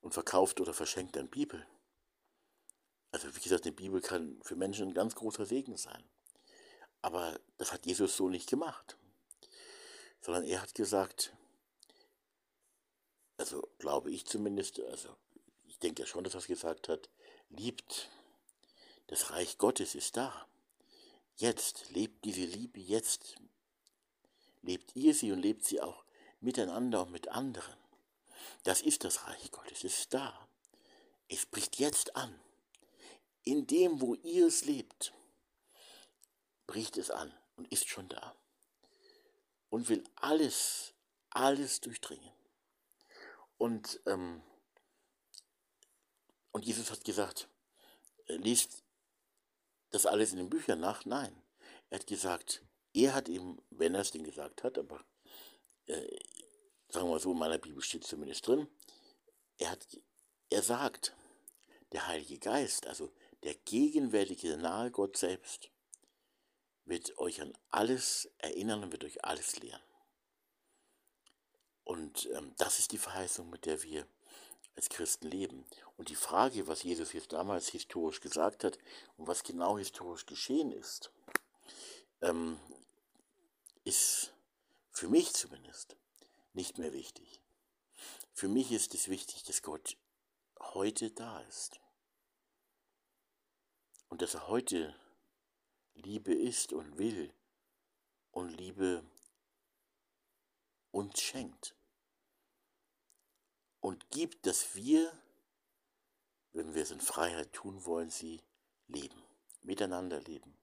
und verkauft oder verschenkt dann Bibel. Also wie gesagt, die Bibel kann für Menschen ein ganz großer Segen sein. Aber das hat Jesus so nicht gemacht. Sondern er hat gesagt, also glaube ich zumindest, also ich denke ja schon, dass er es gesagt hat, liebt, das Reich Gottes ist da. Jetzt, lebt diese Liebe jetzt. Lebt ihr sie und lebt sie auch miteinander und mit anderen. Das ist das Reich Gottes, es ist da. Es bricht jetzt an in dem, wo ihr es lebt, bricht es an und ist schon da und will alles, alles durchdringen. Und, ähm, und Jesus hat gesagt, äh, liest das alles in den Büchern nach? Nein. Er hat gesagt, er hat ihm, wenn er es denn gesagt hat, aber äh, sagen wir mal so, in meiner Bibel steht zumindest drin, er, hat, er sagt, der Heilige Geist, also der gegenwärtige nahe Gott selbst wird euch an alles erinnern und wird euch alles lehren. Und ähm, das ist die Verheißung, mit der wir als Christen leben. Und die Frage, was Jesus jetzt damals historisch gesagt hat und was genau historisch geschehen ist, ähm, ist für mich zumindest nicht mehr wichtig. Für mich ist es wichtig, dass Gott heute da ist und dass er heute Liebe ist und will und Liebe uns schenkt und gibt, dass wir, wenn wir es in Freiheit tun wollen, sie leben, miteinander leben.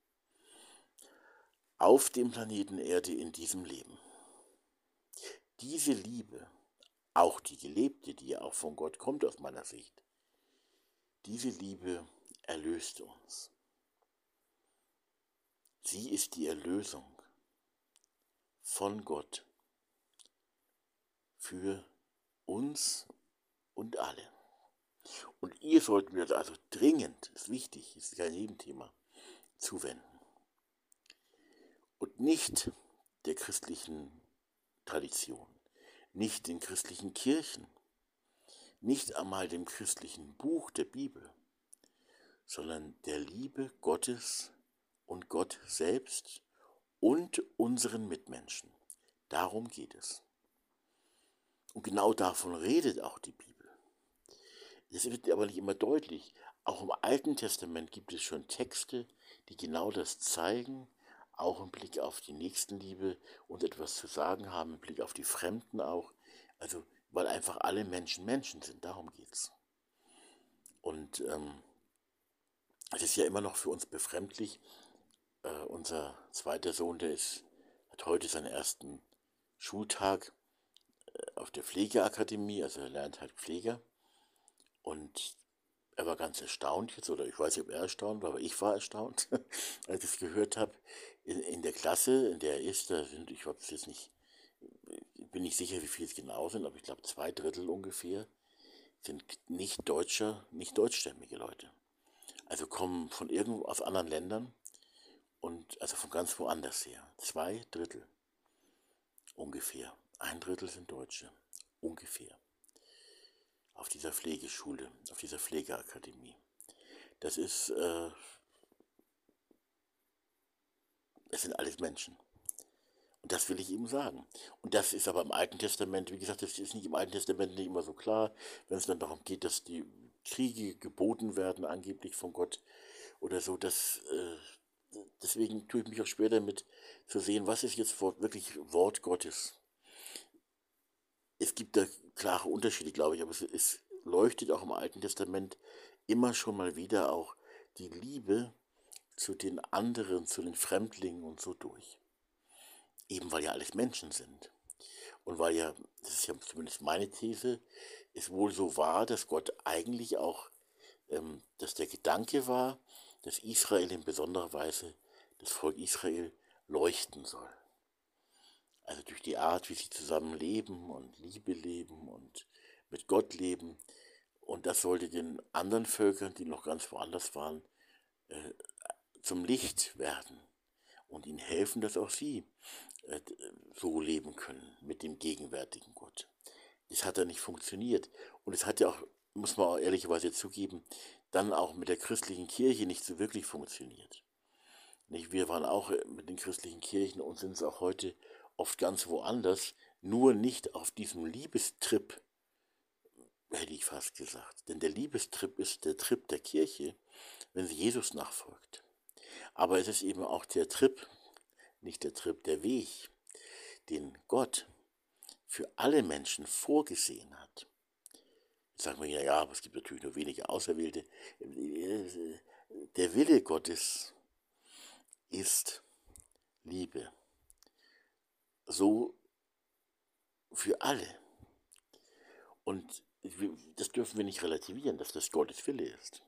Auf dem Planeten Erde in diesem Leben. Diese Liebe, auch die gelebte, die ja auch von Gott kommt aus meiner Sicht, diese Liebe erlöst uns. Sie ist die Erlösung von Gott für uns und alle. Und ihr sollten wir also dringend, ist wichtig, ist kein Nebenthema, zuwenden. Und nicht der christlichen Tradition, nicht den christlichen Kirchen, nicht einmal dem christlichen Buch der Bibel, sondern der Liebe Gottes und Gott selbst und unseren Mitmenschen. Darum geht es. Und genau davon redet auch die Bibel. Das wird aber nicht immer deutlich. Auch im Alten Testament gibt es schon Texte, die genau das zeigen, auch im Blick auf die Nächstenliebe und etwas zu sagen haben, im Blick auf die Fremden auch. Also, weil einfach alle Menschen Menschen sind, darum geht es. Und ähm, es ist ja immer noch für uns befremdlich. Äh, unser zweiter Sohn, der ist, hat heute seinen ersten Schultag äh, auf der Pflegeakademie, also er lernt halt Pfleger. Und er war ganz erstaunt jetzt, oder ich weiß nicht, ob er erstaunt war, aber ich war erstaunt, als ich es gehört habe. In, in, der Klasse, in der er ist, da sind, ich habe jetzt nicht, bin nicht sicher, wie viele es genau sind, aber ich glaube zwei Drittel ungefähr sind nicht deutscher, nicht deutschstämmige Leute. Also kommen von irgendwo aus anderen Ländern und also von ganz woanders her. Zwei Drittel ungefähr. Ein Drittel sind Deutsche. Ungefähr. Auf dieser Pflegeschule, auf dieser Pflegeakademie. Das ist, äh, es sind alles Menschen. Und das will ich ihm sagen. Und das ist aber im Alten Testament, wie gesagt, das ist nicht im Alten Testament nicht immer so klar, wenn es dann darum geht, dass die Kriege geboten werden, angeblich von Gott oder so. Das, äh, deswegen tue ich mich auch schwer damit zu sehen, was ist jetzt wirklich Wort Gottes. Es gibt da klare Unterschiede, glaube ich, aber es, es leuchtet auch im Alten Testament immer schon mal wieder auch die Liebe zu den anderen, zu den Fremdlingen und so durch. Eben weil ja alles Menschen sind. Und weil ja, das ist ja zumindest meine These, es wohl so war, dass Gott eigentlich auch, ähm, dass der Gedanke war, dass Israel in besonderer Weise, das Volk Israel, leuchten soll. Also durch die Art, wie sie zusammen leben und Liebe leben und mit Gott leben. Und das sollte den anderen Völkern, die noch ganz woanders waren, äh, zum Licht werden und ihnen helfen, dass auch sie äh, so leben können mit dem gegenwärtigen Gott. Das hat ja nicht funktioniert. Und es hat ja auch, muss man auch ehrlicherweise zugeben, dann auch mit der christlichen Kirche nicht so wirklich funktioniert. Nicht? Wir waren auch mit den christlichen Kirchen und sind es auch heute oft ganz woanders, nur nicht auf diesem Liebestrip, hätte ich fast gesagt. Denn der Liebestrip ist der Trip der Kirche, wenn sie Jesus nachfolgt. Aber es ist eben auch der Trip, nicht der Trip, der Weg, den Gott für alle Menschen vorgesehen hat. Sagen wir ja, ja, aber es gibt natürlich nur wenige Auserwählte. Der Wille Gottes ist Liebe. So für alle. Und das dürfen wir nicht relativieren, dass das Gottes Wille ist.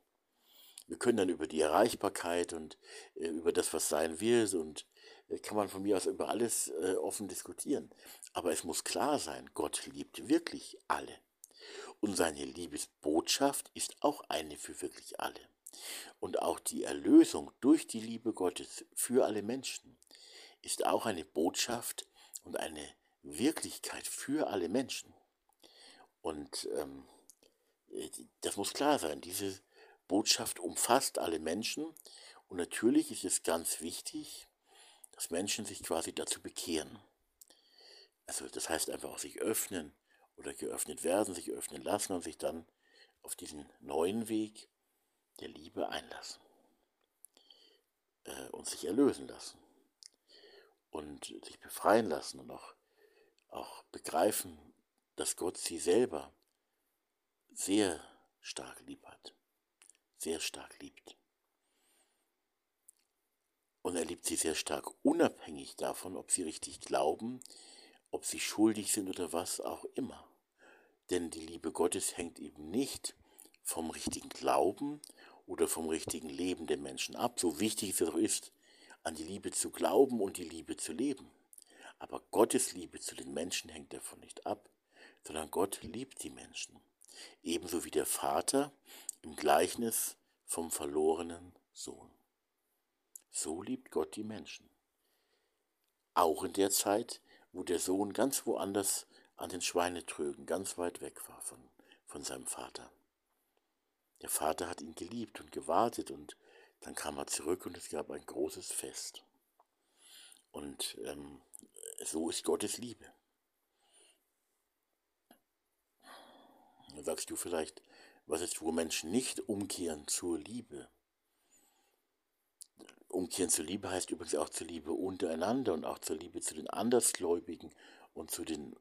Wir können dann über die Erreichbarkeit und äh, über das, was sein wird und äh, kann man von mir aus über alles äh, offen diskutieren. Aber es muss klar sein, Gott liebt wirklich alle. Und seine Liebesbotschaft ist auch eine für wirklich alle. Und auch die Erlösung durch die Liebe Gottes für alle Menschen ist auch eine Botschaft und eine Wirklichkeit für alle Menschen. Und ähm, äh, das muss klar sein. Diese Botschaft umfasst alle Menschen und natürlich ist es ganz wichtig, dass Menschen sich quasi dazu bekehren. Also das heißt einfach auch sich öffnen oder geöffnet werden, sich öffnen lassen und sich dann auf diesen neuen Weg der Liebe einlassen äh, und sich erlösen lassen und sich befreien lassen und auch, auch begreifen, dass Gott sie selber sehr stark lieb hat sehr stark liebt. Und er liebt sie sehr stark, unabhängig davon, ob sie richtig glauben, ob sie schuldig sind oder was auch immer. Denn die Liebe Gottes hängt eben nicht vom richtigen Glauben oder vom richtigen Leben der Menschen ab, so wichtig es auch ist, an die Liebe zu glauben und die Liebe zu leben. Aber Gottes Liebe zu den Menschen hängt davon nicht ab, sondern Gott liebt die Menschen. Ebenso wie der Vater im Gleichnis vom verlorenen Sohn. So liebt Gott die Menschen. Auch in der Zeit, wo der Sohn ganz woanders an den Schweinetrögen, ganz weit weg war von, von seinem Vater. Der Vater hat ihn geliebt und gewartet und dann kam er zurück und es gab ein großes Fest. Und ähm, so ist Gottes Liebe. Dann sagst du vielleicht, was ist, wo Menschen nicht umkehren zur Liebe? Umkehren zur Liebe heißt übrigens auch zur Liebe untereinander und auch zur Liebe zu den Andersgläubigen und zu den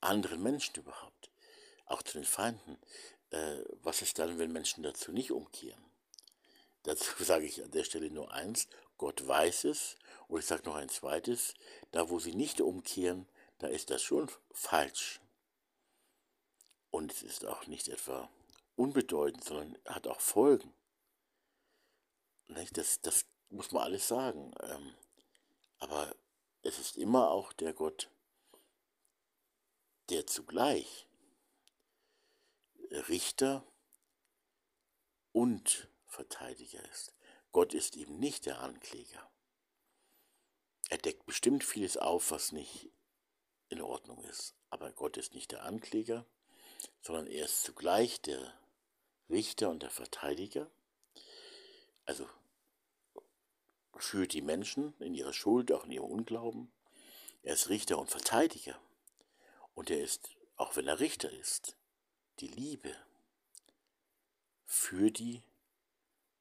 anderen Menschen überhaupt, auch zu den Feinden. Äh, was ist dann, wenn Menschen dazu nicht umkehren? Dazu sage ich an der Stelle nur eins, Gott weiß es. Und ich sage noch ein zweites, da wo sie nicht umkehren, da ist das schon falsch. Und es ist auch nicht etwa unbedeutend, sondern hat auch Folgen. Das, das muss man alles sagen. Ähm, aber es ist immer auch der Gott, der zugleich Richter und Verteidiger ist. Gott ist eben nicht der Ankläger. Er deckt bestimmt vieles auf, was nicht in Ordnung ist. Aber Gott ist nicht der Ankläger, sondern er ist zugleich der Richter und der Verteidiger. Also für die Menschen in ihrer Schuld, auch in ihrem Unglauben. Er ist Richter und Verteidiger. Und er ist, auch wenn er Richter ist, die Liebe für die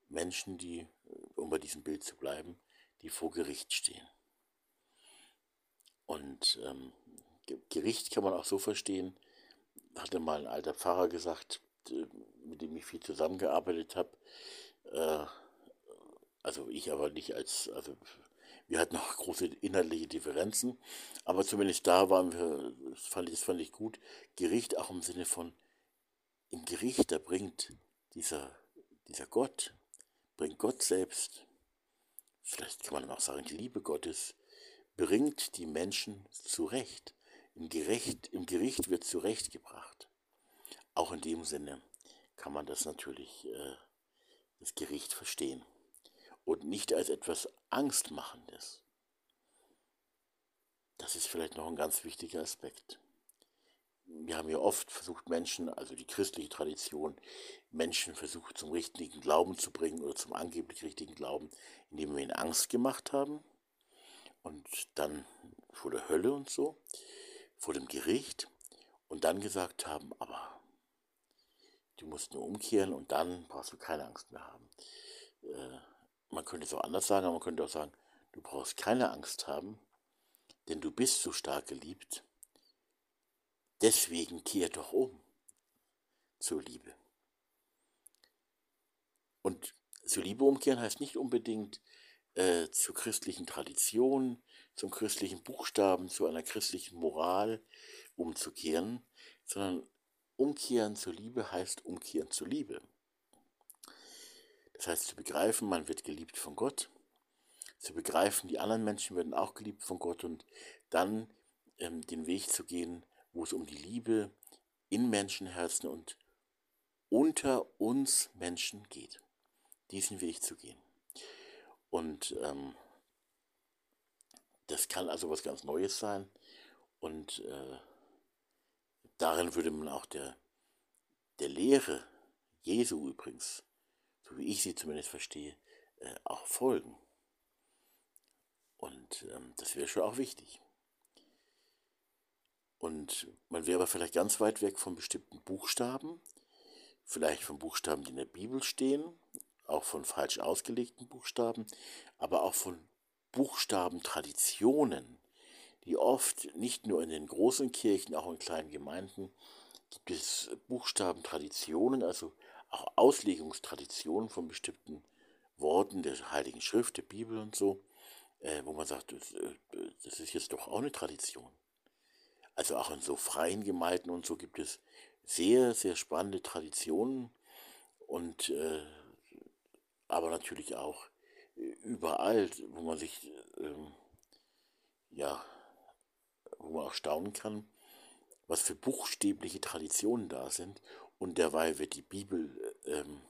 Menschen, die, um bei diesem Bild zu bleiben, die vor Gericht stehen. Und ähm, Gericht kann man auch so verstehen, hatte mal ein alter Pfarrer gesagt, mit dem ich viel zusammengearbeitet habe, äh, also ich aber nicht als, also wir hatten auch große inhaltliche Differenzen, aber zumindest da waren wir, das fand ich, das fand ich gut, Gericht auch im Sinne von, im Gericht, da bringt dieser, dieser Gott, bringt Gott selbst, vielleicht kann man auch sagen, die Liebe Gottes, bringt die Menschen zurecht. Im, Gerecht, Im Gericht wird zurechtgebracht. Auch in dem Sinne kann man das natürlich, äh, das Gericht verstehen und nicht als etwas Angstmachendes. Das ist vielleicht noch ein ganz wichtiger Aspekt. Wir haben ja oft versucht, Menschen, also die christliche Tradition, Menschen versucht zum richtigen Glauben zu bringen oder zum angeblich richtigen Glauben, indem wir ihnen Angst gemacht haben und dann vor der Hölle und so, vor dem Gericht und dann gesagt haben, aber du musst nur umkehren und dann brauchst du keine Angst mehr haben. Äh, man könnte es auch anders sagen, aber man könnte auch sagen, du brauchst keine Angst haben, denn du bist so stark geliebt. Deswegen kehr doch um zur Liebe. Und zur Liebe umkehren heißt nicht unbedingt äh, zur christlichen Tradition, zum christlichen Buchstaben, zu einer christlichen Moral umzukehren, sondern umkehren zur Liebe heißt umkehren zur Liebe. Das heißt zu begreifen, man wird geliebt von Gott, zu begreifen, die anderen Menschen werden auch geliebt von Gott und dann ähm, den Weg zu gehen, wo es um die Liebe in Menschenherzen und unter uns Menschen geht. Diesen Weg zu gehen. Und ähm, das kann also was ganz Neues sein. Und äh, darin würde man auch der, der Lehre Jesu übrigens so wie ich sie zumindest verstehe, äh, auch folgen. Und ähm, das wäre schon auch wichtig. Und man wäre aber vielleicht ganz weit weg von bestimmten Buchstaben, vielleicht von Buchstaben, die in der Bibel stehen, auch von falsch ausgelegten Buchstaben, aber auch von Buchstabentraditionen, die oft nicht nur in den großen Kirchen, auch in kleinen Gemeinden gibt es Buchstabentraditionen, also auch Auslegungstraditionen von bestimmten Worten der Heiligen Schrift, der Bibel und so, äh, wo man sagt, das, äh, das, ist jetzt doch auch eine Tradition. Also auch in so freien Gemeinden und so gibt es sehr, sehr spannende Traditionen und äh, aber natürlich auch überall, wo man sich ähm, ja, wo man auch staunen kann, was für buchstäbliche Traditionen da sind und derweil wird die Bibel, ähm,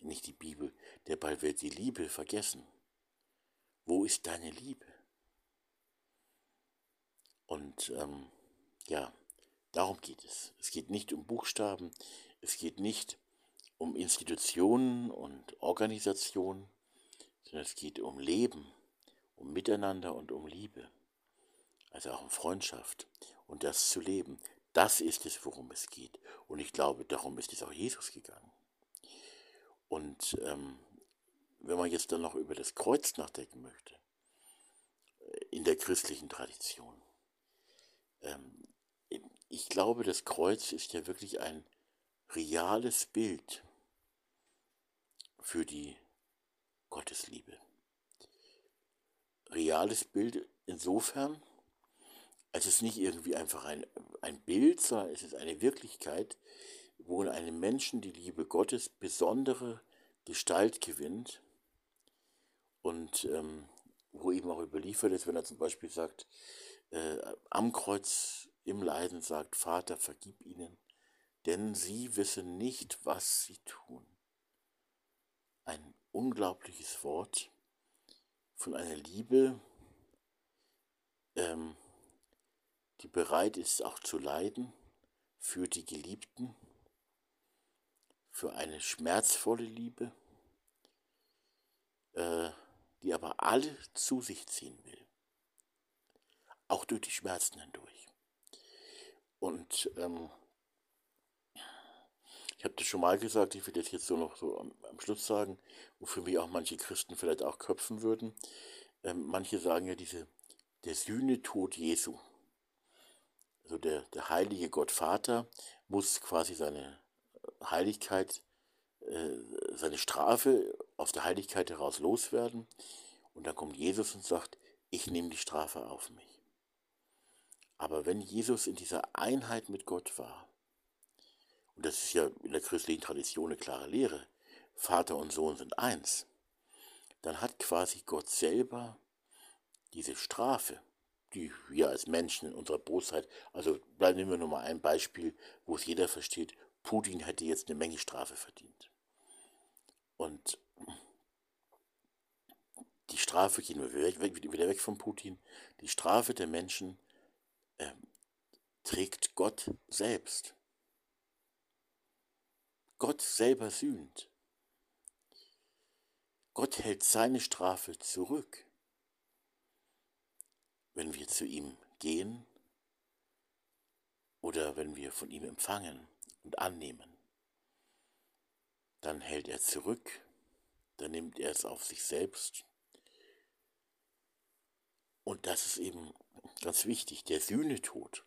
nicht die Bibel, derweil wird die Liebe vergessen. Wo ist deine Liebe? Und ähm, ja, Darum geht es. Es geht nicht um Buchstaben, es geht nicht um Institutionen und Organisationen, sondern es geht um Leben, um Miteinander und um Liebe. Also auch um Freundschaft und das zu leben. Das ist es, worum es geht. Und ich glaube, darum ist es auch Jesus gegangen. Und ähm, wenn man jetzt dann noch über das Kreuz nachdenken möchte, äh, in der christlichen Tradition, ähm, ich glaube, das Kreuz ist ja wirklich ein reales Bild für die Gottesliebe. Reales Bild insofern, es nicht irgendwie einfach ein, ein Bild, sondern es ist eine Wirklichkeit, wo in einem Menschen die Liebe Gottes besondere Gestalt gewinnt und ähm, wo eben auch überliefert ist, wenn er zum Beispiel sagt, äh, am Kreuz im Leiden sagt, Vater, vergib ihnen, denn sie wissen nicht, was sie tun. Ein unglaubliches Wort von einer Liebe, ähm, die bereit ist auch zu leiden für die Geliebten, für eine schmerzvolle Liebe, äh, die aber alle zu sich ziehen will, auch durch die Schmerzen hindurch. Und ähm, ich habe das schon mal gesagt, ich will das jetzt so noch so am, am, Schluss sagen, wofür mich auch manche Christen vielleicht auch köpfen würden. Ähm, manche sagen ja diese, der Sühnetod Jesu. Also der, der heilige Gott Vater muss quasi seine Heiligkeit, äh, seine Strafe aus der Heiligkeit heraus loswerden. Und dann kommt Jesus und sagt, ich nehme die Strafe auf mich. Aber wenn Jesus in dieser Einheit mit Gott war, und das ist ja in der christlichen Tradition eine klare Lehre, Vater und Sohn sind eins, dann hat quasi Gott selber diese Strafe, die wir als Menschen in unserer Bosheit, also da nehmen wir nur mal ein Beispiel, wo es jeder versteht, Putin hätte jetzt eine Menge Strafe verdient. Und die Strafe, gehen wir wieder weg von Putin, die Strafe der Menschen äh, trägt Gott selbst. Gott selber sühnt. Gott hält seine Strafe zurück, wenn wir zu ihm gehen oder wenn wir von ihm empfangen und annehmen. Dann hält er zurück, dann nimmt er es auf sich selbst. Und das ist eben ganz wichtig, der Sühnetod.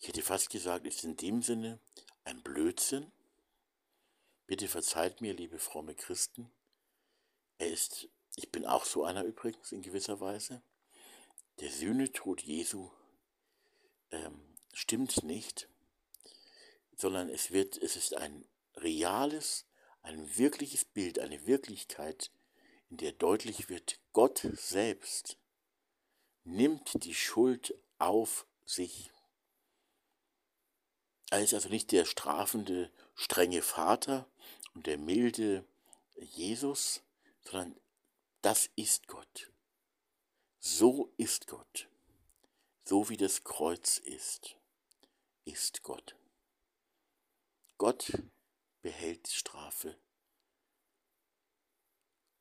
Ich hätte fast gesagt, ist in dem Sinne ein Blödsinn. Bitte verzeiht mir, liebe fromme Christen. Er ist, ich bin auch so einer übrigens in gewisser Weise. Der Sühnetod Jesu ähm, stimmt nicht, sondern es wird, es ist ein reales, ein wirkliches Bild, eine Wirklichkeit, in der deutlich wird, Gott selbst nimmt die Schuld auf sich. Er ist also nicht der strafende, strenge Vater und der milde Jesus, sondern das ist Gott. So ist Gott. So wie das Kreuz ist, ist Gott. Gott behält die Strafe.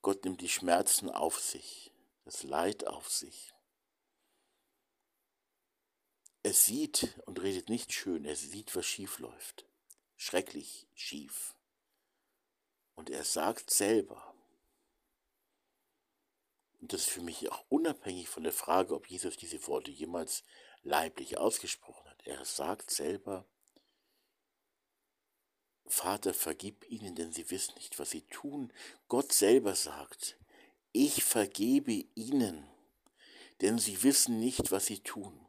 Gott nimmt die Schmerzen auf sich, das Leid auf sich. Er sieht und redet nicht schön, er sieht, was schief läuft. Schrecklich schief. Und er sagt selber, und das ist für mich auch unabhängig von der Frage, ob Jesus diese Worte jemals leiblich ausgesprochen hat. Er sagt selber, Vater, vergib ihnen, denn sie wissen nicht, was sie tun. Gott selber sagt, ich vergebe ihnen, denn sie wissen nicht, was sie tun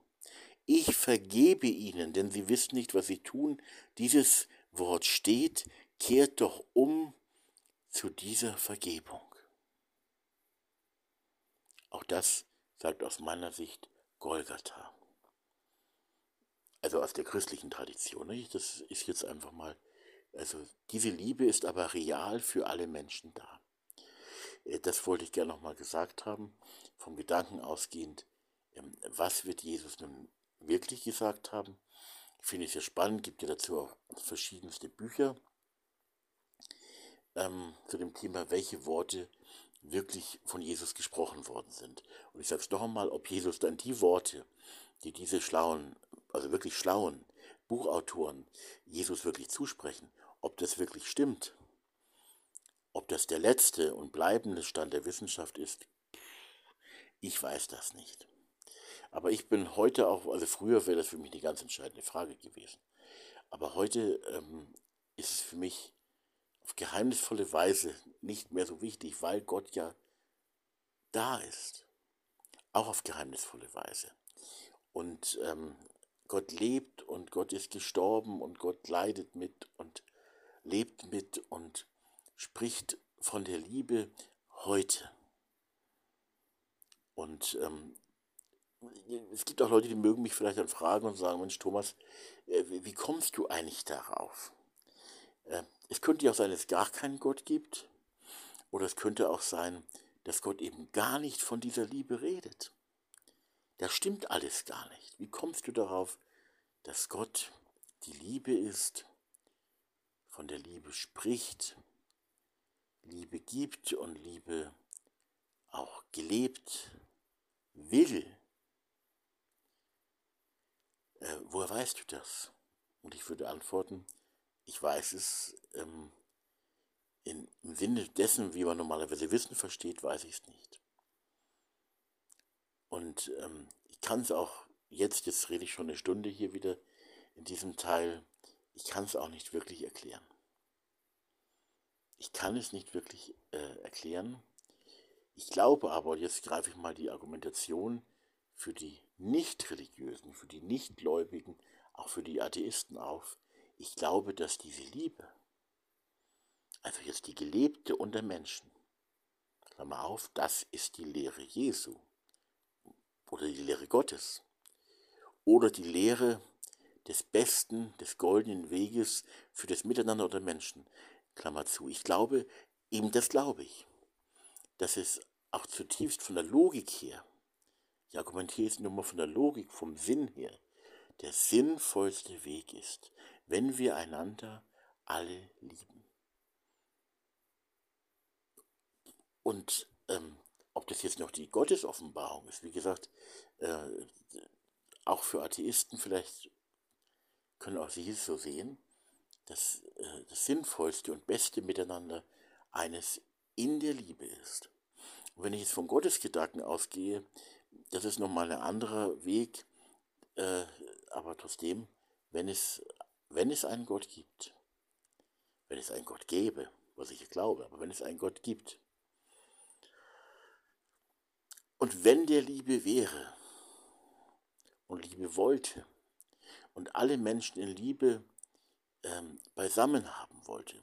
ich vergebe ihnen, denn sie wissen nicht, was sie tun. Dieses Wort steht, kehrt doch um zu dieser Vergebung. Auch das sagt aus meiner Sicht Golgatha. Also aus der christlichen Tradition. Das ist jetzt einfach mal, also diese Liebe ist aber real für alle Menschen da. Äh, das wollte ich gerne nochmal gesagt haben, vom Gedanken ausgehend, ähm, was wird Jesus nun wirklich gesagt haben. Ich finde es sehr spannend, gibt ja dazu auch verschiedenste Bücher ähm, zu dem Thema, welche Worte wirklich von Jesus gesprochen worden sind. Und ich sage es noch einmal, ob Jesus dann die Worte, die diese schlauen, also wirklich schlauen Buchautoren Jesus wirklich zusprechen, ob das wirklich stimmt, ob das der letzte und bleibende Stand der Wissenschaft ist, ich weiß das nicht. Aber ich bin heute auch, also früher wäre das für mich eine ganz entscheidende Frage gewesen. Aber heute ähm, ist es für mich auf geheimnisvolle Weise nicht mehr so wichtig, weil Gott ja da ist. Auch auf geheimnisvolle Weise. Und ähm, Gott lebt und Gott ist gestorben und Gott leidet mit und lebt mit und spricht von der Liebe heute. Und ähm, es gibt auch Leute, die mögen mich vielleicht dann fragen und sagen, Mensch Thomas, äh, wie kommst du eigentlich darauf? Äh, es könnte ja auch sein, dass es gar keinen Gott gibt. Oder es könnte auch sein, dass Gott eben gar nicht von dieser Liebe redet. Das stimmt alles gar nicht. Wie kommst du darauf, dass Gott die Liebe ist, von der Liebe spricht, Liebe gibt und Liebe auch gelebt will? Äh, woher weißt du das? Und ich würde antworten, ich weiß es ähm, in, im Sinne dessen, wie man normalerweise Wissen versteht, weiß ich es nicht. Und ähm, ich kann es auch jetzt, jetzt rede ich schon eine Stunde hier wieder in diesem Teil, ich kann es auch nicht wirklich erklären. Ich kann es nicht wirklich äh, erklären. Ich glaube aber, jetzt greife ich mal die Argumentation für die Nicht-Religiösen, für die Nichtgläubigen, auch für die Atheisten auf, ich glaube, dass diese Liebe, also jetzt die gelebte unter Menschen, Klammer auf, das ist die Lehre Jesu oder die Lehre Gottes oder die Lehre des besten, des goldenen Weges für das Miteinander unter Menschen, Klammer zu. Ich glaube, eben das glaube ich, dass es auch zutiefst von der Logik her, ich argumentiere jetzt nur mal von der Logik, vom Sinn her, der sinnvollste Weg ist, wenn wir einander alle lieben. Und ähm, ob das jetzt noch die Gottesoffenbarung ist, wie gesagt, äh, auch für Atheisten vielleicht können auch sie es so sehen, dass äh, das sinnvollste und beste Miteinander eines in der Liebe ist. Und wenn ich jetzt vom Gottesgedanken ausgehe, das ist nochmal ein anderer Weg, äh, aber trotzdem, wenn es wenn es einen Gott gibt, wenn es einen Gott gäbe, was ich glaube, aber wenn es einen Gott gibt, und wenn der Liebe wäre und Liebe wollte und alle Menschen in Liebe ähm, beisammen haben wollte,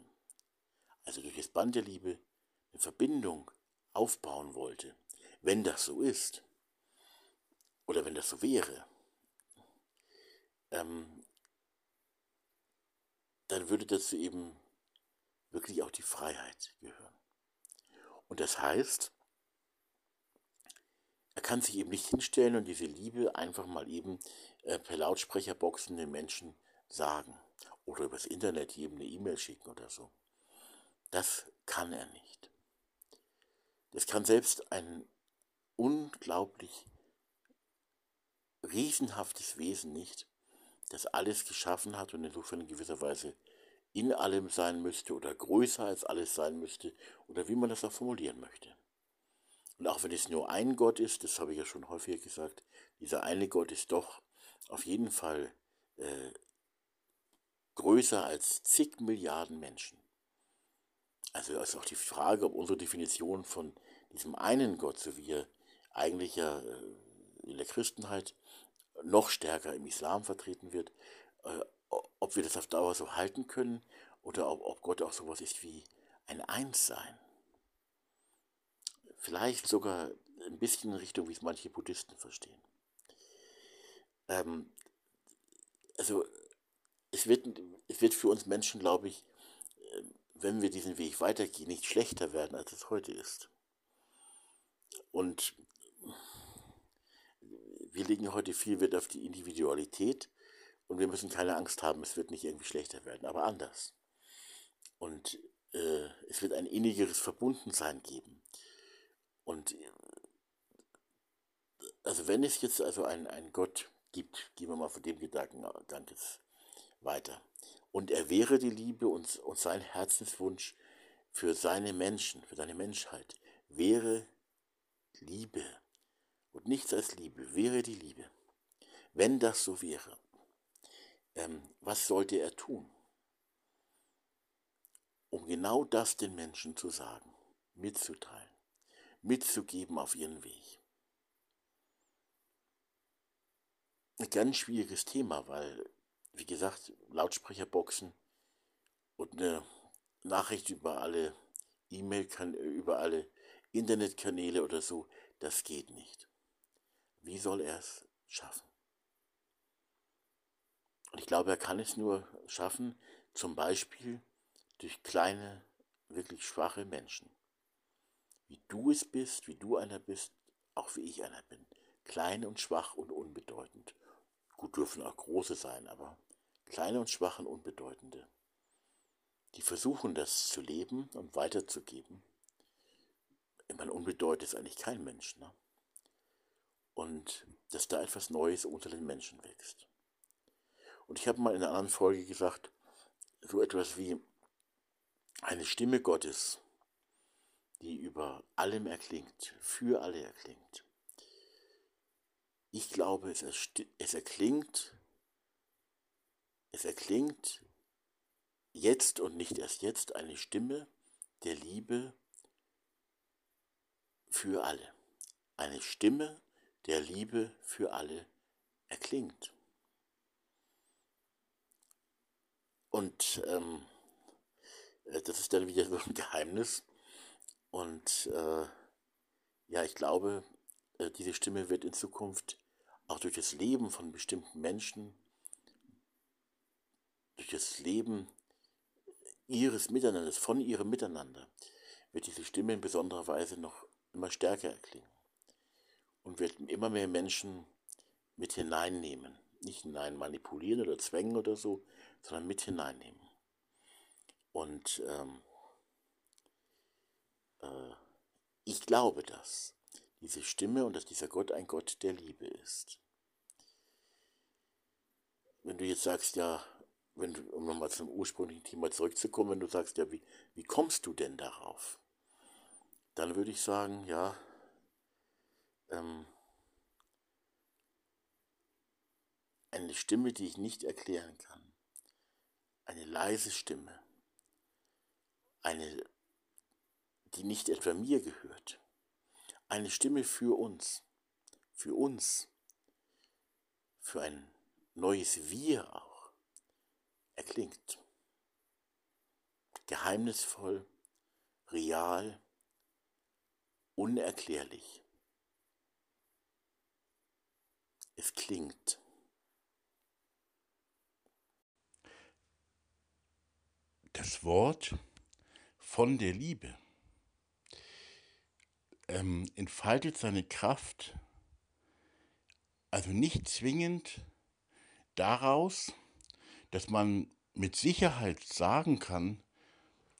also durch das Band der Liebe eine Verbindung aufbauen wollte, wenn das so ist, oder wenn das so wäre, ähm, dann würde dazu eben wirklich auch die Freiheit gehören. Und das heißt, er kann sich eben nicht hinstellen und diese Liebe einfach mal eben äh, per Lautsprecherboxen den Menschen sagen oder übers Internet jedem eine E-Mail schicken oder so. Das kann er nicht. Das kann selbst ein unglaublich riesenhaftes Wesen nicht, das alles geschaffen hat und insofern in gewisser Weise in allem sein müsste oder größer als alles sein müsste oder wie man das auch formulieren möchte. Und auch wenn es nur ein Gott ist, das habe ich ja schon häufiger gesagt, dieser eine Gott ist doch auf jeden Fall äh, größer als zig Milliarden Menschen. Also ist auch die Frage, ob unsere Definition von diesem einen Gott, so wie er eigentlich ja äh, in der Christenheit noch stärker im Islam vertreten wird, äh, ob wir das auf Dauer so halten können oder ob, ob Gott auch sowas ist wie ein Einssein. Vielleicht sogar ein bisschen in Richtung, wie es manche Buddhisten verstehen. Ähm, also es wird, es wird für uns Menschen, glaube ich, äh, wenn wir diesen Weg weitergehen, nicht schlechter werden, als es heute ist. Und wir legen heute viel Wert auf die Individualität und wir müssen keine Angst haben, es wird nicht irgendwie schlechter werden, aber anders. Und äh, es wird ein innigeres Verbundensein geben. Und äh, also wenn es jetzt also einen Gott gibt, gehen wir mal von dem Gedankengang jetzt weiter. Und er wäre die Liebe und, und sein Herzenswunsch für seine Menschen, für seine Menschheit, wäre Liebe. Und nichts als Liebe, wäre die Liebe. Wenn das so wäre, ähm, was sollte er tun? Um genau das den Menschen zu sagen, mitzuteilen, mitzugeben auf ihren Weg. Ein ganz schwieriges Thema, weil, wie gesagt, Lautsprecherboxen und eine Nachricht über alle E-Mail, über alle Internetkanäle oder so, das geht nicht. Wie soll er es schaffen? Und ich glaube, er kann es nur schaffen, zum Beispiel durch kleine, wirklich schwache Menschen. Wie du es bist, wie du einer bist, auch wie ich einer bin. Klein und schwach und unbedeutend. Gut dürfen auch große sein, aber kleine und schwache und unbedeutende. Die versuchen das zu leben und weiterzugeben. Ich meine, unbedeutend ist eigentlich kein Mensch. Ne? Und dass da etwas Neues unter den Menschen wächst. Und ich habe mal in einer anderen Folge gesagt, so etwas wie eine Stimme Gottes, die über allem erklingt, für alle erklingt. Ich glaube, es, es erklingt, es erklingt jetzt und nicht erst jetzt eine Stimme der Liebe für alle. Eine Stimme der Liebe für alle erklingt. Und ähm, äh, das ist dann wieder so ein Geheimnis. Und äh, ja, ich glaube, äh, diese Stimme wird in Zukunft auch durch das Leben von bestimmten Menschen, durch das Leben ihres Miteinanders, von ihrem Miteinander, wird diese Stimme in besonderer Weise noch immer stärker erklingen und wird immer mehr Menschen mit hineinnehmen. Nicht hinein manipulieren oder zwängen oder so, sondern mit hineinnehmen. Und ähm, äh, ich glaube das, diese Stimme und dass dieser Gott ein Gott der Liebe ist. Wenn du jetzt sagst, ja, wenn um nochmal zum ursprünglichen Thema zurückzukommen, wenn du sagst, ja, wie, wie kommst du denn darauf? Dann würde ich sagen, ja, ähm, eine Stimme, die ich nicht erklären kann. Eine leise Stimme eine, die nicht etwa mir gehört, eine Stimme für uns, für uns, für ein neues Wir auch, erklingt. Geheimnisvoll, real, unerklärlich. Es klingt. Das Wort von der Liebe ähm, entfaltet seine Kraft also nicht zwingend daraus, dass man mit Sicherheit sagen kann,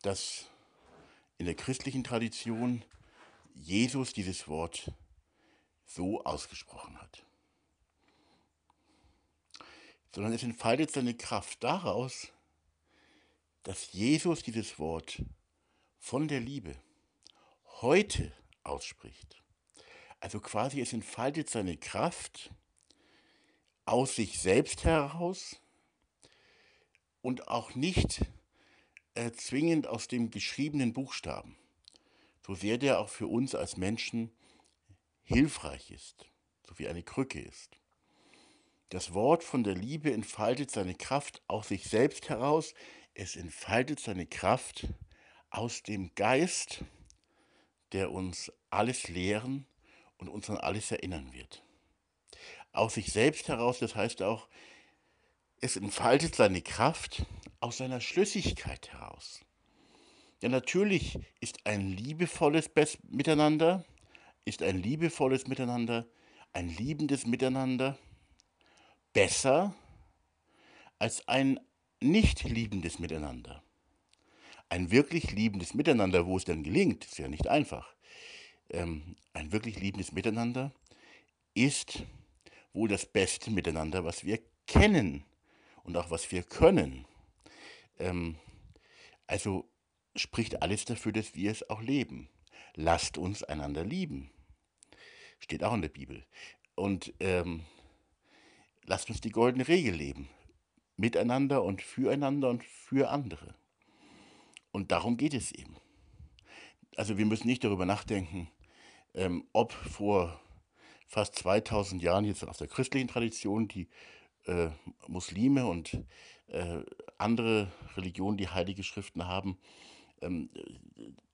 dass in der christlichen Tradition Jesus dieses Wort so ausgesprochen hat. Sondern es entfaltet seine Kraft daraus, dass Jesus dieses Wort von der Liebe heute ausspricht. Also quasi es entfaltet seine Kraft aus sich selbst heraus und auch nicht äh, zwingend aus dem geschriebenen Buchstaben, so sehr der auch für uns als Menschen hilfreich ist, so wie eine Krücke ist. Das Wort von der Liebe entfaltet seine Kraft aus sich selbst heraus, es entfaltet seine Kraft aus dem Geist, der uns alles lehren und uns an alles erinnern wird. Aus sich selbst heraus, das heißt auch, es entfaltet seine Kraft aus seiner Schlüssigkeit heraus. Ja, natürlich ist ein liebevolles Miteinander, ist ein liebevolles Miteinander ein liebendes Miteinander besser als ein nicht liebendes Miteinander. Ein wirklich liebendes Miteinander, wo es dann gelingt, ist ja nicht einfach. Ähm, ein wirklich liebendes Miteinander ist wohl das beste Miteinander, was wir kennen und auch was wir können. Ähm, also spricht alles dafür, dass wir es auch leben. Lasst uns einander lieben. Steht auch in der Bibel. Und ähm, lasst uns die goldene Regel leben. Miteinander und füreinander und für andere. Und darum geht es eben. Also wir müssen nicht darüber nachdenken, ähm, ob vor fast 2000 Jahren jetzt aus der christlichen Tradition die äh, Muslime und äh, andere Religionen, die heilige Schriften haben, ähm,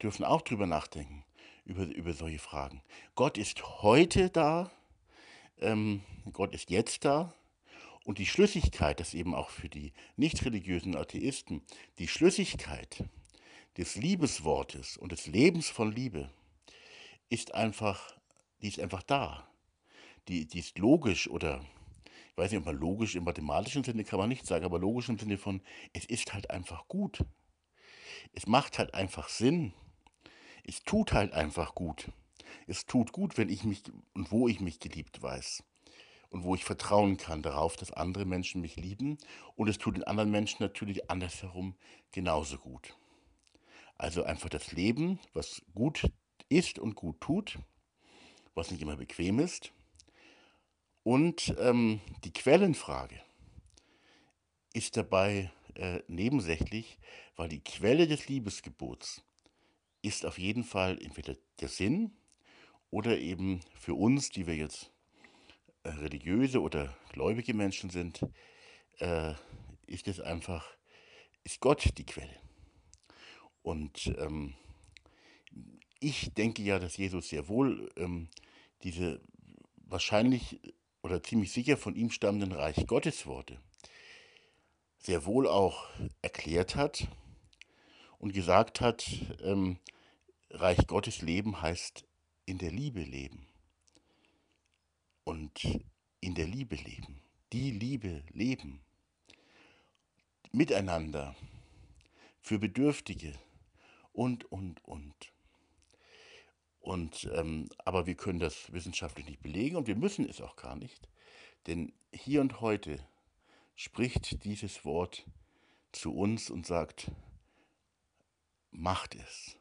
dürfen auch drüber nachdenken, über, über solche Fragen. Gott ist heute da, ähm, Gott ist jetzt da und die Schlüssigkeit, das eben auch für die nicht religiösen Atheisten, die Schlüssigkeit des Liebeswortes und des Lebens von Liebe ist einfach, die ist einfach da. Die, die ist logisch oder ich weiß nicht, ob man logisch im mathematischen Sinne kann man nicht sagen, aber logisch im Sinne von, es ist halt einfach gut. Es macht halt einfach Sinn. Es tut halt einfach gut. Es tut gut, wenn ich mich und wo ich mich geliebt weiß. Und wo ich vertrauen kann darauf, dass andere Menschen mich lieben. Und es tut den anderen Menschen natürlich andersherum genauso gut. Also einfach das Leben, was gut ist und gut tut, was nicht immer bequem ist. Und ähm, die Quellenfrage ist dabei äh, nebensächlich, weil die Quelle des Liebesgebots ist auf jeden Fall entweder der Sinn oder eben für uns, die wir jetzt religiöse oder gläubige Menschen sind, äh, ist es einfach, ist Gott die Quelle. Und ähm, ich denke ja, dass Jesus sehr wohl ähm, diese wahrscheinlich oder ziemlich sicher von ihm stammenden Reich Gottes Worte sehr wohl auch erklärt hat und gesagt hat, ähm, Reich Gottes Leben heißt in der Liebe leben. Und in der Liebe leben. Die Liebe leben. Miteinander. Für Bedürftige. Und, und, und. Und, ähm, aber wir können das wissenschaftlich nicht belegen und wir müssen es auch gar nicht. Denn hier und heute spricht dieses Wort zu uns und sagt, macht es.